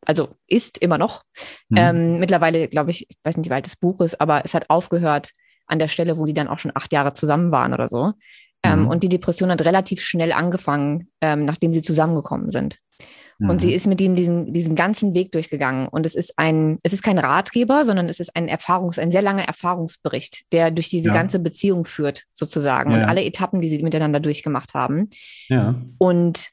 also ist immer noch. Mhm. Ähm, mittlerweile, glaube ich, ich weiß nicht, wie alt das Buch ist, aber es hat aufgehört an der Stelle, wo die dann auch schon acht Jahre zusammen waren oder so. Ähm, mhm. Und die Depression hat relativ schnell angefangen, nachdem sie zusammengekommen sind. Und sie mhm. ist mit ihm diesen, diesen ganzen Weg durchgegangen. Und es ist ein, es ist kein Ratgeber, sondern es ist ein Erfahrungs, ein sehr langer Erfahrungsbericht, der durch diese ja. ganze Beziehung führt, sozusagen. Ja. Und alle Etappen, die sie miteinander durchgemacht haben. Ja. Und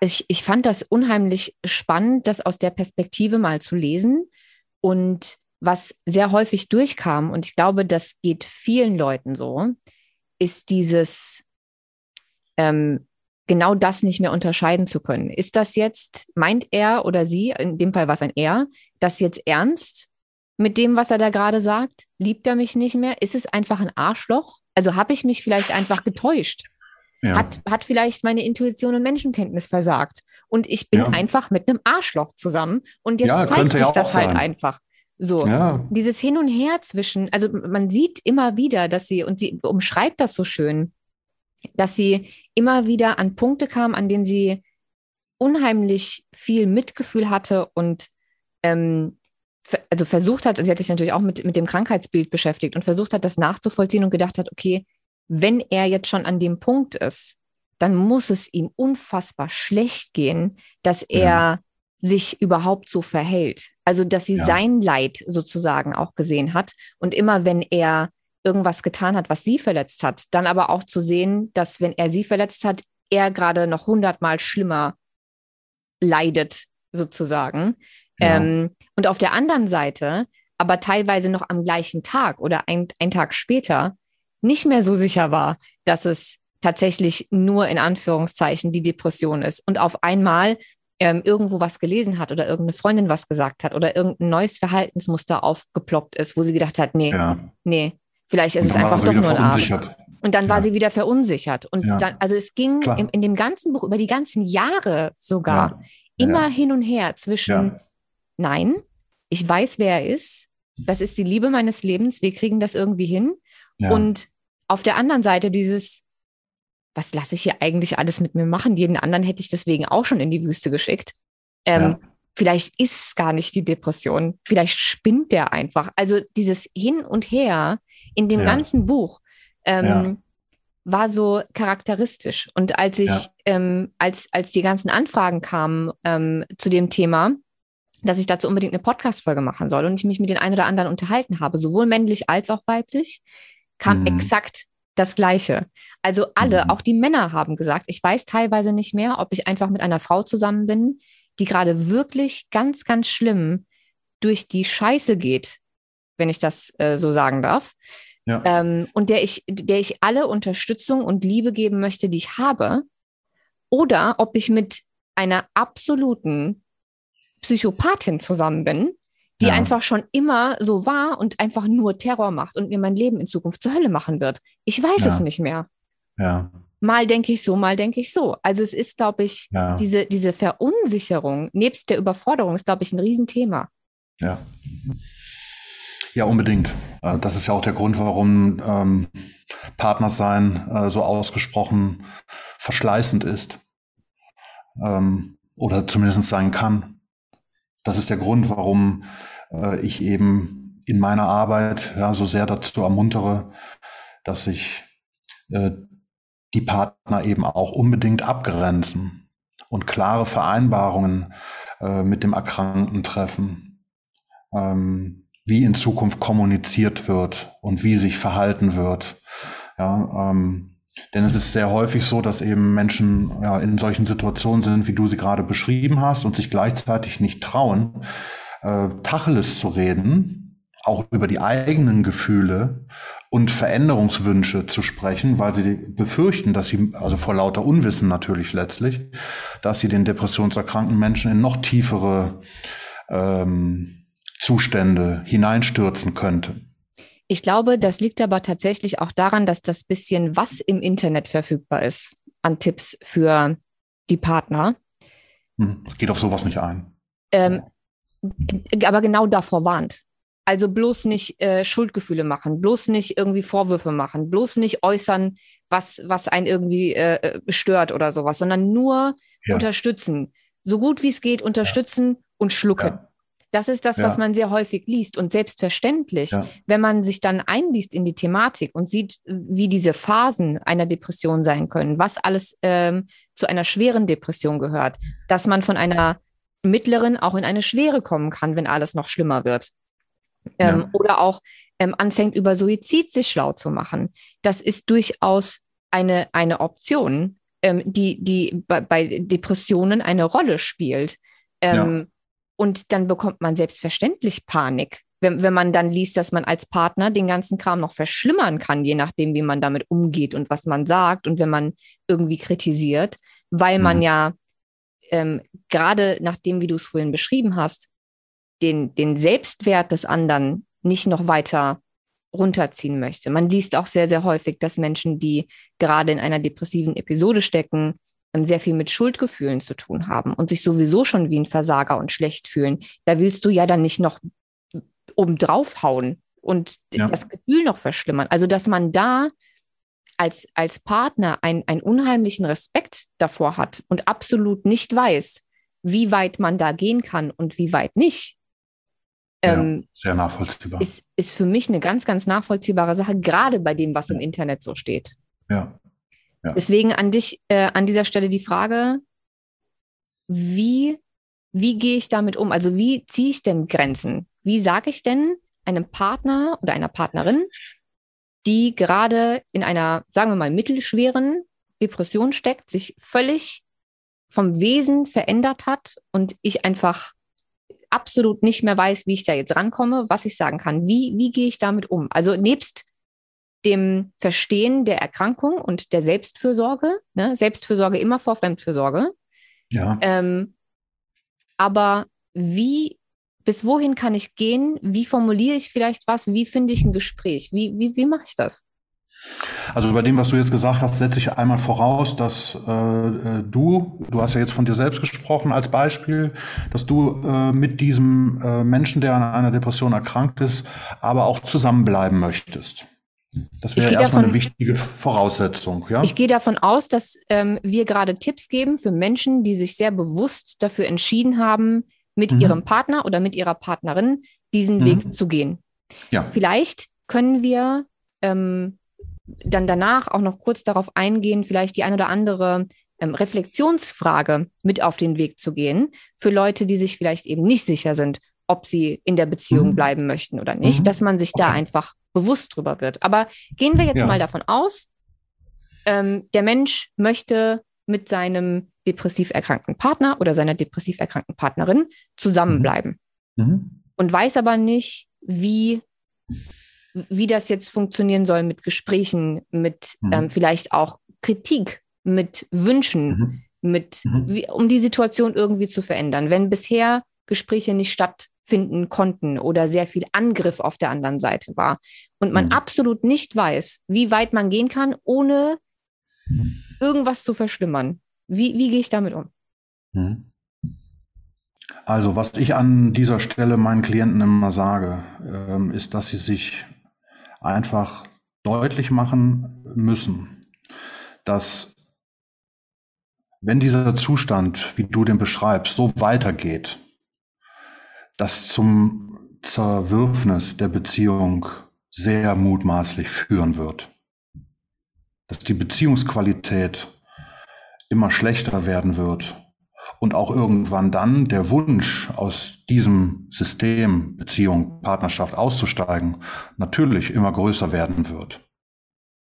ich, ich fand das unheimlich spannend, das aus der Perspektive mal zu lesen. Und was sehr häufig durchkam, und ich glaube, das geht vielen Leuten so, ist dieses, ähm, genau das nicht mehr unterscheiden zu können. Ist das jetzt, meint er oder sie, in dem Fall war es ein Er, das jetzt ernst mit dem, was er da gerade sagt? Liebt er mich nicht mehr? Ist es einfach ein Arschloch? Also habe ich mich vielleicht einfach getäuscht? Ja. Hat, hat vielleicht meine Intuition und Menschenkenntnis versagt? Und ich bin ja. einfach mit einem Arschloch zusammen und jetzt ja, zeigt sich das halt einfach. So, dieses Hin und Her zwischen, also man sieht immer wieder, dass sie, und sie umschreibt das so schön, dass sie immer wieder an Punkte kam, an denen sie unheimlich viel Mitgefühl hatte und ähm, also versucht hat, sie hat sich natürlich auch mit, mit dem Krankheitsbild beschäftigt und versucht hat, das nachzuvollziehen und gedacht hat, okay, wenn er jetzt schon an dem Punkt ist, dann muss es ihm unfassbar schlecht gehen, dass er ja. Sich überhaupt so verhält. Also, dass sie ja. sein Leid sozusagen auch gesehen hat. Und immer wenn er irgendwas getan hat, was sie verletzt hat, dann aber auch zu sehen, dass wenn er sie verletzt hat, er gerade noch hundertmal schlimmer leidet, sozusagen. Ja. Ähm, und auf der anderen Seite, aber teilweise noch am gleichen Tag oder ein, ein Tag später, nicht mehr so sicher war, dass es tatsächlich nur in Anführungszeichen die Depression ist und auf einmal ähm, irgendwo was gelesen hat oder irgendeine Freundin was gesagt hat oder irgendein neues Verhaltensmuster aufgeploppt ist, wo sie gedacht hat, nee, ja. nee, vielleicht ist es einfach doch nur ein Arsch. Und dann ja. war sie wieder verunsichert. Und ja. dann, also es ging in, in, dem ganzen Buch über die ganzen Jahre sogar immer hin und her zwischen, nein, ich weiß, wer er ist, das ist die Liebe meines Lebens, wir kriegen das irgendwie hin. Und auf der anderen Seite dieses, was lasse ich hier eigentlich alles mit mir machen? Jeden anderen hätte ich deswegen auch schon in die Wüste geschickt. Ähm, ja. Vielleicht ist es gar nicht die Depression. Vielleicht spinnt der einfach. Also dieses Hin und Her in dem ja. ganzen Buch ähm, ja. war so charakteristisch. Und als ich, ähm, als, als die ganzen Anfragen kamen ähm, zu dem Thema, dass ich dazu unbedingt eine Podcast-Folge machen soll und ich mich mit den einen oder anderen unterhalten habe, sowohl männlich als auch weiblich, kam mhm. exakt das Gleiche. Also alle, mhm. auch die Männer haben gesagt, ich weiß teilweise nicht mehr, ob ich einfach mit einer Frau zusammen bin, die gerade wirklich ganz, ganz schlimm durch die Scheiße geht, wenn ich das äh, so sagen darf. Ja. Ähm, und der ich, der ich alle Unterstützung und Liebe geben möchte, die ich habe. Oder ob ich mit einer absoluten Psychopathin zusammen bin, die ja. einfach schon immer so war und einfach nur Terror macht und mir mein Leben in Zukunft zur Hölle machen wird. Ich weiß ja. es nicht mehr. Ja. Mal denke ich so, mal denke ich so. Also es ist, glaube ich, ja. diese, diese Verunsicherung nebst der Überforderung ist, glaube ich, ein Riesenthema. Ja. Ja, unbedingt. Äh, das ist ja auch der Grund, warum ähm, Partnersein äh, so ausgesprochen verschleißend ist. Ähm, oder zumindest sein kann. Das ist der Grund, warum äh, ich eben in meiner Arbeit ja, so sehr dazu ermuntere, dass sich äh, die Partner eben auch unbedingt abgrenzen und klare Vereinbarungen äh, mit dem Erkrankten treffen, ähm, wie in Zukunft kommuniziert wird und wie sich verhalten wird. Ja, ähm, denn es ist sehr häufig so, dass eben Menschen ja, in solchen Situationen sind, wie du sie gerade beschrieben hast, und sich gleichzeitig nicht trauen, äh, Tacheles zu reden, auch über die eigenen Gefühle und Veränderungswünsche zu sprechen, weil sie befürchten, dass sie, also vor lauter Unwissen natürlich letztlich, dass sie den depressionserkrankten Menschen in noch tiefere ähm, Zustände hineinstürzen könnte. Ich glaube, das liegt aber tatsächlich auch daran, dass das bisschen, was im Internet verfügbar ist, an Tipps für die Partner. Hm, geht auf sowas nicht ein. Ähm, aber genau davor warnt. Also bloß nicht äh, Schuldgefühle machen, bloß nicht irgendwie Vorwürfe machen, bloß nicht äußern, was, was einen irgendwie äh, äh stört oder sowas, sondern nur ja. unterstützen. So gut wie es geht, unterstützen ja. und schlucken. Ja. Das ist das, was man sehr häufig liest. Und selbstverständlich, wenn man sich dann einliest in die Thematik und sieht, wie diese Phasen einer Depression sein können, was alles ähm, zu einer schweren Depression gehört, dass man von einer mittleren auch in eine schwere kommen kann, wenn alles noch schlimmer wird. Ähm, ja. Oder auch ähm, anfängt über Suizid sich schlau zu machen. Das ist durchaus eine, eine Option, ähm, die, die bei, bei, Depressionen eine Rolle spielt. Ähm, ja. Und dann bekommt man selbstverständlich Panik, wenn, wenn man dann liest, dass man als Partner den ganzen Kram noch verschlimmern kann, je nachdem, wie man damit umgeht und was man sagt und wenn man irgendwie kritisiert, weil man mhm. ja ähm, gerade nachdem, wie du es vorhin beschrieben hast, den, den Selbstwert des anderen nicht noch weiter runterziehen möchte. Man liest auch sehr, sehr häufig, dass Menschen, die gerade in einer depressiven Episode stecken, sehr viel mit Schuldgefühlen zu tun haben und sich sowieso schon wie ein Versager und schlecht fühlen. Da willst du ja dann nicht noch obendrauf hauen und ja. das Gefühl noch verschlimmern. Also, dass man da als, als Partner ein, einen unheimlichen Respekt davor hat und absolut nicht weiß, wie weit man da gehen kann und wie weit nicht. Ähm, sehr nachvollziehbar. Ist, ist für mich eine ganz, ganz nachvollziehbare Sache, gerade bei dem, was im Internet so steht. Ja. Ja. Deswegen an dich äh, an dieser Stelle die Frage, wie, wie gehe ich damit um? Also wie ziehe ich denn Grenzen? Wie sage ich denn einem Partner oder einer Partnerin, die gerade in einer, sagen wir mal, mittelschweren Depression steckt, sich völlig vom Wesen verändert hat und ich einfach absolut nicht mehr weiß, wie ich da jetzt rankomme, was ich sagen kann. Wie, wie gehe ich damit um? Also nebst dem Verstehen der Erkrankung und der Selbstfürsorge, ne? Selbstfürsorge immer vor Fremdfürsorge. Ja. Ähm, aber wie, bis wohin kann ich gehen? Wie formuliere ich vielleicht was? Wie finde ich ein Gespräch? Wie, wie, wie mache ich das? Also bei dem, was du jetzt gesagt hast, setze ich einmal voraus, dass äh, äh, du, du hast ja jetzt von dir selbst gesprochen als Beispiel, dass du äh, mit diesem äh, Menschen, der an einer Depression erkrankt ist, aber auch zusammenbleiben möchtest. Das wäre erstmal davon, eine wichtige Voraussetzung. Ja? Ich gehe davon aus, dass ähm, wir gerade Tipps geben für Menschen, die sich sehr bewusst dafür entschieden haben, mit mhm. ihrem Partner oder mit ihrer Partnerin diesen mhm. Weg zu gehen. Ja. Vielleicht können wir ähm, dann danach auch noch kurz darauf eingehen, vielleicht die ein oder andere ähm, Reflexionsfrage mit auf den Weg zu gehen für Leute, die sich vielleicht eben nicht sicher sind, ob sie in der Beziehung mhm. bleiben möchten oder nicht, mhm. dass man sich okay. da einfach bewusst drüber wird. Aber gehen wir jetzt ja. mal davon aus, ähm, der Mensch möchte mit seinem depressiv erkrankten Partner oder seiner depressiv erkrankten Partnerin zusammenbleiben mhm. mhm. und weiß aber nicht, wie wie das jetzt funktionieren soll mit Gesprächen, mit mhm. ähm, vielleicht auch Kritik, mit Wünschen, mhm. mit. Wie, um die Situation irgendwie zu verändern. Wenn bisher Gespräche nicht stattfinden konnten oder sehr viel Angriff auf der anderen Seite war und man mhm. absolut nicht weiß, wie weit man gehen kann, ohne irgendwas zu verschlimmern. Wie, wie gehe ich damit um? Mhm. Also, was ich an dieser Stelle meinen Klienten immer sage, ähm, ist, dass sie sich einfach deutlich machen müssen, dass wenn dieser Zustand, wie du den beschreibst, so weitergeht, das zum Zerwürfnis der Beziehung sehr mutmaßlich führen wird. Dass die Beziehungsqualität immer schlechter werden wird und auch irgendwann dann der Wunsch aus diesem System Beziehung, Partnerschaft auszusteigen natürlich immer größer werden wird.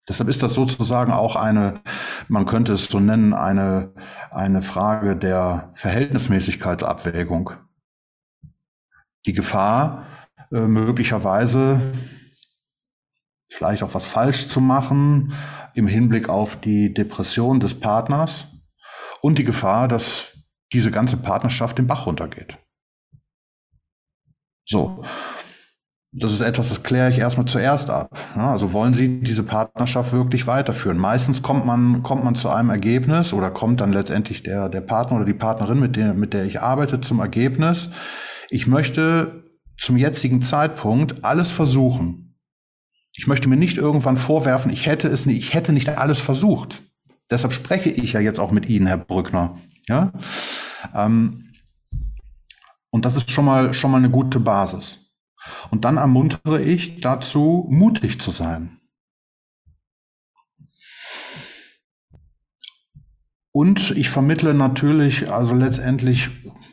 Deshalb ist das sozusagen auch eine, man könnte es so nennen, eine, eine Frage der Verhältnismäßigkeitsabwägung. Die Gefahr, äh, möglicherweise vielleicht auch was falsch zu machen im Hinblick auf die Depression des Partners und die Gefahr, dass diese ganze Partnerschaft den Bach runtergeht. So. Das ist etwas, das kläre ich erstmal zuerst ab. Also wollen Sie diese Partnerschaft wirklich weiterführen? Meistens kommt man, kommt man zu einem Ergebnis oder kommt dann letztendlich der, der Partner oder die Partnerin, mit der, mit der ich arbeite, zum Ergebnis. Ich möchte zum jetzigen Zeitpunkt alles versuchen. Ich möchte mir nicht irgendwann vorwerfen, ich hätte es nicht, ich hätte nicht alles versucht. Deshalb spreche ich ja jetzt auch mit Ihnen, Herr Brückner. Ja? Ähm, und das ist schon mal, schon mal eine gute Basis. Und dann ermuntere ich dazu, mutig zu sein. Und ich vermittle natürlich also letztendlich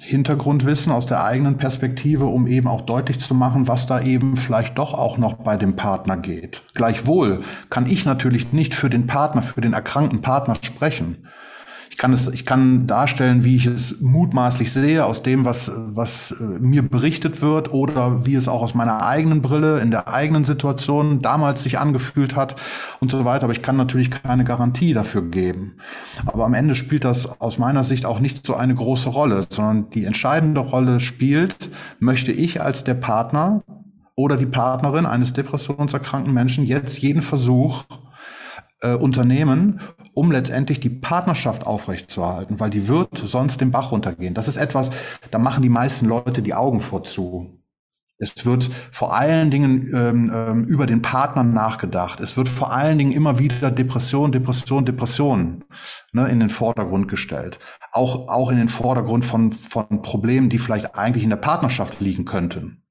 Hintergrundwissen aus der eigenen Perspektive, um eben auch deutlich zu machen, was da eben vielleicht doch auch noch bei dem Partner geht. Gleichwohl kann ich natürlich nicht für den Partner, für den erkrankten Partner sprechen. Ich kann es, ich kann darstellen, wie ich es mutmaßlich sehe, aus dem, was, was äh, mir berichtet wird oder wie es auch aus meiner eigenen Brille in der eigenen Situation damals sich angefühlt hat und so weiter. Aber ich kann natürlich keine Garantie dafür geben. Aber am Ende spielt das aus meiner Sicht auch nicht so eine große Rolle, sondern die entscheidende Rolle spielt, möchte ich als der Partner oder die Partnerin eines depressionserkrankten Menschen jetzt jeden Versuch äh, unternehmen, um letztendlich die Partnerschaft aufrechtzuerhalten, weil die wird sonst den Bach runtergehen. Das ist etwas, da machen die meisten Leute die Augen vorzu. Es wird vor allen Dingen ähm, ähm, über den Partner nachgedacht. Es wird vor allen Dingen immer wieder Depression, Depression, Depression ne, in den Vordergrund gestellt. Auch, auch in den Vordergrund von, von Problemen, die vielleicht eigentlich in der Partnerschaft liegen könnten.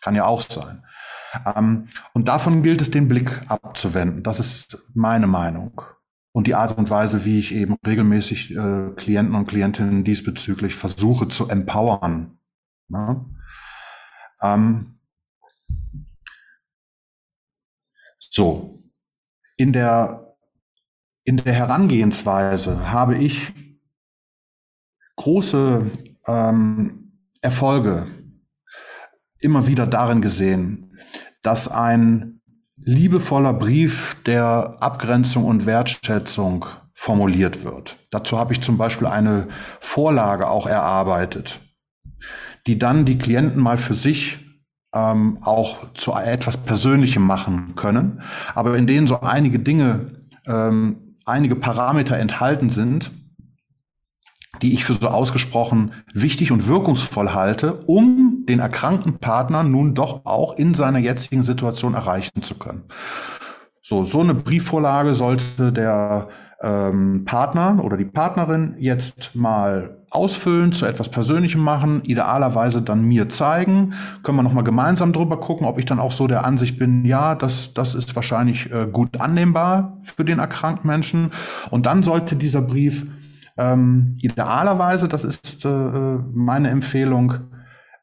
Kann ja auch sein. Ähm, und davon gilt es, den Blick abzuwenden. Das ist meine Meinung. Und die Art und Weise, wie ich eben regelmäßig äh, Klienten und Klientinnen diesbezüglich versuche zu empowern. Ja? Ähm, so, in der, in der Herangehensweise habe ich große ähm, Erfolge immer wieder darin gesehen, dass ein liebevoller Brief der Abgrenzung und Wertschätzung formuliert wird. Dazu habe ich zum Beispiel eine Vorlage auch erarbeitet, die dann die Klienten mal für sich ähm, auch zu etwas Persönlichem machen können, aber in denen so einige Dinge, ähm, einige Parameter enthalten sind, die ich für so ausgesprochen wichtig und wirkungsvoll halte, um den erkrankten Partner nun doch auch in seiner jetzigen Situation erreichen zu können. So, so eine Briefvorlage sollte der ähm, Partner oder die Partnerin jetzt mal ausfüllen, zu etwas Persönlichem machen, idealerweise dann mir zeigen. Können wir nochmal gemeinsam drüber gucken, ob ich dann auch so der Ansicht bin, ja, das, das ist wahrscheinlich äh, gut annehmbar für den erkrankten Menschen. Und dann sollte dieser Brief ähm, idealerweise, das ist äh, meine Empfehlung,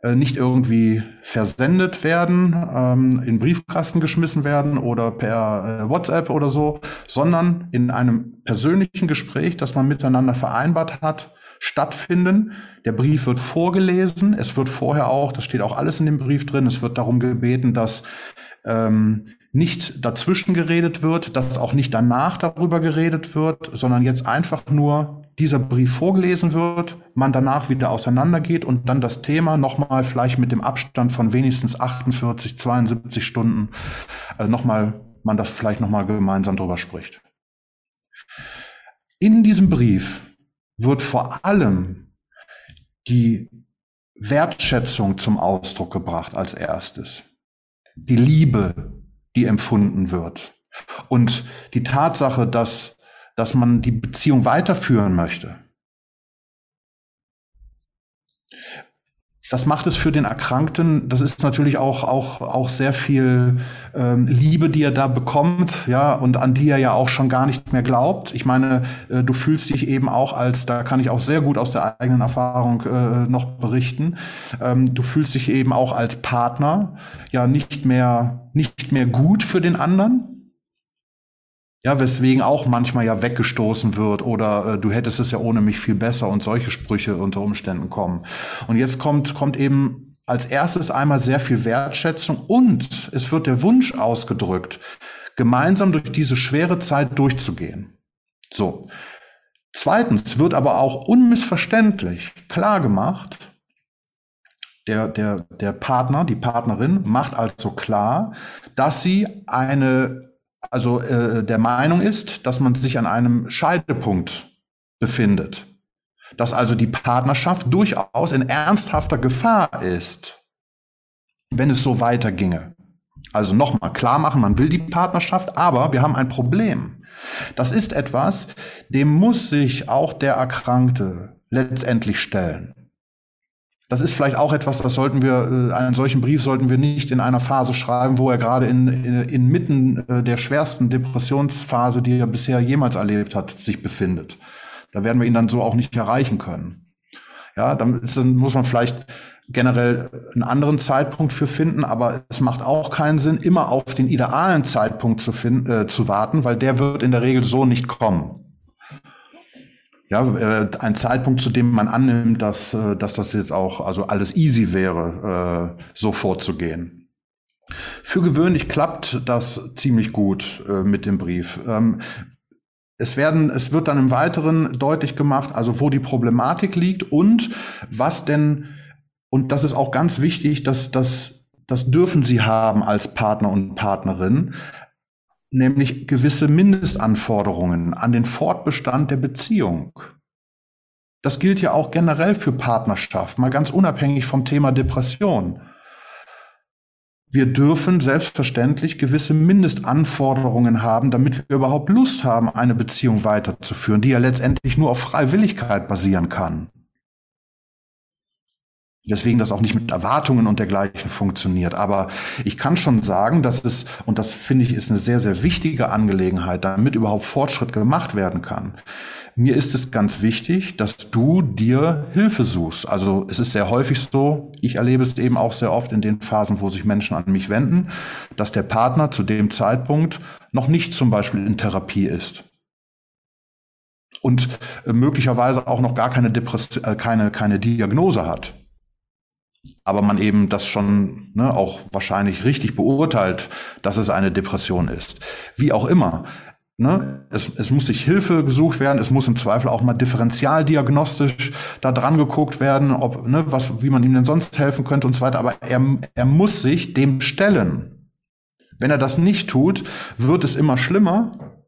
äh, nicht irgendwie versendet werden, ähm, in Briefkasten geschmissen werden oder per äh, WhatsApp oder so, sondern in einem persönlichen Gespräch, das man miteinander vereinbart hat, stattfinden. Der Brief wird vorgelesen. Es wird vorher auch, das steht auch alles in dem Brief drin, es wird darum gebeten, dass ähm, nicht dazwischen geredet wird, dass auch nicht danach darüber geredet wird, sondern jetzt einfach nur dieser Brief vorgelesen wird, man danach wieder auseinandergeht und dann das Thema nochmal vielleicht mit dem Abstand von wenigstens 48, 72 Stunden äh, nochmal, man das vielleicht nochmal gemeinsam drüber spricht. In diesem Brief wird vor allem die Wertschätzung zum Ausdruck gebracht als erstes. Die Liebe, die empfunden wird. Und die Tatsache, dass, dass man die Beziehung weiterführen möchte. das macht es für den Erkrankten. Das ist natürlich auch auch auch sehr viel ähm, Liebe, die er da bekommt, ja, und an die er ja auch schon gar nicht mehr glaubt. Ich meine, äh, du fühlst dich eben auch als, da kann ich auch sehr gut aus der eigenen Erfahrung äh, noch berichten. Ähm, du fühlst dich eben auch als Partner ja nicht mehr nicht mehr gut für den anderen. Ja, weswegen auch manchmal ja weggestoßen wird oder äh, du hättest es ja ohne mich viel besser und solche Sprüche unter Umständen kommen. Und jetzt kommt, kommt eben als erstes einmal sehr viel Wertschätzung und es wird der Wunsch ausgedrückt, gemeinsam durch diese schwere Zeit durchzugehen. So. Zweitens wird aber auch unmissverständlich klar gemacht, der, der, der Partner, die Partnerin macht also klar, dass sie eine also äh, der Meinung ist, dass man sich an einem Scheidepunkt befindet. Dass also die Partnerschaft durchaus in ernsthafter Gefahr ist, wenn es so weiterginge. Also nochmal klar machen, man will die Partnerschaft, aber wir haben ein Problem. Das ist etwas, dem muss sich auch der Erkrankte letztendlich stellen. Das ist vielleicht auch etwas, das sollten wir, äh, einen solchen Brief sollten wir nicht in einer Phase schreiben, wo er gerade in, in, inmitten äh, der schwersten Depressionsphase, die er bisher jemals erlebt hat, sich befindet. Da werden wir ihn dann so auch nicht erreichen können. Ja, dann, ist, dann muss man vielleicht generell einen anderen Zeitpunkt für finden, aber es macht auch keinen Sinn, immer auf den idealen Zeitpunkt zu, finden, äh, zu warten, weil der wird in der Regel so nicht kommen. Ja, äh, ein Zeitpunkt, zu dem man annimmt, dass, äh, dass das jetzt auch also alles easy wäre, äh, so vorzugehen. Für gewöhnlich klappt das ziemlich gut äh, mit dem Brief. Ähm, es werden, es wird dann im Weiteren deutlich gemacht, also wo die Problematik liegt und was denn, und das ist auch ganz wichtig, dass das, das dürfen Sie haben als Partner und Partnerin, nämlich gewisse Mindestanforderungen an den Fortbestand der Beziehung. Das gilt ja auch generell für Partnerschaft, mal ganz unabhängig vom Thema Depression wir dürfen selbstverständlich gewisse Mindestanforderungen haben, damit wir überhaupt Lust haben, eine Beziehung weiterzuführen, die ja letztendlich nur auf Freiwilligkeit basieren kann. Deswegen das auch nicht mit Erwartungen und dergleichen funktioniert. Aber ich kann schon sagen, dass es, und das finde ich ist eine sehr, sehr wichtige Angelegenheit, damit überhaupt Fortschritt gemacht werden kann, mir ist es ganz wichtig, dass du dir Hilfe suchst. Also es ist sehr häufig so, ich erlebe es eben auch sehr oft in den Phasen, wo sich Menschen an mich wenden, dass der Partner zu dem Zeitpunkt noch nicht zum Beispiel in Therapie ist und äh, möglicherweise auch noch gar keine, Depression, äh, keine, keine Diagnose hat. Aber man eben das schon ne, auch wahrscheinlich richtig beurteilt, dass es eine Depression ist. Wie auch immer. Ne? Es, es muss sich Hilfe gesucht werden, es muss im Zweifel auch mal differentialdiagnostisch da dran geguckt werden, ob, ne, was, wie man ihm denn sonst helfen könnte und so weiter. Aber er, er muss sich dem stellen. Wenn er das nicht tut, wird es immer schlimmer.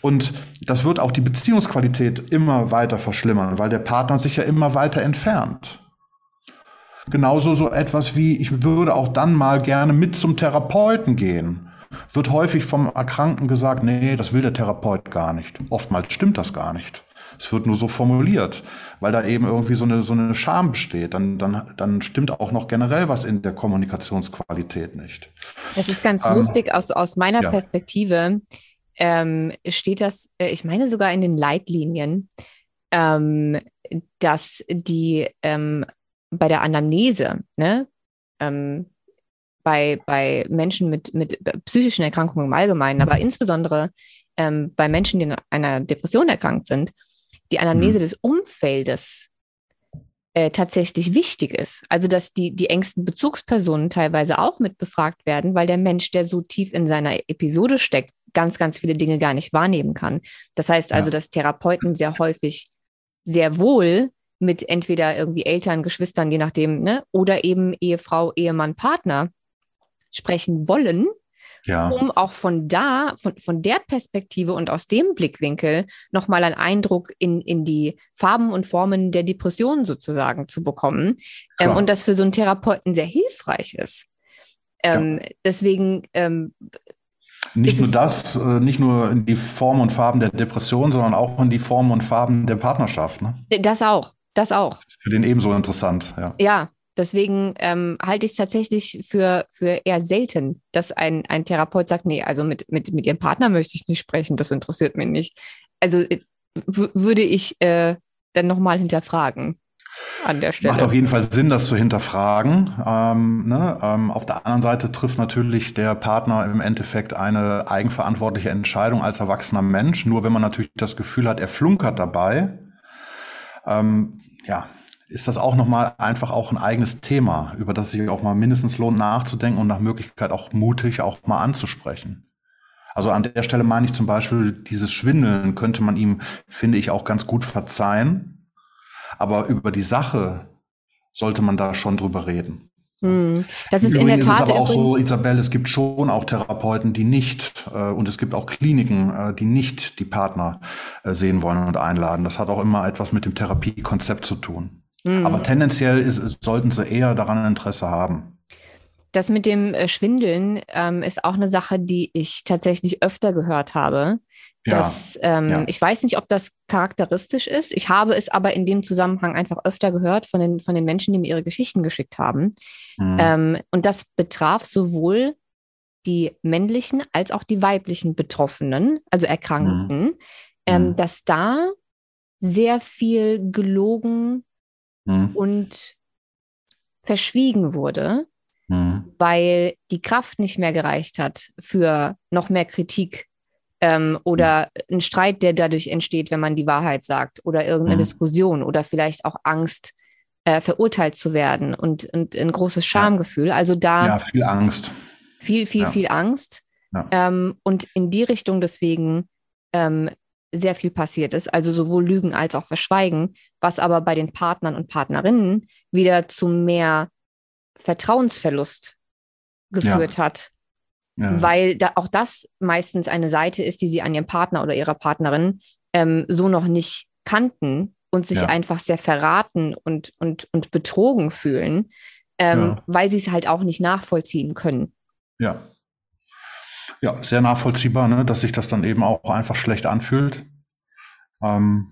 Und das wird auch die Beziehungsqualität immer weiter verschlimmern, weil der Partner sich ja immer weiter entfernt. Genauso so etwas wie, ich würde auch dann mal gerne mit zum Therapeuten gehen wird häufig vom Erkrankten gesagt, nee, das will der Therapeut gar nicht. Oftmals stimmt das gar nicht. Es wird nur so formuliert, weil da eben irgendwie so eine, so eine Scham besteht. Dann, dann, dann stimmt auch noch generell was in der Kommunikationsqualität nicht. Es ist ganz ähm, lustig, aus, aus meiner ja. Perspektive ähm, steht das, äh, ich meine sogar in den Leitlinien, ähm, dass die ähm, bei der Anamnese, ne, ähm, bei, bei Menschen mit, mit psychischen Erkrankungen im Allgemeinen, aber insbesondere ähm, bei Menschen, die an einer Depression erkrankt sind, die Anamnese mhm. des Umfeldes äh, tatsächlich wichtig ist. Also, dass die, die engsten Bezugspersonen teilweise auch mit befragt werden, weil der Mensch, der so tief in seiner Episode steckt, ganz, ganz viele Dinge gar nicht wahrnehmen kann. Das heißt also, ja. dass Therapeuten sehr häufig sehr wohl mit entweder irgendwie Eltern, Geschwistern, je nachdem, ne, oder eben Ehefrau, Ehemann, Partner sprechen wollen, ja. um auch von da, von, von der Perspektive und aus dem Blickwinkel nochmal einen Eindruck in, in die Farben und Formen der Depression sozusagen zu bekommen. Ähm, und das für so einen Therapeuten sehr hilfreich ist. Ähm, ja. Deswegen ähm, nicht nur das, äh, nicht nur in die Form und Farben der Depression, sondern auch in die Form und Farben der Partnerschaft. Ne? Das auch, das auch. Für den ebenso interessant, ja. Ja, Deswegen ähm, halte ich es tatsächlich für, für eher selten, dass ein, ein Therapeut sagt, nee, also mit, mit, mit ihrem Partner möchte ich nicht sprechen, das interessiert mich nicht. Also äh, würde ich äh, dann nochmal hinterfragen an der Stelle. Macht auf jeden Fall Sinn, das zu hinterfragen. Ähm, ne? ähm, auf der anderen Seite trifft natürlich der Partner im Endeffekt eine eigenverantwortliche Entscheidung als erwachsener Mensch. Nur wenn man natürlich das Gefühl hat, er flunkert dabei, ähm, ja, ist das auch nochmal einfach auch ein eigenes Thema, über das sich auch mal mindestens lohnt nachzudenken und nach Möglichkeit auch mutig auch mal anzusprechen. Also an der Stelle meine ich zum Beispiel, dieses Schwindeln könnte man ihm, finde ich, auch ganz gut verzeihen. Aber über die Sache sollte man da schon drüber reden. Hm. Das ist in der Tat. Ist aber auch so, Isabel, es gibt schon auch Therapeuten, die nicht, äh, und es gibt auch Kliniken, äh, die nicht die Partner äh, sehen wollen und einladen. Das hat auch immer etwas mit dem Therapiekonzept zu tun. Mhm. Aber tendenziell ist, sollten sie eher daran Interesse haben. Das mit dem äh, Schwindeln ähm, ist auch eine Sache, die ich tatsächlich öfter gehört habe. Ja, dass, ähm, ja. Ich weiß nicht, ob das charakteristisch ist. Ich habe es aber in dem Zusammenhang einfach öfter gehört von den, von den Menschen, die mir ihre Geschichten geschickt haben. Mhm. Ähm, und das betraf sowohl die männlichen als auch die weiblichen Betroffenen, also Erkrankten, mhm. Ähm, mhm. dass da sehr viel gelogen mhm. und verschwiegen wurde, mhm. weil die Kraft nicht mehr gereicht hat für noch mehr Kritik ähm, oder ein Streit, der dadurch entsteht, wenn man die Wahrheit sagt oder irgendeine mhm. Diskussion oder vielleicht auch Angst, äh, verurteilt zu werden und, und ein großes Schamgefühl. Also da. Ja, viel Angst. Viel, viel, ja. viel Angst. Ja. Ähm, und in die Richtung deswegen ähm, sehr viel passiert ist, also sowohl Lügen als auch Verschweigen, was aber bei den Partnern und Partnerinnen wieder zu mehr Vertrauensverlust geführt ja. hat. Ja. Weil da auch das meistens eine Seite ist, die sie an ihrem Partner oder ihrer Partnerin ähm, so noch nicht kannten und sich ja. einfach sehr verraten und, und, und betrogen fühlen, ähm, weil sie es halt auch nicht nachvollziehen können. Ja, ja, sehr nachvollziehbar, ne, dass sich das dann eben auch einfach schlecht anfühlt. Ähm,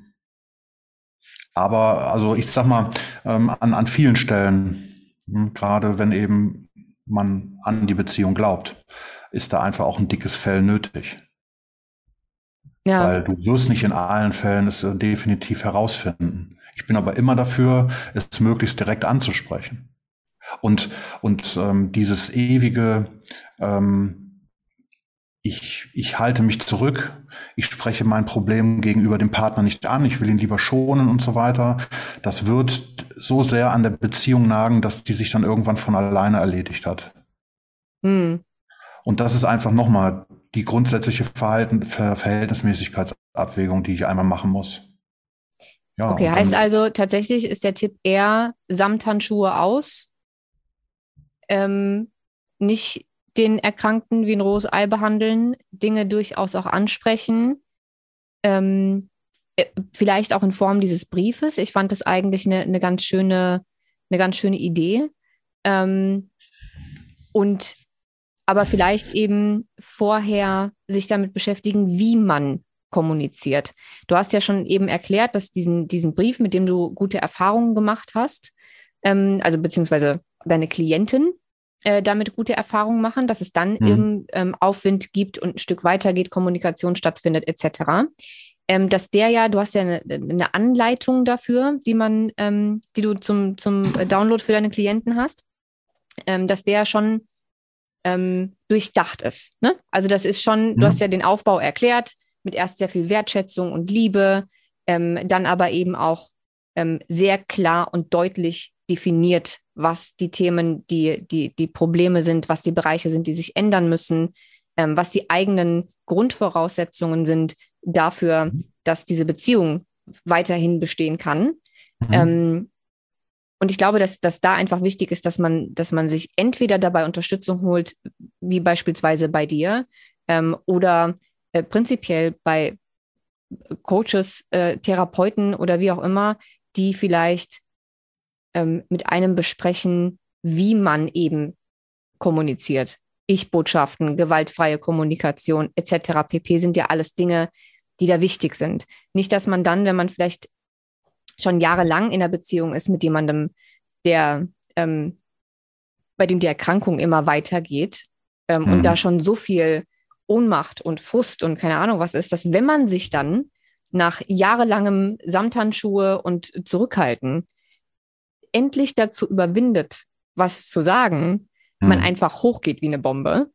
aber also ich sag mal, ähm, an, an vielen Stellen, hm, gerade wenn eben man an die Beziehung glaubt, ist da einfach auch ein dickes Fell nötig. Ja. Weil du wirst nicht in allen Fällen es äh, definitiv herausfinden. Ich bin aber immer dafür, es möglichst direkt anzusprechen. Und, und ähm, dieses ewige, ähm, ich, ich halte mich zurück, ich spreche mein Problem gegenüber dem Partner nicht an, ich will ihn lieber schonen und so weiter. Das wird so sehr an der Beziehung nagen, dass die sich dann irgendwann von alleine erledigt hat. Mhm. Und das ist einfach nochmal die grundsätzliche Verhalten, Ver Verhältnismäßigkeitsabwägung, die ich einmal machen muss. Ja, okay, heißt also tatsächlich ist der Tipp eher Samthandschuhe aus, ähm, nicht den Erkrankten wie ein rohes Ei behandeln, Dinge durchaus auch ansprechen. Ähm, äh, vielleicht auch in Form dieses Briefes. Ich fand das eigentlich eine, eine ganz schöne, eine ganz schöne Idee. Ähm, und aber vielleicht eben vorher sich damit beschäftigen, wie man kommuniziert. Du hast ja schon eben erklärt, dass diesen, diesen Brief, mit dem du gute Erfahrungen gemacht hast, ähm, also beziehungsweise deine Klientin, äh, damit gute Erfahrungen machen, dass es dann mhm. eben ähm, Aufwind gibt und ein Stück weitergeht, Kommunikation stattfindet, etc. Ähm, dass der ja, du hast ja eine, eine Anleitung dafür, die man, ähm, die du zum, zum Download für deine Klienten hast, ähm, dass der schon ähm, durchdacht ist. Ne? Also das ist schon, mhm. du hast ja den Aufbau erklärt, mit erst sehr viel Wertschätzung und Liebe, ähm, dann aber eben auch sehr klar und deutlich definiert, was die Themen, die, die, die Probleme sind, was die Bereiche sind, die sich ändern müssen, ähm, was die eigenen Grundvoraussetzungen sind dafür, mhm. dass diese Beziehung weiterhin bestehen kann. Mhm. Ähm, und ich glaube, dass, dass da einfach wichtig ist, dass man, dass man sich entweder dabei Unterstützung holt, wie beispielsweise bei dir, ähm, oder äh, prinzipiell bei Coaches, äh, Therapeuten oder wie auch immer, die vielleicht ähm, mit einem besprechen, wie man eben kommuniziert. Ich-Botschaften, gewaltfreie Kommunikation etc. pp. sind ja alles Dinge, die da wichtig sind. Nicht, dass man dann, wenn man vielleicht schon jahrelang in einer Beziehung ist mit jemandem, der ähm, bei dem die Erkrankung immer weitergeht ähm, mhm. und da schon so viel Ohnmacht und Frust und keine Ahnung was ist, dass wenn man sich dann nach jahrelangem Samthandschuhe und Zurückhalten endlich dazu überwindet, was zu sagen, mhm. man einfach hochgeht wie eine Bombe.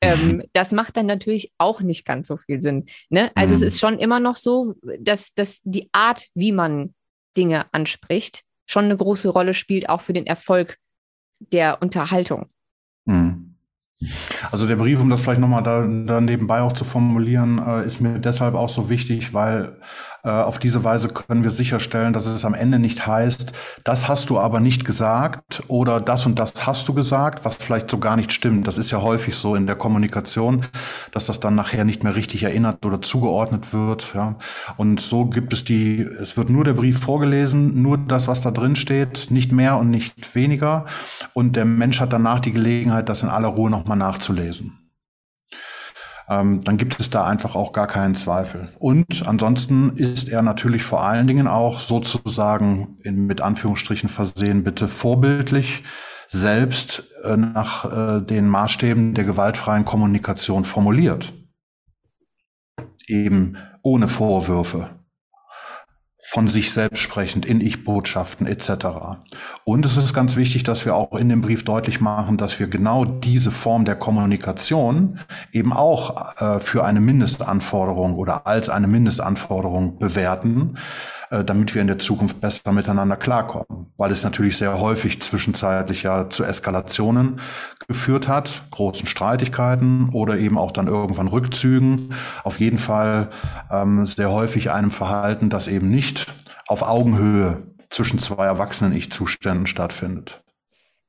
Ähm, [LAUGHS] das macht dann natürlich auch nicht ganz so viel Sinn. Ne? Also mhm. es ist schon immer noch so, dass, dass die Art, wie man Dinge anspricht, schon eine große Rolle spielt, auch für den Erfolg der Unterhaltung. Mhm. Also der Brief, um das vielleicht nochmal da, da nebenbei auch zu formulieren, äh, ist mir deshalb auch so wichtig, weil auf diese Weise können wir sicherstellen, dass es am Ende nicht heißt, das hast du aber nicht gesagt oder das und das hast du gesagt, was vielleicht so gar nicht stimmt. Das ist ja häufig so in der Kommunikation, dass das dann nachher nicht mehr richtig erinnert oder zugeordnet wird. Ja. Und so gibt es die, es wird nur der Brief vorgelesen, nur das, was da drin steht, nicht mehr und nicht weniger. Und der Mensch hat danach die Gelegenheit, das in aller Ruhe nochmal nachzulesen ähm, dann gibt es da einfach auch gar keinen Zweifel. Und ansonsten ist er natürlich vor allen Dingen auch sozusagen in, mit Anführungsstrichen versehen, bitte vorbildlich selbst äh, nach äh, den Maßstäben der gewaltfreien Kommunikation formuliert. Eben ohne Vorwürfe. Von sich selbst sprechend, in Ich-Botschaften etc. Und es ist ganz wichtig, dass wir auch in dem Brief deutlich machen, dass wir genau diese Form der Kommunikation eben auch äh, für eine Mindestanforderung oder als eine Mindestanforderung bewerten, damit wir in der Zukunft besser miteinander klarkommen. Weil es natürlich sehr häufig zwischenzeitlich ja zu Eskalationen geführt hat, großen Streitigkeiten oder eben auch dann irgendwann Rückzügen. Auf jeden Fall ähm, sehr häufig einem Verhalten, das eben nicht auf Augenhöhe zwischen zwei erwachsenen Ich-Zuständen stattfindet.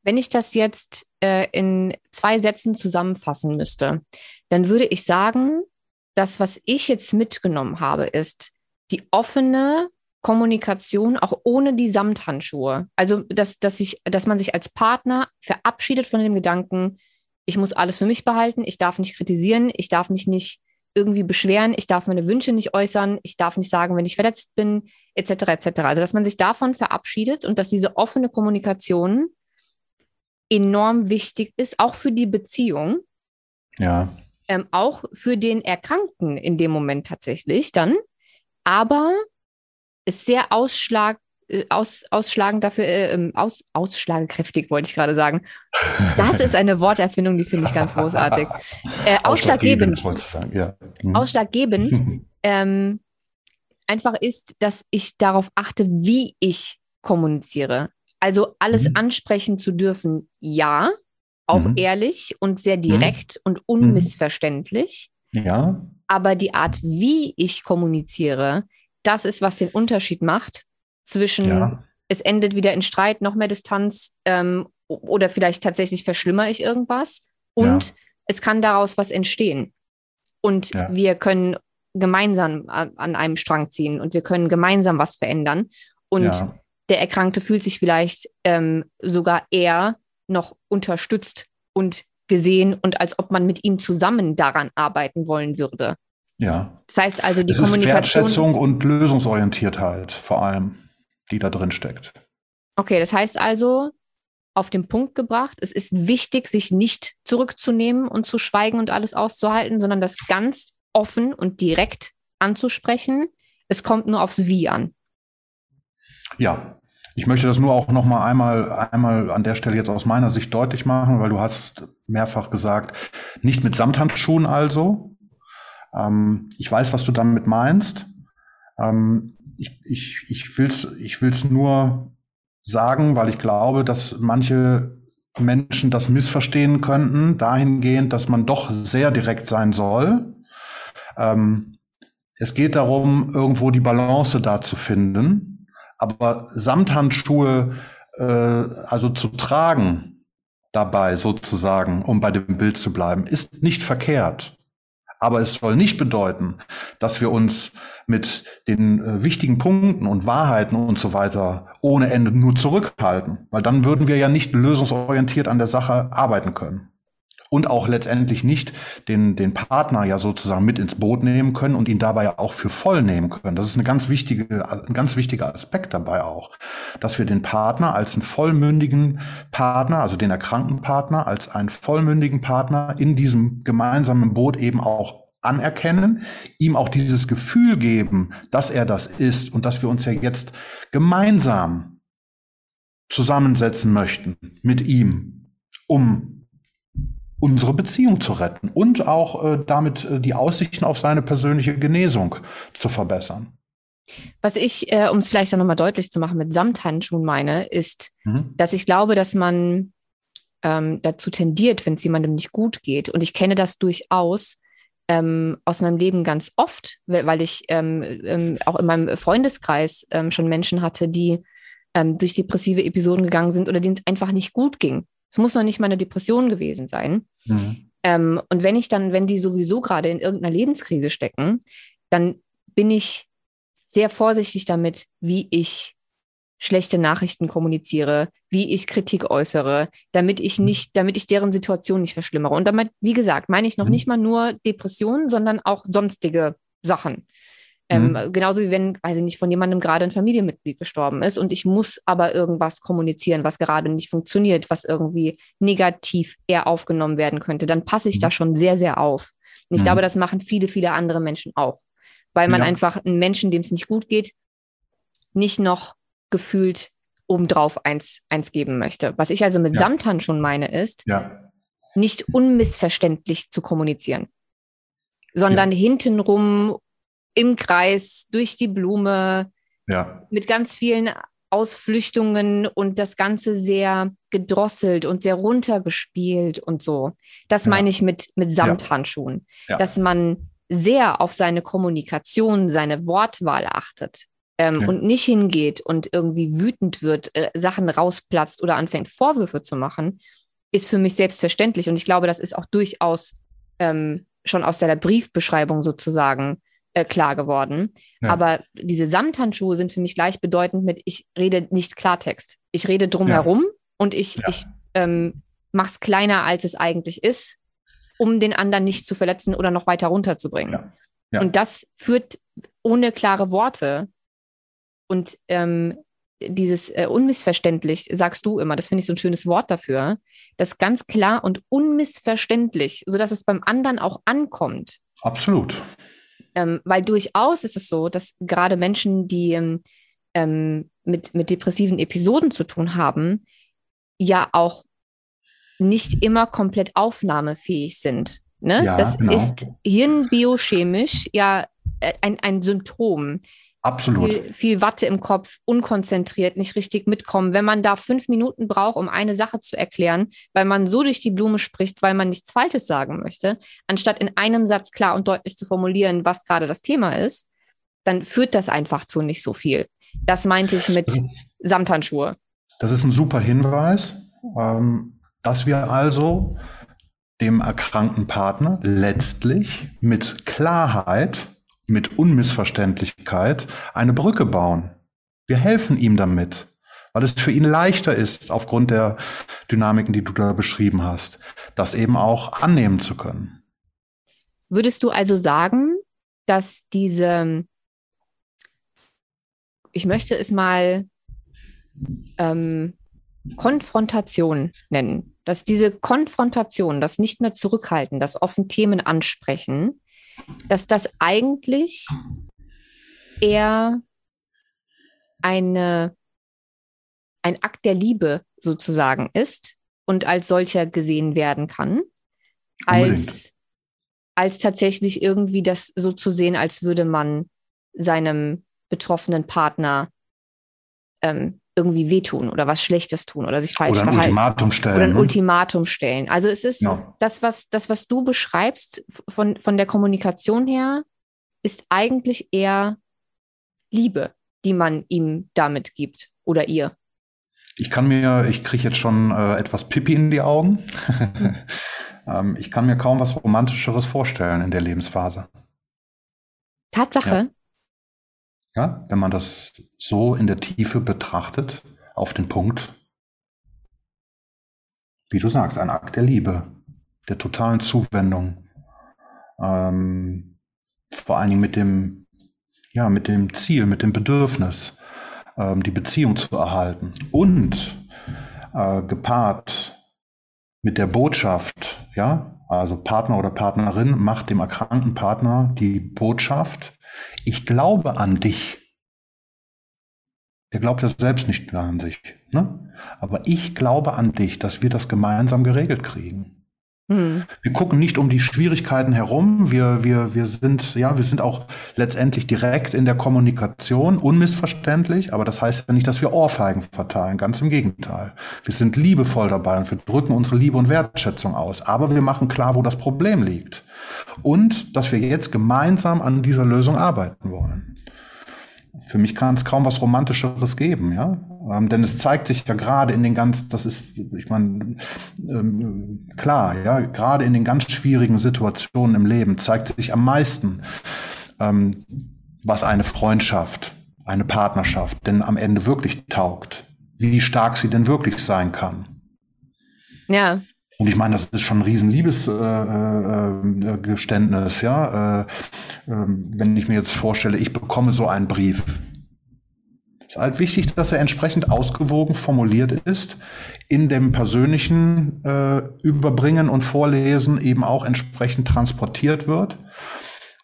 Wenn ich das jetzt äh, in zwei Sätzen zusammenfassen müsste, dann würde ich sagen, das, was ich jetzt mitgenommen habe, ist die offene Kommunikation auch ohne die Samthandschuhe. Also, dass, dass, ich, dass man sich als Partner verabschiedet von dem Gedanken, ich muss alles für mich behalten, ich darf nicht kritisieren, ich darf mich nicht irgendwie beschweren, ich darf meine Wünsche nicht äußern, ich darf nicht sagen, wenn ich verletzt bin, etc. etc. Also, dass man sich davon verabschiedet und dass diese offene Kommunikation enorm wichtig ist, auch für die Beziehung. Ja. Ähm, auch für den Erkrankten in dem Moment tatsächlich dann. Aber ist sehr ausschlag, äh, aus, ausschlagend dafür, äh, ähm, aus, ausschlagkräftig, wollte ich gerade sagen. Das ist eine Worterfindung, die finde ich ganz großartig. Äh, [LAUGHS] ausschlaggebend. Ausschlaggebend, ja. mhm. ausschlaggebend [LAUGHS] ähm, einfach ist, dass ich darauf achte, wie ich kommuniziere. Also alles mhm. ansprechen zu dürfen, ja, auch mhm. ehrlich und sehr direkt und unmissverständlich. Ja. Aber die Art, wie ich kommuniziere, das ist, was den Unterschied macht zwischen ja. es endet wieder in Streit, noch mehr Distanz ähm, oder vielleicht tatsächlich verschlimmere ich irgendwas und ja. es kann daraus was entstehen. Und ja. wir können gemeinsam an einem Strang ziehen und wir können gemeinsam was verändern. Und der Erkrankte fühlt sich vielleicht ähm, sogar eher noch unterstützt und gesehen und als ob man mit ihm zusammen daran arbeiten wollen würde. Ja. Das heißt also, die es Kommunikation. Ist Wertschätzung und Lösungsorientiertheit vor allem, die da drin steckt. Okay, das heißt also, auf den Punkt gebracht, es ist wichtig, sich nicht zurückzunehmen und zu schweigen und alles auszuhalten, sondern das ganz offen und direkt anzusprechen. Es kommt nur aufs Wie an. Ja, ich möchte das nur auch noch mal einmal, einmal an der Stelle jetzt aus meiner Sicht deutlich machen, weil du hast mehrfach gesagt, nicht mit Samthandschuhen also, ähm, ich weiß, was du damit meinst. Ähm, ich ich, ich will es ich will's nur sagen, weil ich glaube, dass manche Menschen das missverstehen könnten, dahingehend, dass man doch sehr direkt sein soll. Ähm, es geht darum, irgendwo die Balance da zu finden. Aber Samthandschuhe äh, also zu tragen dabei sozusagen, um bei dem Bild zu bleiben, ist nicht verkehrt. Aber es soll nicht bedeuten, dass wir uns mit den äh, wichtigen Punkten und Wahrheiten und so weiter ohne Ende nur zurückhalten, weil dann würden wir ja nicht lösungsorientiert an der Sache arbeiten können und auch letztendlich nicht den, den Partner ja sozusagen mit ins Boot nehmen können und ihn dabei auch für voll nehmen können. Das ist eine ganz wichtige, ein ganz wichtiger Aspekt dabei auch, dass wir den Partner als einen vollmündigen Partner, also den erkrankten Partner, als einen vollmündigen Partner in diesem gemeinsamen Boot eben auch anerkennen, ihm auch dieses Gefühl geben, dass er das ist und dass wir uns ja jetzt gemeinsam zusammensetzen möchten mit ihm, um unsere Beziehung zu retten und auch äh, damit äh, die Aussichten auf seine persönliche Genesung zu verbessern. Was ich, äh, um es vielleicht dann nochmal deutlich zu machen, mit Samthandschuhen meine, ist, mhm. dass ich glaube, dass man ähm, dazu tendiert, wenn es jemandem nicht gut geht. Und ich kenne das durchaus ähm, aus meinem Leben ganz oft, weil ich ähm, ähm auch in meinem Freundeskreis ähm, schon Menschen hatte, die ähm, durch depressive Episoden gegangen sind oder denen es einfach nicht gut ging. Es muss noch nicht mal eine Depression gewesen sein. Mhm. Ähm, und wenn ich dann, wenn die sowieso gerade in irgendeiner Lebenskrise stecken, dann bin ich sehr vorsichtig damit, wie ich schlechte Nachrichten kommuniziere, wie ich Kritik äußere, damit ich mhm. nicht, damit ich deren Situation nicht verschlimmere. Und damit, wie gesagt, meine ich noch mhm. nicht mal nur Depressionen, sondern auch sonstige Sachen. Ähm, mhm. Genauso wie wenn, weiß ich nicht, von jemandem gerade ein Familienmitglied gestorben ist und ich muss aber irgendwas kommunizieren, was gerade nicht funktioniert, was irgendwie negativ eher aufgenommen werden könnte, dann passe ich mhm. da schon sehr, sehr auf. Und ich mhm. glaube, das machen viele, viele andere Menschen auch. Weil man ja. einfach einen Menschen, dem es nicht gut geht, nicht noch gefühlt obendrauf eins, eins geben möchte. Was ich also mit ja. Samthandschuhen meine, ist, ja. nicht unmissverständlich zu kommunizieren, sondern ja. hintenrum im Kreis, durch die Blume, ja. mit ganz vielen Ausflüchtungen und das Ganze sehr gedrosselt und sehr runtergespielt und so. Das ja. meine ich mit, mit Samthandschuhen. Ja. Dass man sehr auf seine Kommunikation, seine Wortwahl achtet ähm, ja. und nicht hingeht und irgendwie wütend wird, äh, Sachen rausplatzt oder anfängt Vorwürfe zu machen, ist für mich selbstverständlich. Und ich glaube, das ist auch durchaus ähm, schon aus der Briefbeschreibung sozusagen äh, klar geworden. Ja. Aber diese Samthandschuhe sind für mich gleichbedeutend mit, ich rede nicht Klartext. Ich rede drumherum ja. und ich, ja. ich ähm, mache es kleiner, als es eigentlich ist, um den anderen nicht zu verletzen oder noch weiter runterzubringen. Und das führt ohne klare Worte und ähm, dieses äh, unmissverständlich, sagst du immer, das finde ich so ein schönes Wort dafür, das ganz klar und unmissverständlich, sodass es beim anderen auch ankommt. Absolut. Ähm, weil durchaus ist es so, dass gerade Menschen, die ähm, ähm, mit, mit depressiven Episoden zu tun haben, ja auch nicht immer komplett aufnahmefähig sind. Ne? Ja, das genau. ist hirnbiochemisch ja äh, ein, ein Symptom. Absolut. Viel, viel, Watte im Kopf, unkonzentriert, nicht richtig mitkommen. Wenn man da fünf Minuten braucht, um eine Sache zu erklären, weil man so durch die Blume spricht, weil man nichts Falsches sagen möchte, anstatt in einem Satz klar und deutlich zu formulieren, was gerade das Thema ist, dann führt das einfach zu nicht so viel. Das meinte ich mit Samthandschuhe. Das ist ein super Hinweis, ähm, dass wir also dem erkrankten Partner letztlich mit Klarheit mit Unmissverständlichkeit eine Brücke bauen. Wir helfen ihm damit, weil es für ihn leichter ist, aufgrund der Dynamiken, die du da beschrieben hast, das eben auch annehmen zu können. Würdest du also sagen, dass diese, ich möchte es mal ähm, Konfrontation nennen, dass diese Konfrontation, das nicht mehr zurückhalten, das offen Themen ansprechen, dass das eigentlich eher eine, ein Akt der Liebe sozusagen ist und als solcher gesehen werden kann, als, als tatsächlich irgendwie das so zu sehen, als würde man seinem betroffenen Partner ähm, irgendwie wehtun oder was Schlechtes tun oder sich falsch oder ein verhalten. Ultimatum stellen. Oder ein ne? Ultimatum stellen. Also es ist ja. das, was, das, was du beschreibst von, von der Kommunikation her, ist eigentlich eher Liebe, die man ihm damit gibt oder ihr. Ich kann mir, ich kriege jetzt schon äh, etwas Pipi in die Augen. [LAUGHS] ähm, ich kann mir kaum was Romantischeres vorstellen in der Lebensphase. Tatsache. Ja. Ja, wenn man das so in der Tiefe betrachtet, auf den Punkt, wie du sagst, ein Akt der Liebe, der totalen Zuwendung, ähm, vor allen Dingen mit dem, ja, mit dem Ziel, mit dem Bedürfnis, ähm, die Beziehung zu erhalten und äh, gepaart mit der Botschaft, ja, also Partner oder Partnerin macht dem erkrankten Partner die Botschaft, ich glaube an dich. Der glaubt ja selbst nicht mehr an sich. Ne? Aber ich glaube an dich, dass wir das gemeinsam geregelt kriegen. Hm. Wir gucken nicht um die Schwierigkeiten herum. Wir, wir, wir sind, ja, wir sind auch letztendlich direkt in der Kommunikation, unmissverständlich. Aber das heißt ja nicht, dass wir Ohrfeigen verteilen. Ganz im Gegenteil. Wir sind liebevoll dabei und wir drücken unsere Liebe und Wertschätzung aus. Aber wir machen klar, wo das Problem liegt. Und dass wir jetzt gemeinsam an dieser Lösung arbeiten wollen. Für mich kann es kaum was Romantischeres geben, ja. Ähm, denn es zeigt sich ja gerade in den ganz, das ist, ich meine, ähm, klar, ja, gerade in den ganz schwierigen Situationen im Leben zeigt sich am meisten, ähm, was eine Freundschaft, eine Partnerschaft denn am Ende wirklich taugt, wie stark sie denn wirklich sein kann. Ja. Und ich meine, das ist schon ein riesen Liebesgeständnis, äh, äh, ja. Äh, ähm, wenn ich mir jetzt vorstelle, ich bekomme so einen Brief. Ist halt wichtig, dass er entsprechend ausgewogen formuliert ist, in dem persönlichen äh, Überbringen und Vorlesen eben auch entsprechend transportiert wird.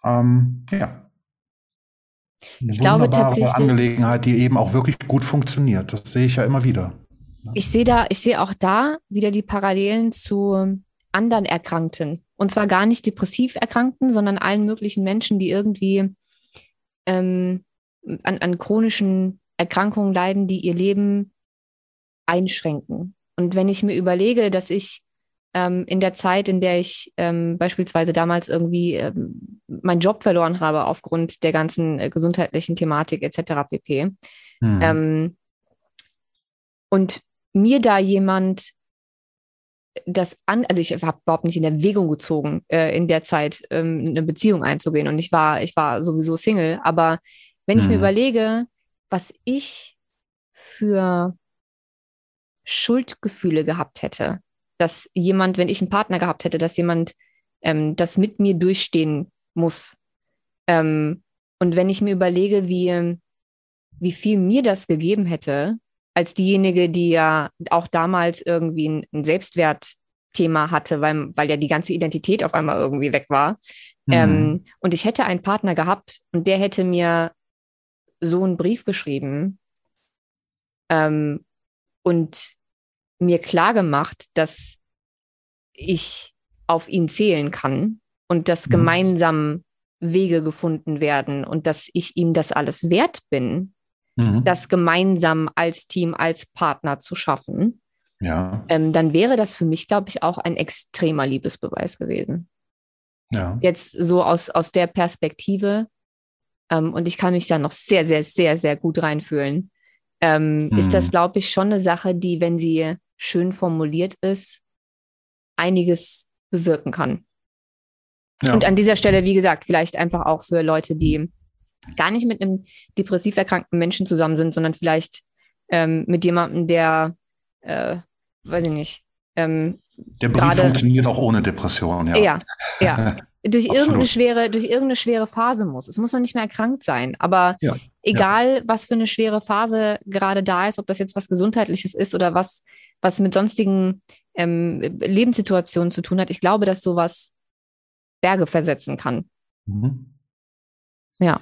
Ähm, ja. Eine ich glaube tatsächlich. Angelegenheit, die eben auch wirklich gut funktioniert. Das sehe ich ja immer wieder. Ich sehe da, ich sehe auch da wieder die Parallelen zu anderen Erkrankten. Und zwar gar nicht depressiv Erkrankten, sondern allen möglichen Menschen, die irgendwie ähm, an, an chronischen Erkrankungen leiden, die ihr Leben einschränken. Und wenn ich mir überlege, dass ich ähm, in der Zeit, in der ich ähm, beispielsweise damals irgendwie ähm, meinen Job verloren habe aufgrund der ganzen äh, gesundheitlichen Thematik etc. pp. Mhm. Ähm, und mir da jemand das an, also ich habe überhaupt nicht in Erwägung gezogen, äh, in der Zeit ähm, eine Beziehung einzugehen und ich war, ich war sowieso Single, aber wenn mhm. ich mir mhm. überlege, was ich für Schuldgefühle gehabt hätte, dass jemand, wenn ich einen Partner gehabt hätte, dass jemand ähm, das mit mir durchstehen muss. Ähm, und wenn ich mir überlege, wie, wie viel mir das gegeben hätte, als diejenige, die ja auch damals irgendwie ein, ein Selbstwertthema hatte, weil, weil ja die ganze Identität auf einmal irgendwie weg war. Mhm. Ähm, und ich hätte einen Partner gehabt und der hätte mir so einen Brief geschrieben ähm, und mir klar gemacht, dass ich auf ihn zählen kann und dass mhm. gemeinsam Wege gefunden werden und dass ich ihm das alles wert bin, mhm. das gemeinsam als Team, als Partner zu schaffen, ja. Ähm, dann wäre das für mich, glaube ich, auch ein extremer Liebesbeweis gewesen. Ja. Jetzt so aus, aus der Perspektive, ähm, und ich kann mich da noch sehr, sehr, sehr, sehr gut reinfühlen, ähm, mhm. ist das, glaube ich, schon eine Sache, die, wenn sie schön formuliert ist, einiges bewirken kann. Ja. Und an dieser Stelle, wie gesagt, vielleicht einfach auch für Leute, die gar nicht mit einem depressiv erkrankten Menschen zusammen sind, sondern vielleicht ähm, mit jemandem, der, äh, weiß ich nicht, ähm, der Brief grade, funktioniert auch ohne Depression, ja. Ja, ja. [LAUGHS] durch irgendeine schwere, durch irgendeine schwere Phase muss. Es muss noch nicht mehr erkrankt sein, aber ja, egal, ja. was für eine schwere Phase gerade da ist, ob das jetzt was Gesundheitliches ist oder was was mit sonstigen ähm, Lebenssituationen zu tun hat. Ich glaube, dass sowas Berge versetzen kann. Mhm. Ja.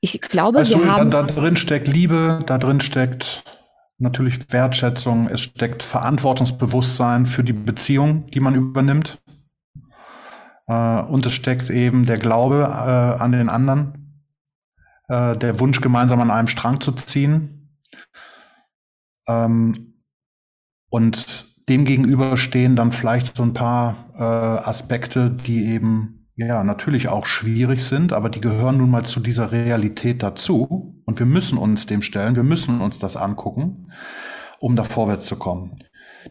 Ich glaube, weißt wir du, haben. Da, da drin steckt Liebe, da drin steckt natürlich Wertschätzung, es steckt Verantwortungsbewusstsein für die Beziehung, die man übernimmt. Äh, und es steckt eben der Glaube äh, an den anderen, äh, der Wunsch, gemeinsam an einem Strang zu ziehen. Ähm, und dem gegenüber stehen dann vielleicht so ein paar Aspekte, die eben ja natürlich auch schwierig sind, aber die gehören nun mal zu dieser Realität dazu. Und wir müssen uns dem stellen, wir müssen uns das angucken, um da vorwärts zu kommen.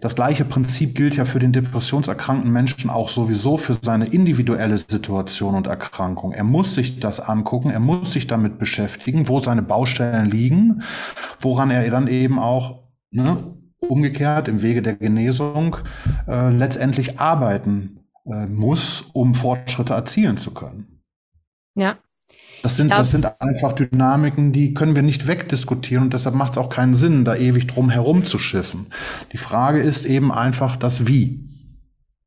Das gleiche Prinzip gilt ja für den depressionserkrankten Menschen auch sowieso für seine individuelle Situation und Erkrankung. Er muss sich das angucken, er muss sich damit beschäftigen, wo seine Baustellen liegen, woran er dann eben auch ne, umgekehrt im Wege der Genesung äh, letztendlich arbeiten äh, muss, um Fortschritte erzielen zu können. Ja. Das sind, glaub, das sind einfach Dynamiken, die können wir nicht wegdiskutieren und deshalb macht es auch keinen Sinn, da ewig drum herum zu schiffen. Die Frage ist eben einfach das Wie.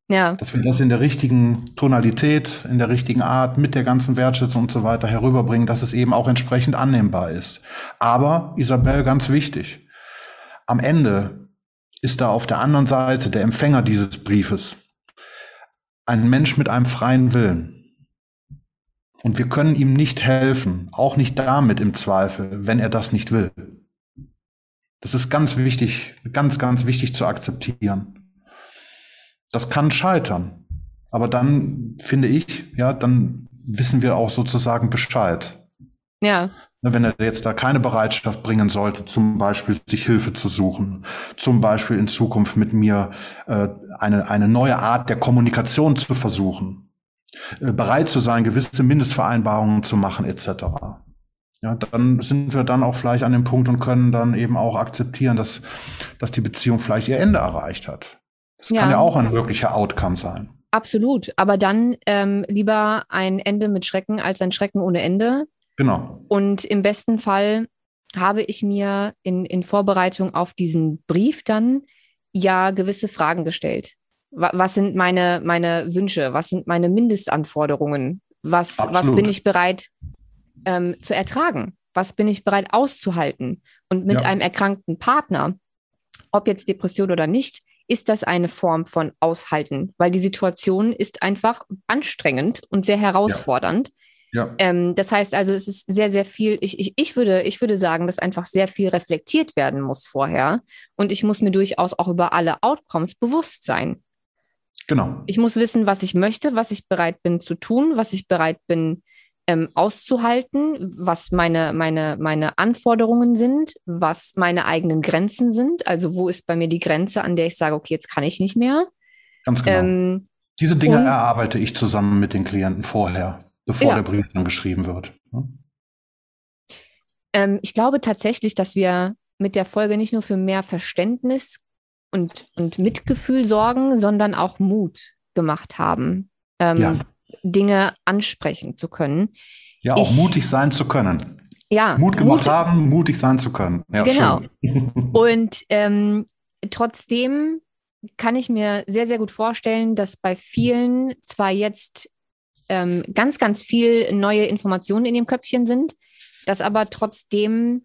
Ja. Dass wir das in der richtigen Tonalität, in der richtigen Art, mit der ganzen Wertschätzung und so weiter herüberbringen, dass es eben auch entsprechend annehmbar ist. Aber, Isabel, ganz wichtig, am Ende ist da auf der anderen Seite der Empfänger dieses Briefes ein Mensch mit einem freien Willen. Und wir können ihm nicht helfen, auch nicht damit im Zweifel, wenn er das nicht will. Das ist ganz wichtig, ganz, ganz wichtig zu akzeptieren. Das kann scheitern. Aber dann finde ich, ja, dann wissen wir auch sozusagen Bescheid. Ja. Ne, wenn er jetzt da keine Bereitschaft bringen sollte, zum Beispiel sich Hilfe zu suchen, zum Beispiel in Zukunft mit mir äh, eine, eine neue Art der Kommunikation zu versuchen, bereit zu sein, gewisse Mindestvereinbarungen zu machen, etc. Ja, dann sind wir dann auch vielleicht an dem Punkt und können dann eben auch akzeptieren, dass, dass die Beziehung vielleicht ihr Ende erreicht hat. Das ja. kann ja auch ein wirklicher Outcome sein. Absolut. Aber dann ähm, lieber ein Ende mit Schrecken als ein Schrecken ohne Ende. Genau. Und im besten Fall habe ich mir in, in Vorbereitung auf diesen Brief dann ja gewisse Fragen gestellt. Was sind meine, meine Wünsche? Was sind meine Mindestanforderungen? Was, was bin ich bereit ähm, zu ertragen? Was bin ich bereit auszuhalten? Und mit ja. einem erkrankten Partner, ob jetzt Depression oder nicht, ist das eine Form von Aushalten, weil die Situation ist einfach anstrengend und sehr herausfordernd. Ja. ja. Ähm, das heißt also, es ist sehr, sehr viel, ich, ich, ich, würde, ich würde sagen, dass einfach sehr viel reflektiert werden muss vorher. Und ich muss mir durchaus auch über alle Outcomes bewusst sein. Genau. Ich muss wissen, was ich möchte, was ich bereit bin zu tun, was ich bereit bin ähm, auszuhalten, was meine, meine, meine Anforderungen sind, was meine eigenen Grenzen sind. Also wo ist bei mir die Grenze, an der ich sage, okay, jetzt kann ich nicht mehr. Ganz genau. Ähm, Diese Dinge und, erarbeite ich zusammen mit den Klienten vorher, bevor ja. der Brief dann geschrieben wird. Hm? Ähm, ich glaube tatsächlich, dass wir mit der Folge nicht nur für mehr Verständnis und, und Mitgefühl sorgen, sondern auch Mut gemacht haben. Ähm, ja. Dinge ansprechen zu können. Ja, auch ich, mutig sein zu können. Ja. Mut gemacht Mut, haben, mutig sein zu können. Ja, genau. [LAUGHS] Und ähm, trotzdem kann ich mir sehr, sehr gut vorstellen, dass bei vielen zwar jetzt ähm, ganz, ganz viel neue Informationen in dem Köpfchen sind, dass aber trotzdem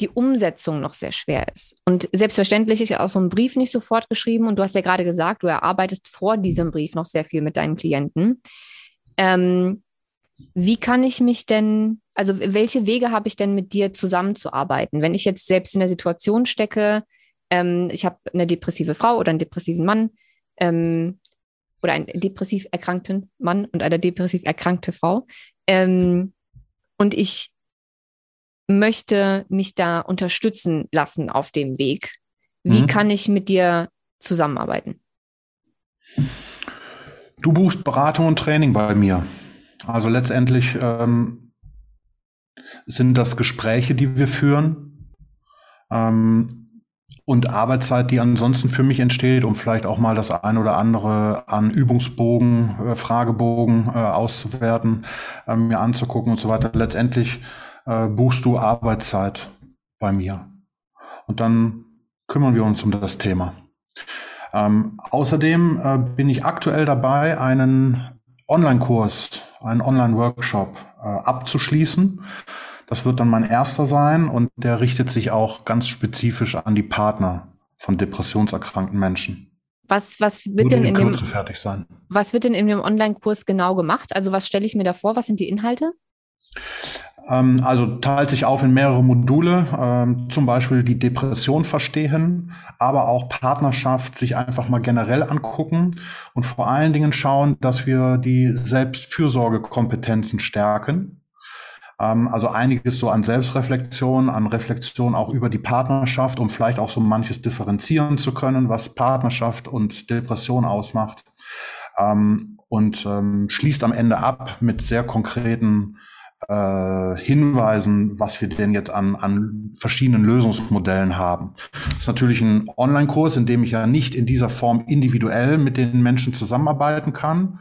die Umsetzung noch sehr schwer ist. Und selbstverständlich ist ja auch so ein Brief nicht sofort geschrieben. Und du hast ja gerade gesagt, du erarbeitest vor diesem Brief noch sehr viel mit deinen Klienten. Ähm, wie kann ich mich denn, also welche Wege habe ich denn mit dir zusammenzuarbeiten? Wenn ich jetzt selbst in der Situation stecke, ähm, ich habe eine depressive Frau oder einen depressiven Mann ähm, oder einen depressiv erkrankten Mann und eine depressiv erkrankte Frau ähm, und ich möchte mich da unterstützen lassen auf dem Weg. Wie mhm. kann ich mit dir zusammenarbeiten? Du buchst Beratung und Training bei mir. Also letztendlich ähm, sind das Gespräche, die wir führen ähm, und Arbeitszeit, die ansonsten für mich entsteht, um vielleicht auch mal das ein oder andere an Übungsbogen, äh, Fragebogen äh, auszuwerten, äh, mir anzugucken und so weiter. Letztendlich äh, buchst du Arbeitszeit bei mir. Und dann kümmern wir uns um das Thema. Ähm, außerdem äh, bin ich aktuell dabei, einen Online-Kurs, einen Online-Workshop äh, abzuschließen. Das wird dann mein erster sein und der richtet sich auch ganz spezifisch an die Partner von depressionserkrankten Menschen. Was, was wird denn in dem, was wird denn in dem Online-Kurs genau gemacht? Also was stelle ich mir da vor? Was sind die Inhalte? Ähm, also teilt sich auf in mehrere Module, ähm, zum Beispiel die Depression verstehen, aber auch Partnerschaft sich einfach mal generell angucken und vor allen Dingen schauen, dass wir die Selbstfürsorgekompetenzen stärken. Ähm, also einiges so an Selbstreflexion, an Reflexion auch über die Partnerschaft, um vielleicht auch so manches differenzieren zu können, was Partnerschaft und Depression ausmacht. und schließt am Ende ab mit sehr konkreten äh, hinweisen, was wir denn jetzt an, an verschiedenen Lösungsmodellen haben. Das ist natürlich ein Online-Kurs, in dem ich ja nicht in dieser Form individuell mit den Menschen zusammenarbeiten kann.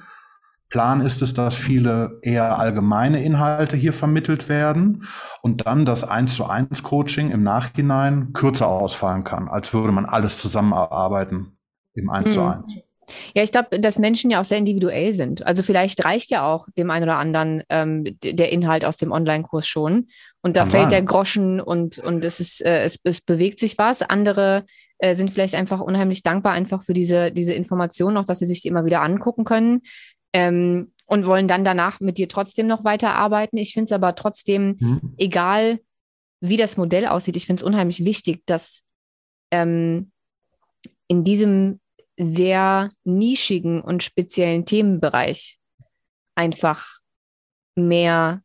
Plan ist es, dass viele eher allgemeine Inhalte hier vermittelt werden und dann das 1 zu 1 Coaching im Nachhinein kürzer ausfallen kann, als würde man alles zusammenarbeiten im 1 zu 1. Ja, ich glaube, dass Menschen ja auch sehr individuell sind. Also vielleicht reicht ja auch dem einen oder anderen ähm, der Inhalt aus dem Online-Kurs schon. Und da Kann fällt der Groschen und, und es, ist, äh, es, es bewegt sich was. Andere äh, sind vielleicht einfach unheimlich dankbar einfach für diese, diese Informationen, auch dass sie sich die immer wieder angucken können. Ähm, und wollen dann danach mit dir trotzdem noch weiterarbeiten. Ich finde es aber trotzdem, mhm. egal wie das Modell aussieht, ich finde es unheimlich wichtig, dass ähm, in diesem sehr nischigen und speziellen Themenbereich einfach mehr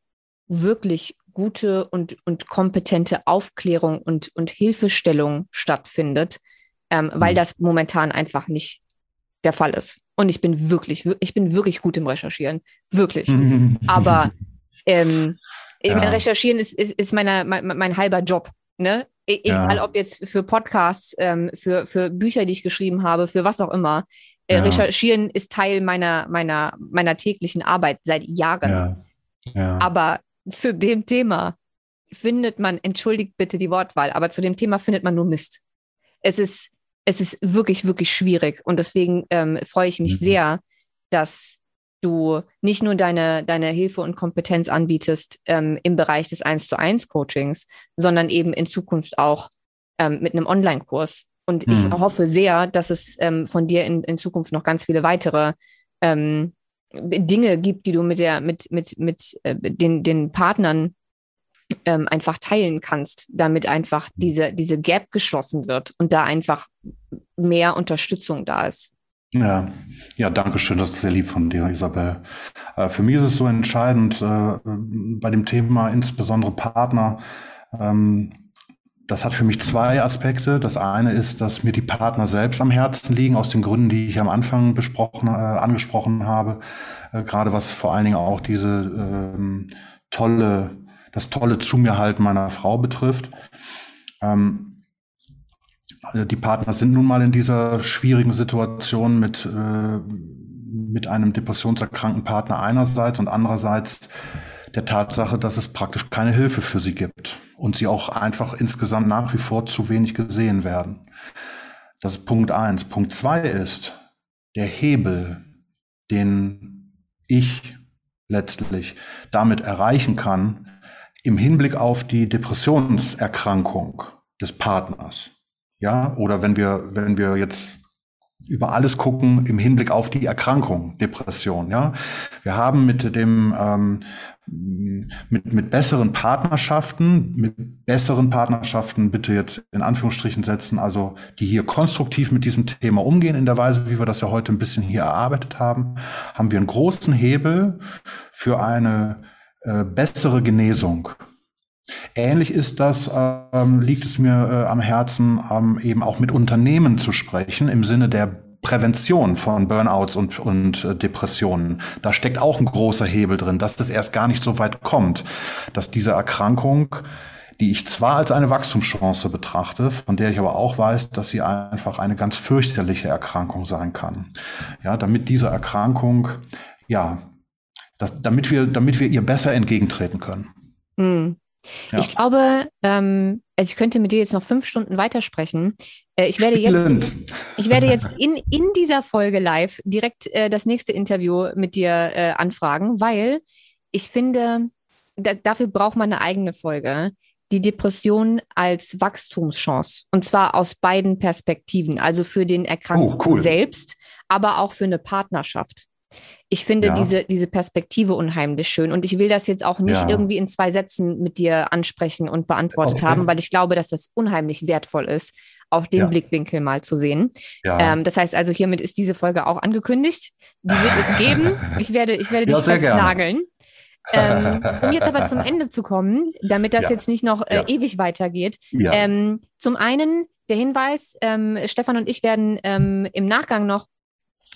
wirklich gute und, und kompetente Aufklärung und, und Hilfestellung stattfindet, ähm, weil mhm. das momentan einfach nicht der Fall ist. Und ich bin wirklich, ich bin wirklich gut im Recherchieren. Wirklich. [LAUGHS] Aber ähm, ja. Recherchieren ist, ist, ist meine, mein, mein halber Job. Ne? E egal ja. ob jetzt für Podcasts, ähm, für, für Bücher, die ich geschrieben habe, für was auch immer. Äh, ja. Recherchieren ist Teil meiner, meiner, meiner täglichen Arbeit seit Jahren. Ja. Aber zu dem Thema findet man, entschuldigt bitte die Wortwahl, aber zu dem Thema findet man nur Mist. Es ist, es ist wirklich, wirklich schwierig. Und deswegen ähm, freue ich mich mhm. sehr, dass du nicht nur deine, deine Hilfe und Kompetenz anbietest ähm, im Bereich des 1 zu 1 Coachings, sondern eben in Zukunft auch ähm, mit einem Online-Kurs. Und ich mhm. hoffe sehr, dass es ähm, von dir in, in Zukunft noch ganz viele weitere ähm, Dinge gibt, die du mit der, mit, mit, mit äh, den, den Partnern ähm, einfach teilen kannst, damit einfach diese, diese Gap geschlossen wird und da einfach mehr Unterstützung da ist. Ja, ja, danke schön, das ist sehr lieb von dir, Isabel. Äh, für mich ist es so entscheidend äh, bei dem Thema insbesondere Partner. Ähm, das hat für mich zwei Aspekte. Das eine ist, dass mir die Partner selbst am Herzen liegen, aus den Gründen, die ich am Anfang besprochen, äh, angesprochen habe. Äh, gerade was vor allen Dingen auch diese ähm, tolle, das tolle Zu mir halten meiner Frau betrifft. Ähm, also die Partner sind nun mal in dieser schwierigen Situation mit, äh, mit einem depressionserkrankten Partner einerseits und andererseits der Tatsache, dass es praktisch keine Hilfe für sie gibt und sie auch einfach insgesamt nach wie vor zu wenig gesehen werden. Das ist Punkt eins. Punkt zwei ist der Hebel, den ich letztlich damit erreichen kann im Hinblick auf die Depressionserkrankung des Partners. Ja, oder wenn wir, wenn wir jetzt über alles gucken im Hinblick auf die Erkrankung, Depression. Ja, wir haben mit dem ähm, mit, mit besseren Partnerschaften, mit besseren Partnerschaften bitte jetzt in Anführungsstrichen setzen, also die hier konstruktiv mit diesem Thema umgehen in der Weise, wie wir das ja heute ein bisschen hier erarbeitet haben, haben wir einen großen Hebel für eine äh, bessere Genesung. Ähnlich ist das, ähm, liegt es mir äh, am Herzen, ähm, eben auch mit Unternehmen zu sprechen im Sinne der Prävention von Burnouts und, und äh, Depressionen. Da steckt auch ein großer Hebel drin, dass das erst gar nicht so weit kommt, dass diese Erkrankung, die ich zwar als eine Wachstumschance betrachte, von der ich aber auch weiß, dass sie einfach eine ganz fürchterliche Erkrankung sein kann. Ja, damit diese Erkrankung, ja, das, damit wir, damit wir ihr besser entgegentreten können. Mhm. Ja. Ich glaube, ähm, also ich könnte mit dir jetzt noch fünf Stunden weitersprechen. Äh, ich werde Spielend. jetzt, ich werde jetzt [LAUGHS] in, in dieser Folge live direkt äh, das nächste Interview mit dir äh, anfragen, weil ich finde, da, dafür braucht man eine eigene Folge. Die Depression als Wachstumschance. Und zwar aus beiden Perspektiven. Also für den Erkrankten oh, cool. selbst, aber auch für eine Partnerschaft. Ich finde ja. diese, diese Perspektive unheimlich schön. Und ich will das jetzt auch nicht ja. irgendwie in zwei Sätzen mit dir ansprechen und beantwortet okay. haben, weil ich glaube, dass das unheimlich wertvoll ist, auch den ja. Blickwinkel mal zu sehen. Ähm, das heißt also, hiermit ist diese Folge auch angekündigt. Die wird es geben. Ich werde, ich werde [LAUGHS] dich festnageln. ähm, um jetzt aber zum Ende zu kommen, damit das jetzt nicht noch äh, ewig weitergeht. Ähm, zum einen der Hinweis, ähm, Stefan und ich werden ähm, im Nachgang noch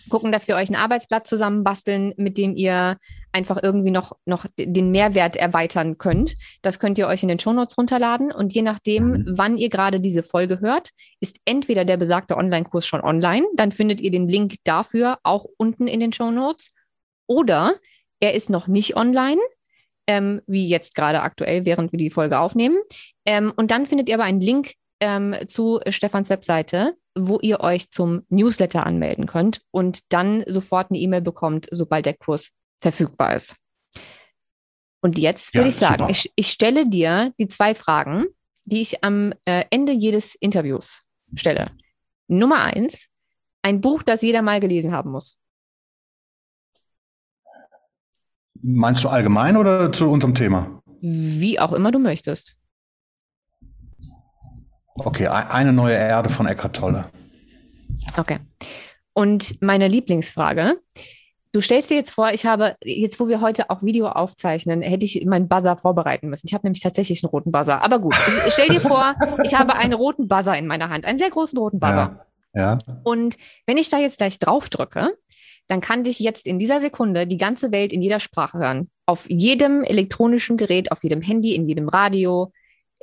gucken, dass wir euch ein Arbeitsblatt zusammenbasteln, mit dem ihr einfach irgendwie noch, noch den Mehrwert erweitern könnt. Das könnt ihr euch in den Shownotes runterladen und je nachdem, mhm. wann ihr gerade diese Folge hört, ist entweder der besagte Online-Kurs schon online, dann findet ihr den Link dafür auch unten in den Shownotes oder er ist noch nicht online, ähm, wie jetzt gerade aktuell, während wir die Folge aufnehmen. Ähm, und dann findet ihr aber einen Link ähm, zu Stefans Webseite, wo ihr euch zum Newsletter anmelden könnt und dann sofort eine E-Mail bekommt, sobald der Kurs verfügbar ist. Und jetzt würde ja, ich sagen, ich, ich, stelle dir die zwei Fragen, die ich am äh, Ende jedes Interviews stelle. Nummer eins, ein Buch, das jeder mal gelesen haben muss. Meinst du allgemein oder zu unserem Thema? Wie auch immer du möchtest. Okay, eine neue Erde von Eckart Tolle. Okay. Und meine Lieblingsfrage. Du stellst dir jetzt vor, ich habe, jetzt wo wir heute auch Video aufzeichnen, hätte ich meinen Buzzer vorbereiten müssen. Ich habe nämlich tatsächlich einen roten Buzzer. Aber gut, ich, stell dir vor, ich habe einen roten Buzzer in meiner Hand, einen sehr großen roten Buzzer. Ja. ja. Und wenn ich da jetzt gleich drauf drücke, dann kann dich jetzt in dieser Sekunde die ganze Welt in jeder Sprache hören. Auf jedem elektronischen Gerät, auf jedem Handy, in jedem Radio,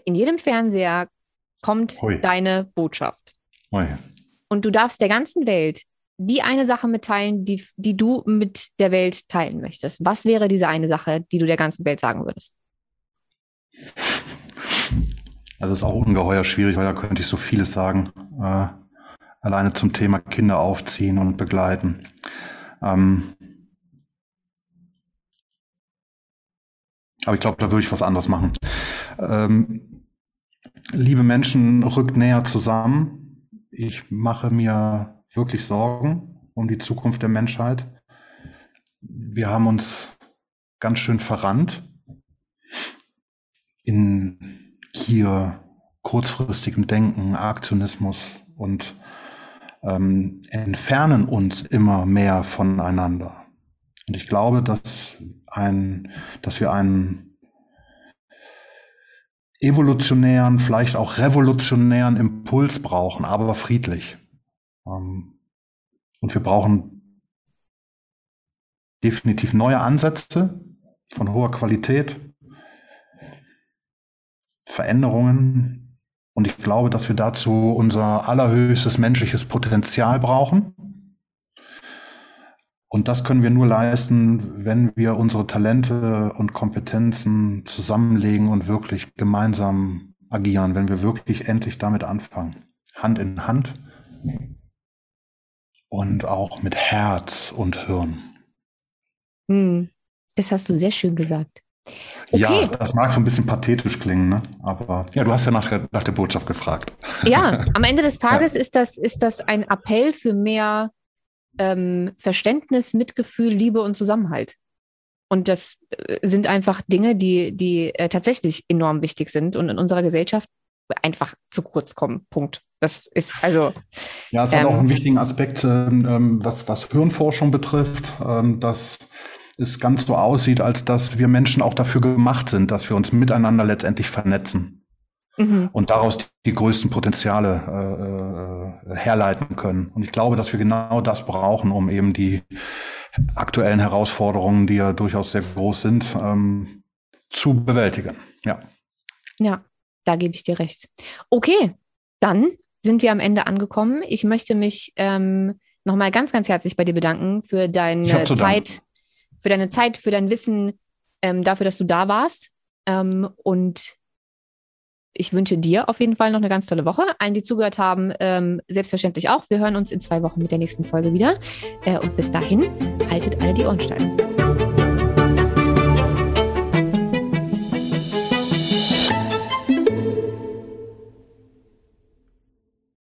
in jedem Fernseher kommt Ui. deine Botschaft. Ui. Und du darfst der ganzen Welt die eine Sache mitteilen, die, die du mit der Welt teilen möchtest. Was wäre diese eine Sache, die du der ganzen Welt sagen würdest? Also das ist auch ungeheuer schwierig, weil da könnte ich so vieles sagen. Äh, alleine zum Thema Kinder aufziehen und begleiten. Ähm, Aber ich glaube, da würde ich was anderes machen. Ähm, liebe Menschen, rückt näher zusammen. Ich mache mir wirklich Sorgen um die Zukunft der Menschheit. Wir haben uns ganz schön verrannt in hier kurzfristigem Denken, Aktionismus und ähm, entfernen uns immer mehr voneinander. Und ich glaube, dass ein, dass wir einen evolutionären, vielleicht auch revolutionären Impuls brauchen, aber friedlich. Ähm, und wir brauchen definitiv neue Ansätze von hoher Qualität, Veränderungen. Und ich glaube, dass wir dazu unser allerhöchstes menschliches Potenzial brauchen. Und das können wir nur leisten, wenn wir unsere Talente und Kompetenzen zusammenlegen und wirklich gemeinsam agieren, wenn wir wirklich endlich damit anfangen. Hand in Hand und auch mit Herz und Hirn. Hm, das hast du sehr schön gesagt. Okay. Ja, das mag so ein bisschen pathetisch klingen, ne? aber ja, du hast ja nach, nach der Botschaft gefragt. Ja, am Ende des [LAUGHS] Tages ja. ist, das, ist das ein Appell für mehr ähm, Verständnis, Mitgefühl, Liebe und Zusammenhalt. Und das äh, sind einfach Dinge, die, die äh, tatsächlich enorm wichtig sind und in unserer Gesellschaft einfach zu kurz kommen. Punkt. Das ist also. Ja, es ähm, hat auch einen wichtigen Aspekt, ähm, ähm, was, was Hirnforschung betrifft, ähm, dass es ganz so aussieht, als dass wir Menschen auch dafür gemacht sind, dass wir uns miteinander letztendlich vernetzen mhm. und daraus die größten Potenziale äh, äh, herleiten können. Und ich glaube, dass wir genau das brauchen, um eben die aktuellen Herausforderungen, die ja durchaus sehr groß sind, ähm, zu bewältigen. Ja. Ja, da gebe ich dir recht. Okay, dann sind wir am Ende angekommen. Ich möchte mich ähm, nochmal ganz, ganz herzlich bei dir bedanken für deine Zeit, für deine Zeit, für dein Wissen, ähm, dafür, dass du da warst. Ähm, und ich wünsche dir auf jeden Fall noch eine ganz tolle Woche. Allen, die zugehört haben, ähm, selbstverständlich auch. Wir hören uns in zwei Wochen mit der nächsten Folge wieder. Äh, und bis dahin, haltet alle die Ohren steif.